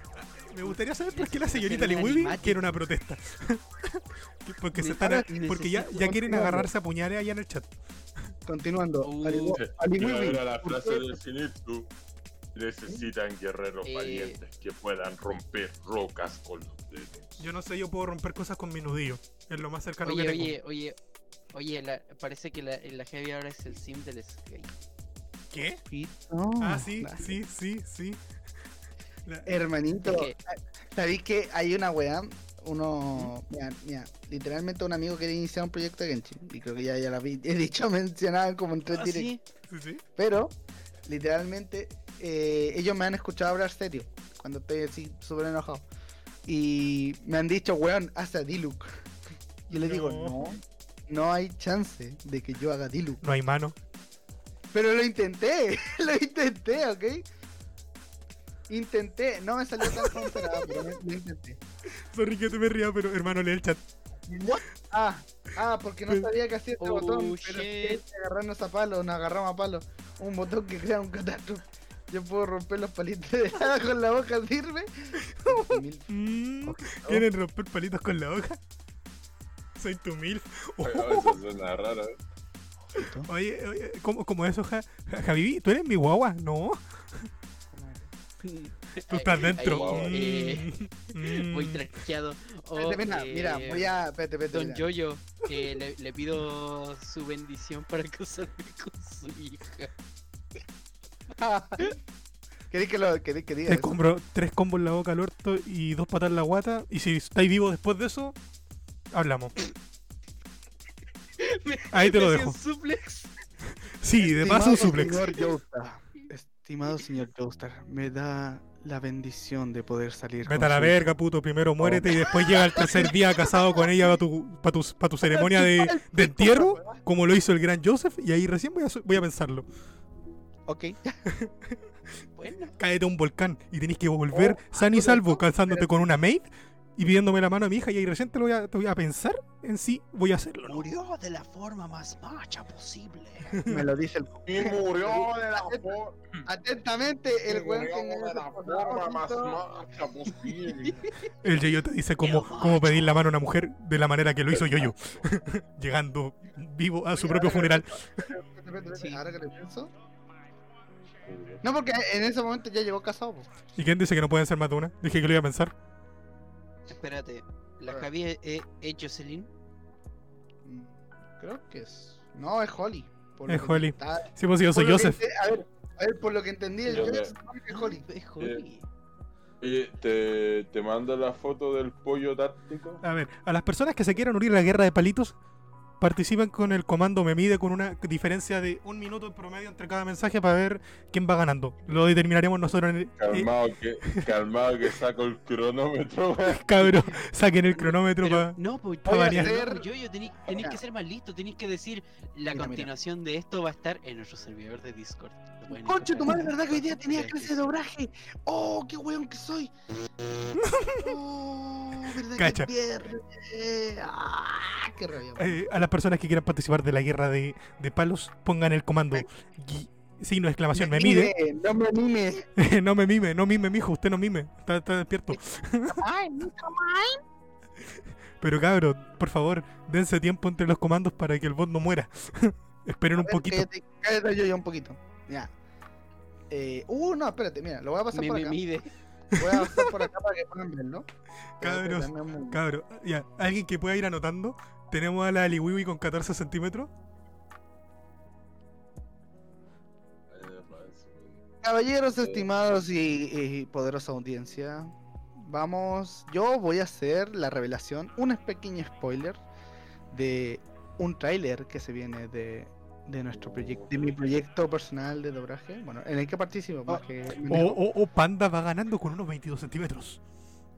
Me gustaría saber por qué la señorita Liwibi quiere una protesta. porque se están, Necesito- porque ya, ya quieren agarrarse a puñales allá en el chat. Continuando. Uh, era la ¿por frase del Sinitsu. Necesitan guerreros Eh. valientes que puedan romper rocas con los dedos. Yo no sé, yo puedo romper cosas con mi nudillo. Es lo más cercano Oye, que tengo. oye, oye, oye, la- parece que la, la heavy ahora es el sim del skate. ¿Qué? No, Ah, sí, sí, sí, sí. La- Hermanito, que- ¿sabéis que hay una weá? Uno, mira, mira, literalmente un amigo quiere iniciar un proyecto de Genshin. Y creo que ya, ya la vi, he dicho mencionada como en tres ¿Ah, directos. sí? sí, sí. Pero, literalmente, eh, ellos me han escuchado hablar serio. Cuando estoy así súper enojado. Y me han dicho, weón, haz a Diluc. Yo le digo, No. No, hay chance de que yo haga Diluc. No hay mano. Pero lo intenté, lo intenté, ¿ok? Intenté, no me salió tan como pero lo intenté. Sorry que te me ría, pero hermano, lee el chat. Ah, ah, porque no sabía que hacía este Oh, botón, pero es que agarrarnos a palo, nos agarramos a palo. Un botón que crea un catástrofe. Yo puedo romper los palitos de helada con la boca, ¿sirve? Mil Mm. ¿Quieren romper palitos con la hoja? Soy tu mil. No, Eso suena raro. ¿eh? Oye, oye, ¿cómo, cómo eso, ja, Ja- Javi? ¿Tú eres mi guagua? No, tú estás dentro. Ahí, eh, Mm, Voy mm. traqueado. Espérate, mira, mira, voy a. Espérate, espérate. Don. Yoyo, eh, le, le pido su bendición para casarme con su hija. ¿Queréis que lo que diga? Tres, eso? combos, tres combos en la boca al orto y dos patas en la guata. Y si estáis vivos después de eso, hablamos. Ahí te lo dejo. un suplex. Sí, de paso un suplex. señor Joestar, Estimado señor Joestar, me da la bendición de poder salir. Vete con a la su verga, puto. Primero muérete y después llega el tercer día casado con ella para tu, pa tu, pa tu ceremonia de, de entierro, como lo hizo el gran Joseph. Y ahí recién voy a, voy a pensarlo. Ok. Bueno, Cáete a un volcán y tenés que volver sano y salvo, calzándote con una maid y pidiéndome la mano a mi hija. Y ahí recién te, lo voy a, te voy a pensar en sí, voy a hacerlo. ¿no? murió de la forma más macha posible. Me lo dice el. Y murió de la forma. Atentamente, el weón que murió de la forma más macha posible. El Yoyo te dice cómo, cómo pedir la mano a una mujer de la manera que lo hizo Yoyo, llegando vivo a su propio funeral. Sí. Ahora que pienso. No, porque en ese momento ya llegó casado. po. ¿Y quién dice que no pueden ser más de una? Dije que lo iba a pensar. Espérate, ¿la ver. Javi es, es- es Jocelyn? Mm, Creo que es. No, es Holly. por Es Holly. está- Sí, pues yo soy que Joseph. A ver, a ver, por lo que entendí, el que es Holly. Es Holly. Oye, te, te mando la foto del pollo táctico. A ver, a las personas que se quieran unir a la guerra de palitos, participan con el comando me mide con una diferencia de un minuto en promedio entre cada mensaje para ver quién va ganando. Lo determinaremos nosotros en el... eh, Calmado que, calmado que saco el cronómetro. Cabro, saquen el cronómetro para... no, pues pa' yo, yo tenéis que ser más listo, tenéis que decir la Mira, continuación de esto va a estar en nuestro servidor de Discord. Conche, tu madre, ¿verdad que hoy día tenía clase de doblaje? ¡Oh, qué weón que soy! ¡Oh, verdad Cacha. que es viernes! ¡Ah, qué rabia! weón. Eh, a las personas que quieran participar de la guerra de, de palos, pongan el comando gui- signo de exclamación me mide. No me mime. no me mime, no mime, mijo, usted no mime. Está, está despierto. Pero cabro, por favor, dense tiempo entre los comandos para que el bot no muera. Esperen un poquito. Cállate, cállate yo, yo un poquito. Ya. Eh, uh, no, espérate, mira, lo voy a pasar Me, por me acá. mide. Voy a pasar por acá para que puedan verlo. Cabros, Espérate, dame un- Cabro, ya, alguien que pueda ir anotando. Tenemos a la Aliwiwi con 14 centímetros. Caballeros Eh. estimados y, y poderosa audiencia, vamos, yo voy a hacer la revelación, un pequeño spoiler de un tráiler que se viene de, de nuestro proyecto, de mi proyecto personal de doblaje, bueno, en el que participo más que O, o- o Panda va ganando con unos 22 centímetros.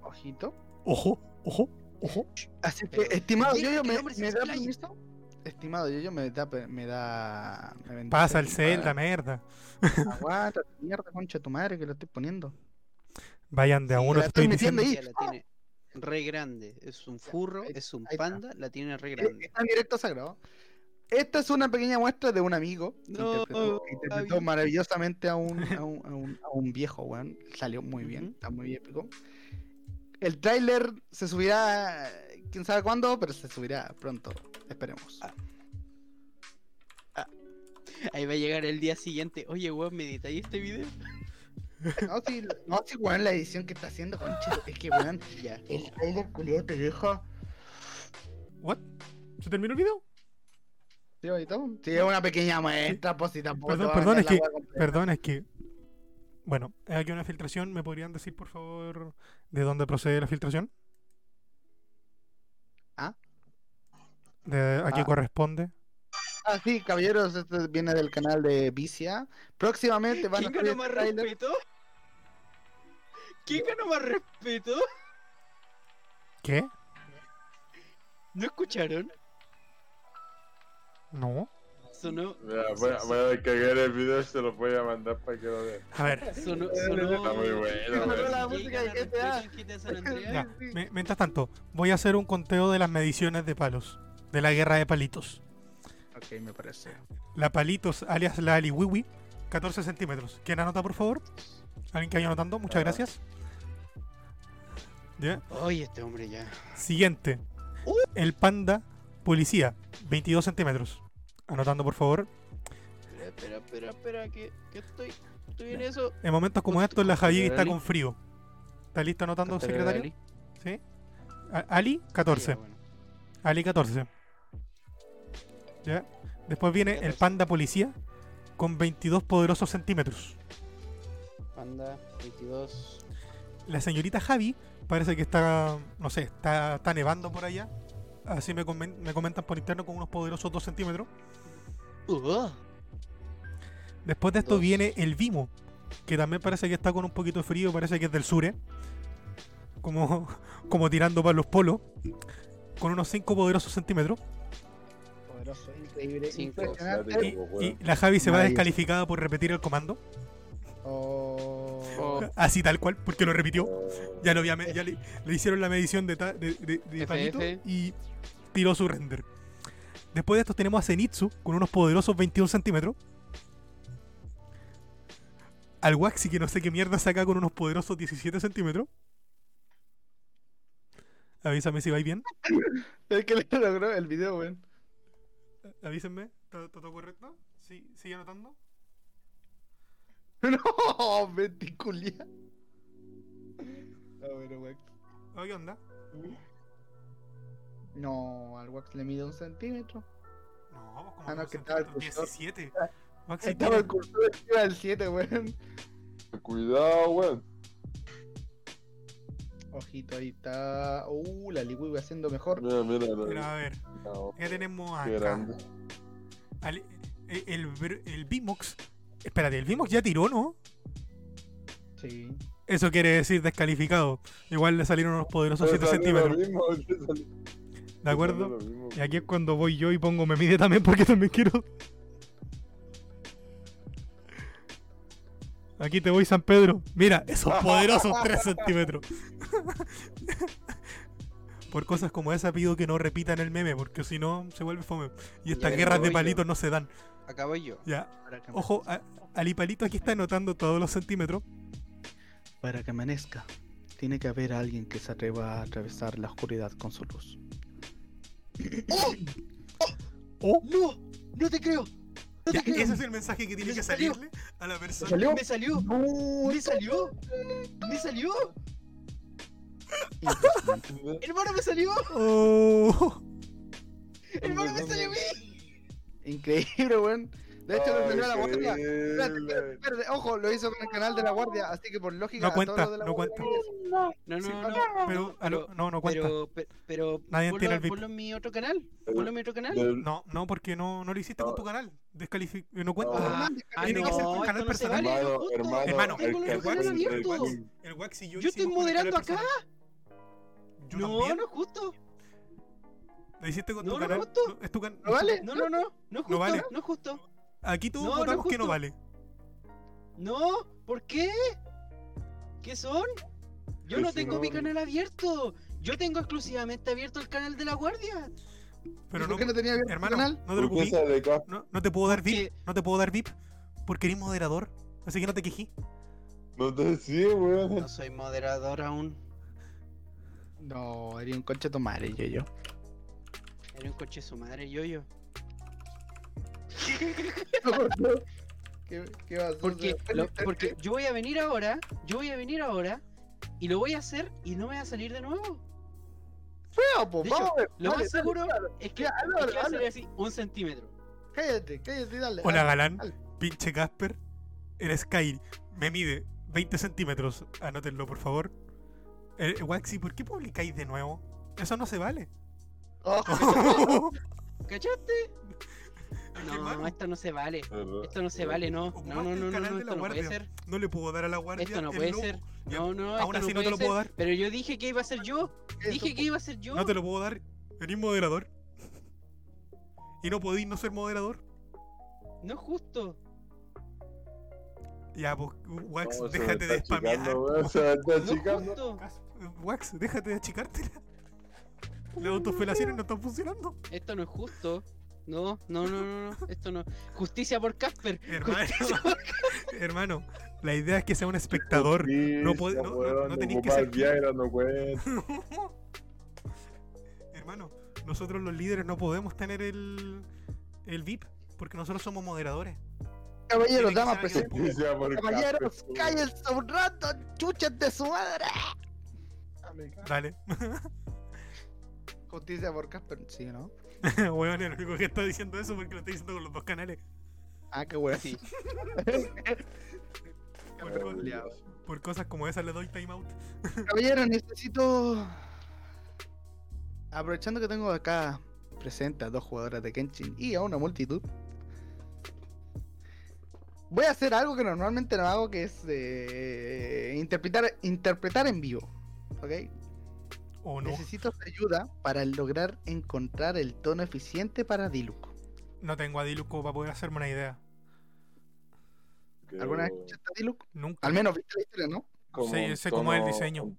ojito. Ojo, ojo, ojo. Así que, Pero, estimado yo, el me, me da permiso. Estimado yo, me da, me da, me Pasa el Zelda, merda. Aguanta, mierda, concha de tu madre que lo estoy poniendo. Vayan de a Sí, uno, te estoy diciendo. ahí. La tiene re grande. Es un furro, es un panda, la tiene re Eh, grande. Está en directo sagrado. Esta es una pequeña muestra de un amigo que interpretó, que interpretó amigo. maravillosamente a un, a un, a un- a un viejo, weón. Salió muy bien, está muy épico. el tráiler se subirá, quién sabe cuándo, pero se subirá pronto. Esperemos. Ahí va a llegar el día siguiente. Oye, weón, ¿me editáis este video? No, sí, no, sí, weón, la edición que está haciendo, concha, es que, weón, Ya. el trailer culiado te deja. ¿What? ¿Se terminó el video? ¿Sí, bonito? Sí, es una pequeña muestra, pues si tampoco. Perdón, te va a perdón, es la que-. Perdón, es que. Bueno, hay aquí una filtración. ¿Me podrían decir, por favor, de dónde procede la filtración? ¿Ah? ¿De a qué Ah. corresponde? Ah, sí, caballeros, esto viene del canal de Vicia. Próximamente van a ¿Quién ganó más el tráiler. respeto? ¿Quién ganó más respeto? ¿Qué? ¿No escucharon? No. Sonó. Mira, voy, a- voy a el video y se lo voy a mandar para que lo vean. A ver, Sonó. Está muy bueno, mientras tanto, voy a hacer un conteo de las mediciones de palos. De la guerra de palitos. Ok, me parece. La palitos, alias la aliwiwi, 14 centímetros. ¿Quién anota, por favor? ¿Alguien que vaya anotando? Muchas Ah. gracias. Ya. Oye, este hombre ya. Siguiente. El panda policía, 22 centímetros. Anotando, por favor. Espera, espera, espera, espera, que, que estoy. Estoy en eso. En momentos como estos, la Javi está con frío. ¿Está listo anotando, secretario? ¿Sí? Ali, 14. Ah. Ali, 14. ¿Ya? Después viene el 14. panda policía con 22 poderosos centímetros. Panda, 22. La señorita Javi parece que está, no sé, está, está nevando por allá. Así me, comen- me comentan por interno con unos poderosos 2 centímetros. Uh, Después de esto Dos. viene el Vimo, que también parece que está con un poquito de frío, parece que es del sur, ¿eh? como, como tirando para los polos, con unos 5 poderosos centímetros. Poderoso, increíble, Cinco. impresionante. Y, la Javi se va descalificada por repetir el comando, Oh. Oh. así tal cual, porque lo repitió. Ya, lo había ya le, le hicieron la medición de, ta- de, de- de FF. palito y tiró su render. Después de estos tenemos a Zenitsu con unos poderosos 21 centímetros. Al Waxi que no sé qué mierda saca con unos poderosos 17 centímetros. Avísame si vais bien. Es que le logró el video, weón. Avísenme. ¿Está está todo correcto? Sí, sigue anotando. No, venticulia. A ver. Oh, ¿Qué onda? No, al Wax le mide un centímetro. No, como Ah, no, que estaba el centímetros, cursor. 17. Waxi Estaba tiene- el cursor encima del 7, weón. Cuidado, weón. Ojito, ahí está. Uh, la Liwi haciendo mejor. Mira, mira, Pero mira. a ver, No, ya tenemos acá. al- el, el, Vimox. Espérate, el Vimox ya tiró, ¿no? Sí. Eso quiere decir descalificado. Igual le salieron unos poderosos Pero 7 salió lo centímetros. mismo, ¿De acuerdo? Y aquí es cuando voy yo y pongo me mide también porque también quiero. Aquí te voy, San Pedro. Mira, esos poderosos 3 centímetros. Por cosas como esa pido que no repitan el meme, porque si no se vuelve fome. Y estas Ya guerras de yo. palitos no se dan. Acabo yo. Ya, ojo, a- Ali Palito aquí está anotando todos los centímetros. para que amanezca, tiene que haber alguien que se atreva a atravesar la oscuridad con su luz. Oh, ¡No! ¡No te creo! ¡No ya, te creo! ese es el mensaje que tiene Me que salió. salirle a la persona. ¿Salió? ¡Me salió! No, ¡Me salió! ¡Me salió! ¡Hermano, me salió! Oh. ¡Hermano, me salió a mí! Increíble, weón. De hecho, lo a la guardia. Espérate, espérate, espérate, ojo, lo hizo con el canal de la guardia, así que por lógica. No cuenta, los de la no guardia cuenta. No, no, Sí, no. Pero, a lo- no, no cuenta. Pero, pe- pero, Nadie ponlo, tiene el ponlo en mi otro canal. Ponlo en mi otro canal. No, no, porque no, no lo hiciste con tu canal. Descalific no cuenta. No. Ah, ah, tiene no, que ser esto canal no personal. vale, Hermano, justo. hermano, el canal El Wax y yo Yo estoy con moderando acá. No, no es justo. Lo hiciste con no, tu no, canal. No, es tu can- ¿No vale? No, no, no. No es justo. vale. No es justo. Aquí todos No, no votamos que no vale. No, ¿por qué? ¿Qué son? Yo no tengo no- mi canal abierto. Yo tengo exclusivamente abierto el canal de la guardia. Pero ¿Por no, qué no tenía abierto hermano, canal? no te ¿Por qué preocupes. No, no te puedo dar VIP. No te puedo dar VIP. Porque eres moderador. Así que no te quejí. No te decía, weón. No soy moderador aún. No, haría un conche tu madre, yo, yo. Era un coche su madre, yo, yo. ¿Qué, qué vas a hacer? Porque, ¿Hacer lo- intento? porque yo voy a venir ahora, yo voy a venir ahora y lo voy a hacer y no me va a salir de nuevo. Feo, De vamos hecho, a ver. Lo dale, más seguro dale, es que, Ya, es que va a salir así, un centímetro. Cállate, cállate, dale. Hola dale, galán, dale. pinche Casper. El Sky me mide 20 centímetros. Anótenlo, por favor. Eh, Waxi, ¿por qué publicáis de nuevo? Eso no se vale. Oh, ¿Cachaste? No, Hermano, esto no se vale. Esto no se vale, no. No, no, no, no, no, esto no puede ser. no le puedo dar a la guardia. Esto no puede ser. No, no, Aún esto así no puede te lo puedo ser. dar. Pero yo dije que iba a ser yo. Dije que iba a ser yo. No te lo puedo dar. Eres moderador. Y no podéis no ser moderador. No es justo. Ya, pues, Wax, No, déjate de spamear. Se está No achicando. Wax, déjate de achicártela. Las autofelaciones no están funcionando. Esto no es justo. No, no, no, no, no. Esto no. Justicia por Casper. Hermano, Justicia por- hermano, la idea es que sea un espectador. no puede- no- no- weón, no tenéis que ser- Viagra no. Hermano, nosotros los líderes no podemos tener el, el VIP porque nosotros somos moderadores. Caballeros, damas, presentes. alguien Justicia por Caballeros, cállense un rato, chuchas de su madre. Dale. Justicia por Casper, sí, ¿no? Weón, el único que está diciendo eso porque lo está diciendo con los dos canales. Ah, qué weón. Sí. Por, cosas como esas le doy timeout. Caballero, necesito. Aprovechando que tengo acá presente a dos jugadoras de Kenshin y a una multitud. Voy a hacer algo que normalmente no hago, que es eh, interpretar, interpretar en vivo. ¿Ok? O no. Necesito su ayuda para lograr encontrar el tono eficiente para Diluc. No tengo a Diluco para poder hacerme una idea. ¿Alguna vez escuchaste a Diluc? Nunca. Al menos viste la historia, ¿no? Como Sí, sé cómo es el diseño.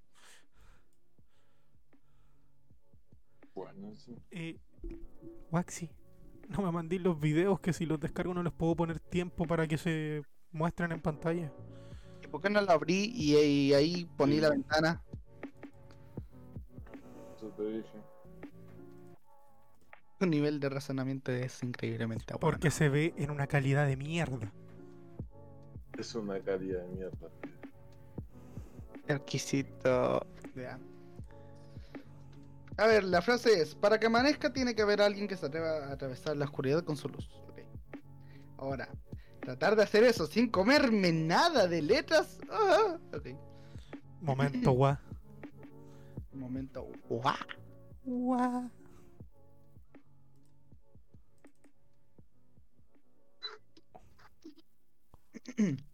Bueno, sí. Eh, Waxi, no me mandéis los videos que si los descargo no les puedo poner tiempo para que se muestren en pantalla. ¿Y por qué no la abrí y, y ahí poní Sí. la ventana? Eso te dije. Tu nivel de razonamiento es increíblemente bueno. Porque se ve en una calidad de mierda. Es una calidad de mierda. Exquisito. A ver, la frase es, para que amanezca tiene que haber alguien que se atreva a atravesar la oscuridad con su luz. Ok. Ahora, tratar de hacer eso sin comerme nada de letras. ah, ok. Momento, guau. Momento. ¡Guau! Guau.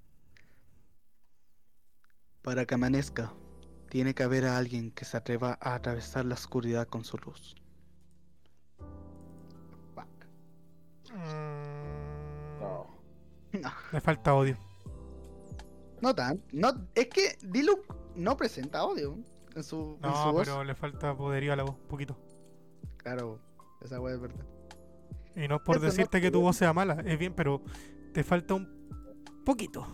Para que amanezca, tiene que haber a alguien que se atreva a atravesar la oscuridad con su luz. Fuck. Mm, No. No, Me falta odio. no tan. No, es que Diluc no presenta audio en su, en su No, voz. pero le falta poderío a la voz, poquito. Claro, esa wea es verdad. Y no es por no decirte que tu voz sea mala, es bien, pero te falta un poquito.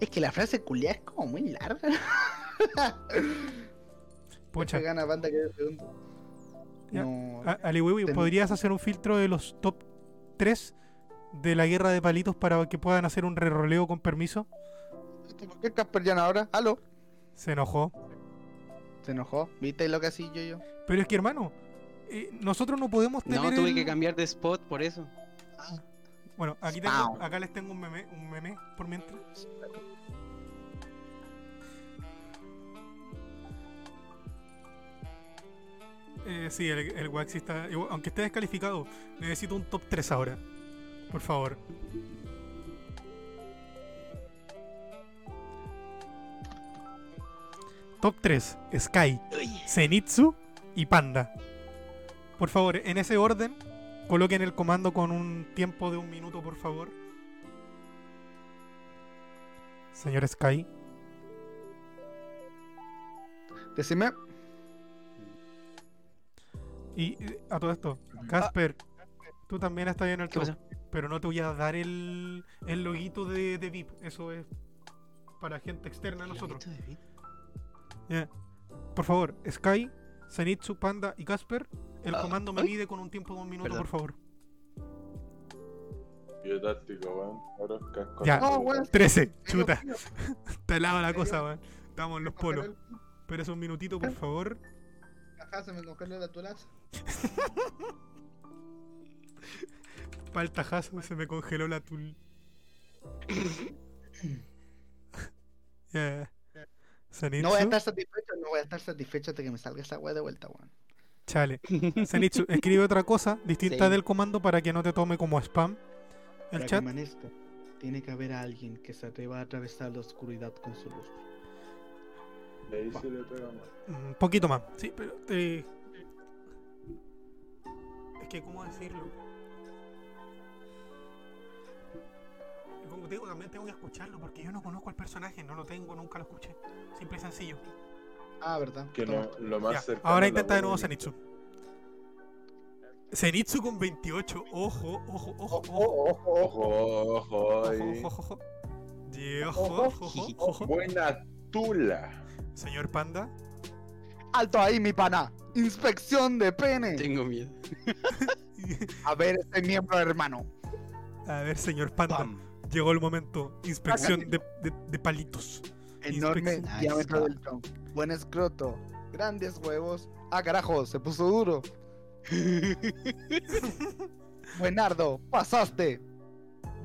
Es que la frase culiada es como muy larga. Pucha, Que gana banda que segundo. No. Aliwiwi, ¿podrías hacer un filtro de los top 3 de la guerra de palitos para que puedan hacer un reroleo con permiso? ¿Por qué Casper ya no ahora? ¿Aló? Se enojó. Se enojó. ¿Viste lo que así yo yo? Pero es que, hermano, eh, nosotros no podemos tener. No, tuve el- que cambiar de spot por eso. Bueno, aquí tengo, acá les tengo un meme, un meme por mientras. Eh, sí, el, el Waxi está. Aunque esté descalificado, necesito un top 3 ahora. Por favor. Top 3: Sky, Zenitsu y Panda. Por favor, en ese orden, coloquen el comando con un tiempo de un minuto, por favor. Señor Sky. Decime. Y eh, a todo esto, Casper, tú también estás en el ¿Qué top, pasa? pero no te voy a dar el, el loguito de, de VIP. Eso es para gente externa a nosotros. Ya. Por favor, Sky, Zenitsu, Panda y Casper, el Ah, comando me ay. mide con un tiempo de un minuto, Perdón. por favor. Weón. Ahora casco. Ya. No, weón. 13, chuta. Dios mío, Está helada la cosa, weón. Estamos en los polos. el- Espera un minutito, por favor. Ajá, se me congeló la tulaza. Para el tajazo se me congeló la tul. Ya. Zenitsu, No voy a estar satisfecho, no voy a estar satisfecho hasta que me salga esa weá de vuelta, weón. chale. Zenitsu, escribe otra cosa distinta Sí. del comando para que no te tome como spam el Para que chat. amanezca, tiene que haber alguien que se atreva a atravesar la oscuridad con su luz. Ahí se le pega más. Un poquito más, sí, pero eh, Es que, ¿cómo decirlo? Como te digo, también tengo que escucharlo porque yo no conozco al personaje, no lo tengo, nunca lo escuché. Simple y sencillo. Ah, verdad. Que no, lo más Ya, cercano ahora intenta de nuevo Zenitsu. Zenitsu con 28, ojo, ojo, ojo, Ojo, ojo. ojo, ojo. Ojo, ojo, Ojo. Buena tula. Señor Panda. Alto ahí, mi pana. Inspección de pene. Tengo miedo. A ver, este miembro hermano. A ver, señor Panda. Llegó el momento. Inspección de, de- de palitos. Enorme Inspección. diámetro Ahí del tronco. Buen escroto. Grandes huevos. Ah, carajo, se puso duro. Buenardo, pasaste.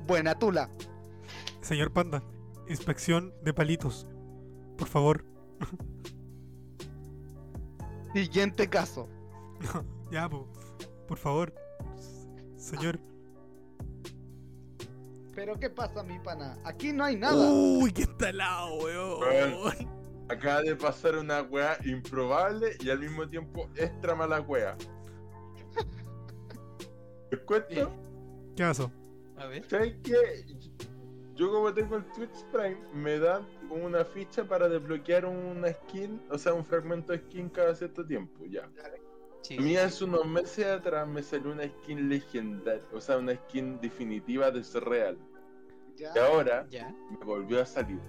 Buena tula. Señor Panda. Inspección de palitos. Por favor. Siguiente caso. ya, po. Por favor. Señor. Pero ¿qué pasa, mi pana? Aquí no hay nada. Uy, qué talado, weón. Weón. Acaba de pasar una wea improbable y al mismo tiempo extra mala wea. ¿Les cuento? ¿Qué pasó? A ver. ¿Sabes qué? Yo como tengo el Twitch Prime, me dan una ficha para desbloquear una skin, o sea, un fragmento de skin cada cierto tiempo, ya. Sí, A mí hace unos meses atrás me salió una skin legendaria, o sea, una skin definitiva de ser real. Ya. Y ahora Ya. me volvió a salir.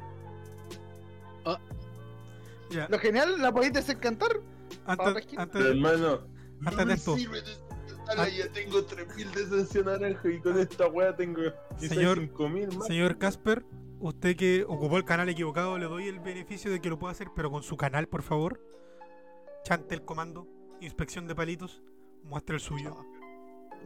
Ya. Lo genial, la podéis desencantar. Antes, Pero hermano, Antes de me esto. sirve de nada, ya tengo 3000 de esencia naranja y con esta wea tengo quizás Señor- 5000 más. señor Casper, usted que ocupó el canal equivocado, le doy el beneficio de que lo pueda hacer, pero con su canal, por favor. Chante el comando. Inspección de palitos. Muestre el suyo.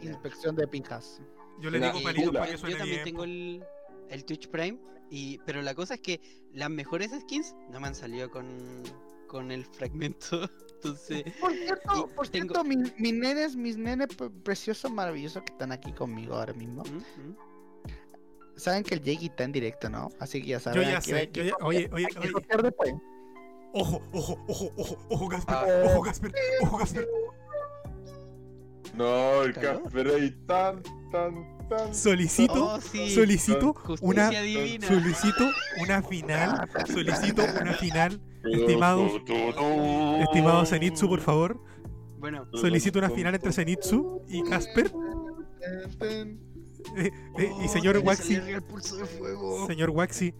Inspección de pijas. Yo le digo palitos para que yo suene también bien. tengo el, el Twitch Prime, y, pero la cosa es que las mejores skins no me han salido con, con el fragmento. Entonces, Por cierto, por tengo- cierto, mis, mis nenes, mis nenes pre- preciosos, maravillosos que están aquí conmigo ahora mismo. ¿mm? ¿mm? Saben que el Jake está en directo, ¿no? Así que ya saben. Yo ya sé. yo ya- Oye, oye, oye. Ojo, ojo, ojo, ojo, ojo, Casper. Ah. Ojo, Casper. Ojo, Casper. No, el. Casper ahí tan, tan, tan. Solicito, Oh, sí. solicito Justicia una, divina. solicito una final, solicito una final, Estimados- Estimado estimado Zenitsu, por favor, Bueno, solicito una final entre Zenitsu y Casper. Eh, y Oh, señor Waxi, salió el pulso de fuego. señor Waxi,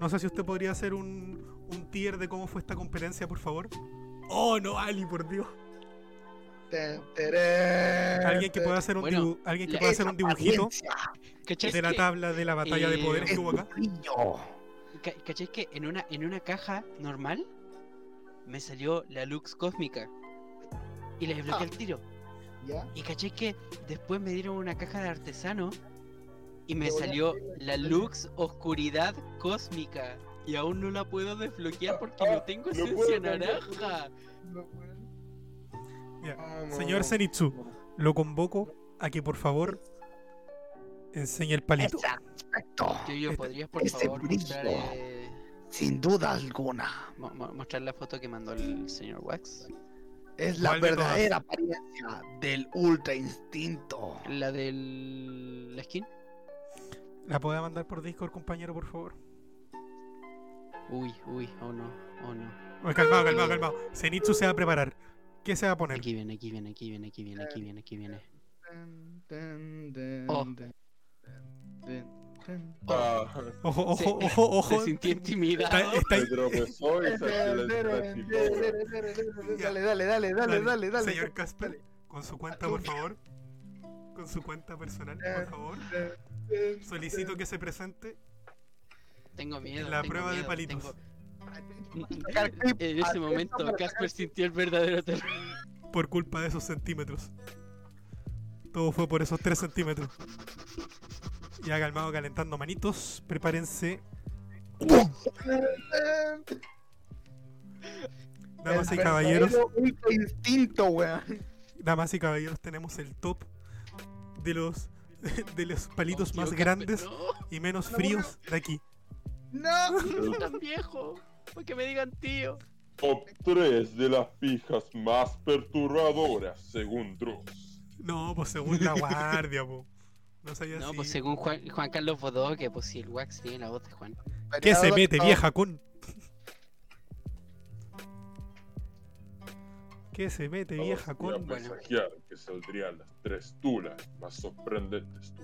no sé si usted podría hacer un, un tier de cómo fue esta competencia, por favor. Oh, no, Ali, por Dios. Alguien que pueda hacer un, Bueno, dibu- alguien que pueda hacer un dibujito apariencia ¿Cachai de la tabla de la batalla de eh, poderes que es hubo acá. tu brillo. ca- ¿Cachai que en una, en una caja normal me salió la Lux Cósmica? Y la desbloqueé Ah. al tiro. ¿Ya? Y caché que después me dieron una caja de artesano y me salió la. Lux Oscuridad Cósmica. Y aún no la puedo desbloquear porque Ah, no tengo no esencia naranja. Ah, no. Señor Zenitsu, lo convoco a que por favor enseñe el palito. Exacto. Yo, ¿podrías por Ese favor brillo. mostrar, eh, Sin duda alguna. mo- mo- mostrar la foto que mandó el señor Wax? Es la verdadera apariencia del ultra instinto. La del la skin. ¿La puede mandar por Discord, compañero, por favor? Uy, uy, oh no, oh no. Oye, calmado, calmado, calmado. Zenitsu se va a preparar. ¿Qué se va a poner? Aquí viene, aquí viene, aquí viene, aquí viene, aquí viene, aquí viene. Oh. Ah, Ojo, Se- ojo, ojo, ojo. Se sintió intimidado. Está, está- me tropezó y salió el tráfico. Dale, dale, dale, dale, dale, dale. Señor Casper, con su cuenta, por favor. Con su cuenta personal, por favor. Solicito que se presente Tengo miedo. la tengo prueba de palitos. tengo- En ese momento, Casper sintió el verdadero terror. por culpa de esos centímetros. Todo fue por esos 3 centímetros. Ya calmado, calentando manitos. Prepárense. Damas y caballeros, instinto, damas y caballeros, tenemos el top de los de los palitos más grandes y menos fríos de aquí. No. Tan viejo. Porque me digan tío. Top 3 de las fijas más perturbadoras, según Dross. No, pues según la guardia, po. No sabía No, pues según Juan, Juan Carlos Bodoque, pues si el Wax tiene la voz de Juan. ¿Qué se mete, vieja con? ¿Qué se mete, vieja con? Bueno. que saldrían las tres tulas más sorprendentes.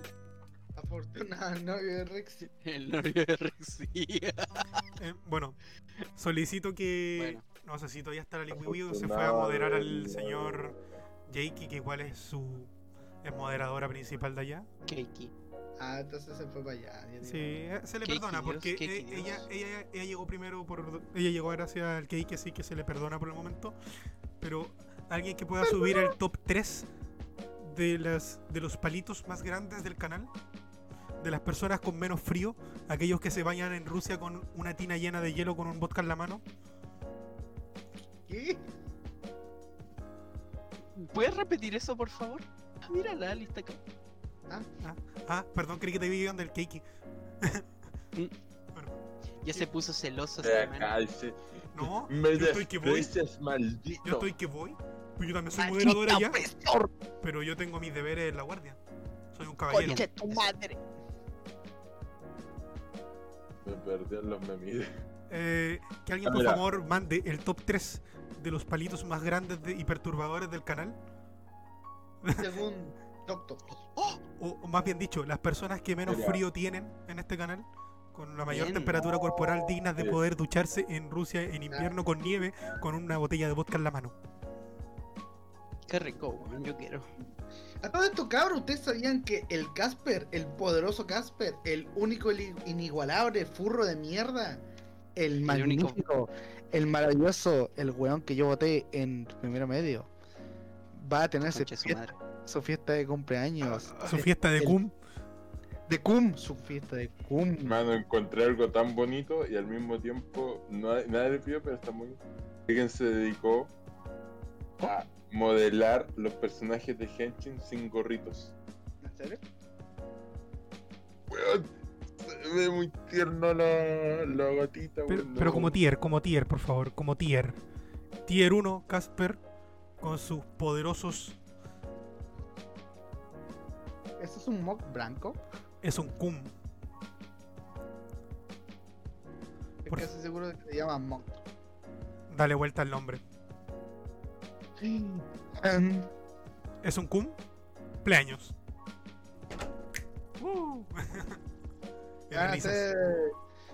Afortunado novio de Rexy. El novio de Rexia. Eh, bueno, solicito que. Bueno. No sé si todavía está la Liqui o se fue a moderar al señor Jakey, que igual es su. Es moderadora principal de allá. Keiki. Ah, entonces se fue para allá. Sí, eh, se le perdona Dios, porque eh, ella, ella, ella llegó primero por. Ella llegó gracias al Keiki, así que se le perdona por el momento. Pero alguien que pueda subir el top 3 de, las, de los palitos más grandes del canal, de las personas con menos frío, aquellos que se bañan en Rusia con una tina llena de hielo con un vodka en la mano. ¿Qué? ¿Puedes repetir eso, por favor? Ah, mira la lista acá. Ah, perdón, creí que te iban del Keiki. Ya se puso celoso cállese. No, Me yo estoy que voy. maldito. Yo estoy que voy. Pues yo también soy moderador Maldita allá. opresor, Pero yo tengo mis deberes en la guardia. Soy un caballero. conche tu madre. Me perdí en los memes. Eh, que alguien Ah, por favor mande el top 3 de los palitos más grandes de- y perturbadores del canal. Según Doctor. O, o más bien dicho, las personas que menos Mira. frío tienen en este canal. Con la mayor Bien. temperatura corporal dignas de Sí. poder ducharse en Rusia en invierno con nieve con una botella de vodka en la mano. Qué rico, yo quiero. A todo esto, cabros, ¿ustedes sabían que el Casper, el poderoso Casper, el único el inigualable furro de mierda, el único. magnífico, el maravilloso, el weón que yo voté en primero medio, va a tener fiesta, su fiesta de cumpleaños? Su fiesta de El- cum. De cum, su fiesta de cum. Mano, encontré algo tan bonito y al mismo tiempo no nadie le pidió, pero está muy. Alguien se dedicó a modelar los personajes de Henshin sin gorritos. ¿En serio? Weón, se ve muy tierno la, la gatita, Pero, weón. pero no. como tier, como tier, por favor, como tier. Tier 1, Casper, con sus poderosos. ¿Eso es un mock blanco? Es un cum. Es Por- casi seguro de que se llama mock. Dale vuelta al nombre. Em, Es un cum. Pleaños. Uh. Y van a risas. hacer-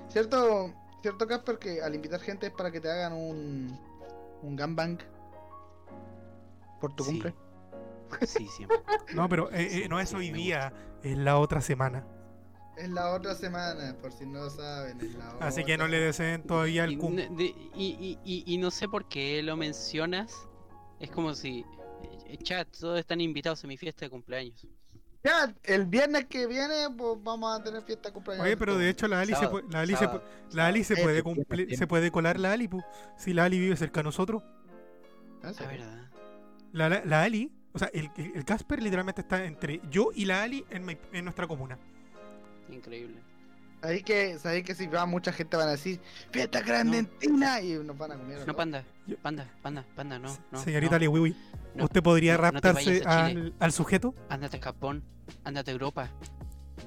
¿Cierto, cierto Casper que al invitar gente es para que te hagan un, un gangbang por tu Sí. cumple? Sí, siempre. No, pero eh, eh, no es hoy día, es la otra semana. Es la otra semana, por si no lo saben. Es la Así que no le deseen todavía el cum. y- y- y no sé por qué lo mencionas. Es como si. eh, Chat, todos están invitados a mi fiesta de cumpleaños. Ya, el viernes que viene, pues vamos a tener fiesta de cumpleaños. Oye, pero de hecho la Ali se Sábado, puede, la Ali se, sábado, la Ali se puede cumple- viernes se puede colar la Ali, pu. si la Ali vive cerca de nosotros. ¿En La serio? verdad. La, la, la Ali, o sea, el, el el Casper literalmente está entre yo y la Ali en, mi- en nuestra comuna. Increíble. Ahí que, sabéis que si va mucha gente van a decir fiesta grande en Tina y nos van a comer. No, panda. Panda, panda, panda, no. no Señorita no. Liwiwi, no, ¿usted podría no, no raptarse a al, al sujeto? Ándate a Japón, ándate a Europa,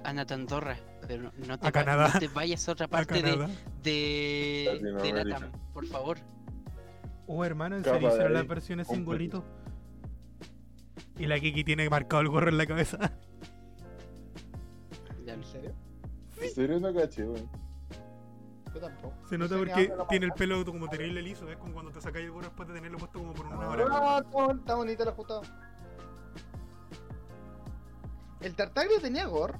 ándate a Andorra, pero no, no te, A va- Canadá. no te vayas a otra A parte de, Canadá. de, de. Latam, por favor. Oh, hermano, ¿en serio de hicieron las versiones sin gorrito? Y la Kiki tiene marcado el gorro en la cabeza. Ya ¿En lo- serio? serio no caché, weón. Yo tampoco. Se nota No sé, porque tiene el pelo como terrible liso, es como cuando te sacáis el gorro después de tenerlo puesto como por una hora. Ah, está, está bonito el ajustado. El Tartaglia tenía gore.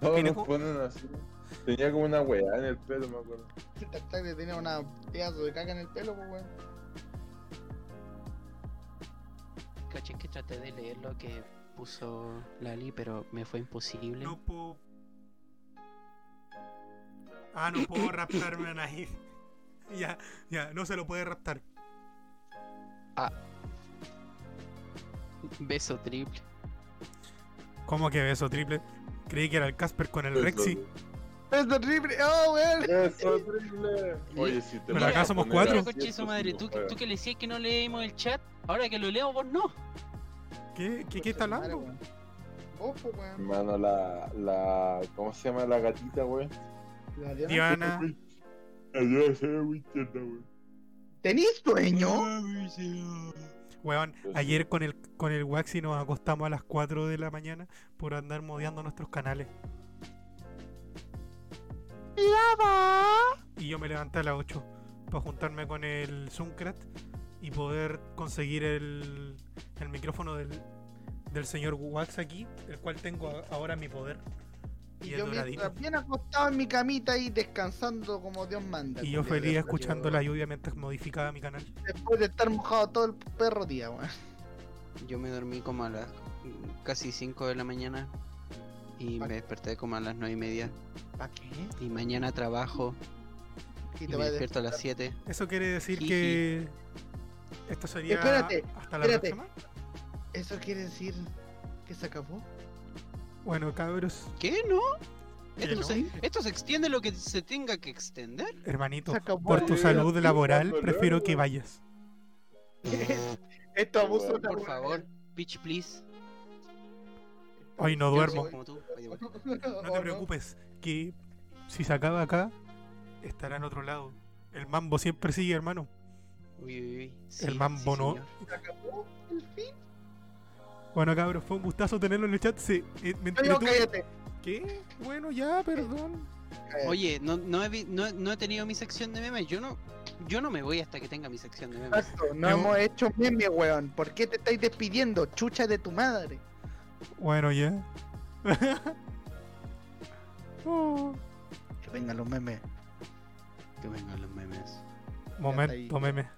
Todos Tiene nos ponen así. Tenía como una weá en el pelo, me acuerdo. El Tartaglia tenía una pedazo de caca en el pelo, pues weón. Caché que traté de leer lo que puso Lali, pero me fue imposible. No puedo. Ah, no puedo raptarme a nadie. Ya, ya, no se lo puede raptar. Beso triple. ¿Cómo que beso triple? Creí que era el Casper con el Rexy. Es terrible. Oh, weón. Eso, triple. Oye, si te Pero acá a somos poner cuatro. Coche su madre, tú, tú que le decías que no leemos el chat, ahora que lo leo vos no. ¿Qué, qué, qué está hablando? Hermano, la, la. ¿Cómo se llama la gatita, weón? La Diana. ¿Tenís sueño? Weón, Pues ayer con el, con el Waxi nos acostamos a las 4 de la mañana por andar modeando nuestros canales. Y yo me levanté a las 8 para juntarme con el Zoomcrat y poder conseguir el, el micrófono del, del señor Wax aquí, el cual tengo ahora en mi poder. Y Y yo mientras bien acostado en mi camita y descansando como Dios manda. Y yo feliz escuchando la lluvia mientras modificaba mi canal. Después de estar mojado todo el perro día, weón. Yo me dormí como a las casi 5 de la mañana y me desperté como a las 9 y media. ¿Para qué? Y mañana trabajo Y y te me a despierto a las despertar. 7. Eso quiere decir Jiji. que esto sería Espérate, hasta la espérate. próxima. ¿Eso quiere decir que se acabó? Bueno, cabros, ¿Qué? ¿No? ¿Qué Esto, no? se, esto se extiende lo que se tenga que extender. hermanito, por tu salud laboral prefiero que vayas. Esto abuso Por favor, bitch, please. Hoy no duermo. No te preocupes, que si se acaba acá, estará en otro lado. El mambo siempre sigue, hermano. Uy, uy, uy. Sí, El mambo sí, no. señor. ¿Se acabó el fin? Bueno, cabros, fue un gustazo tenerlo en el chat. Sí, eh, me Oye, entretuvo- cállate. ¿Qué? Bueno, ya, perdón. Oye, no, no, he, vi- no, no he tenido mi sección de memes. Yo no, yo no me voy hasta que tenga mi sección de memes. Exacto, no Hemos- hemos hecho meme, weón. ¿Por qué te estáis despidiendo? Chucha de tu madre. Bueno, ya. Oh, Que vengan los memes. Que vengan los memes. momento, meme.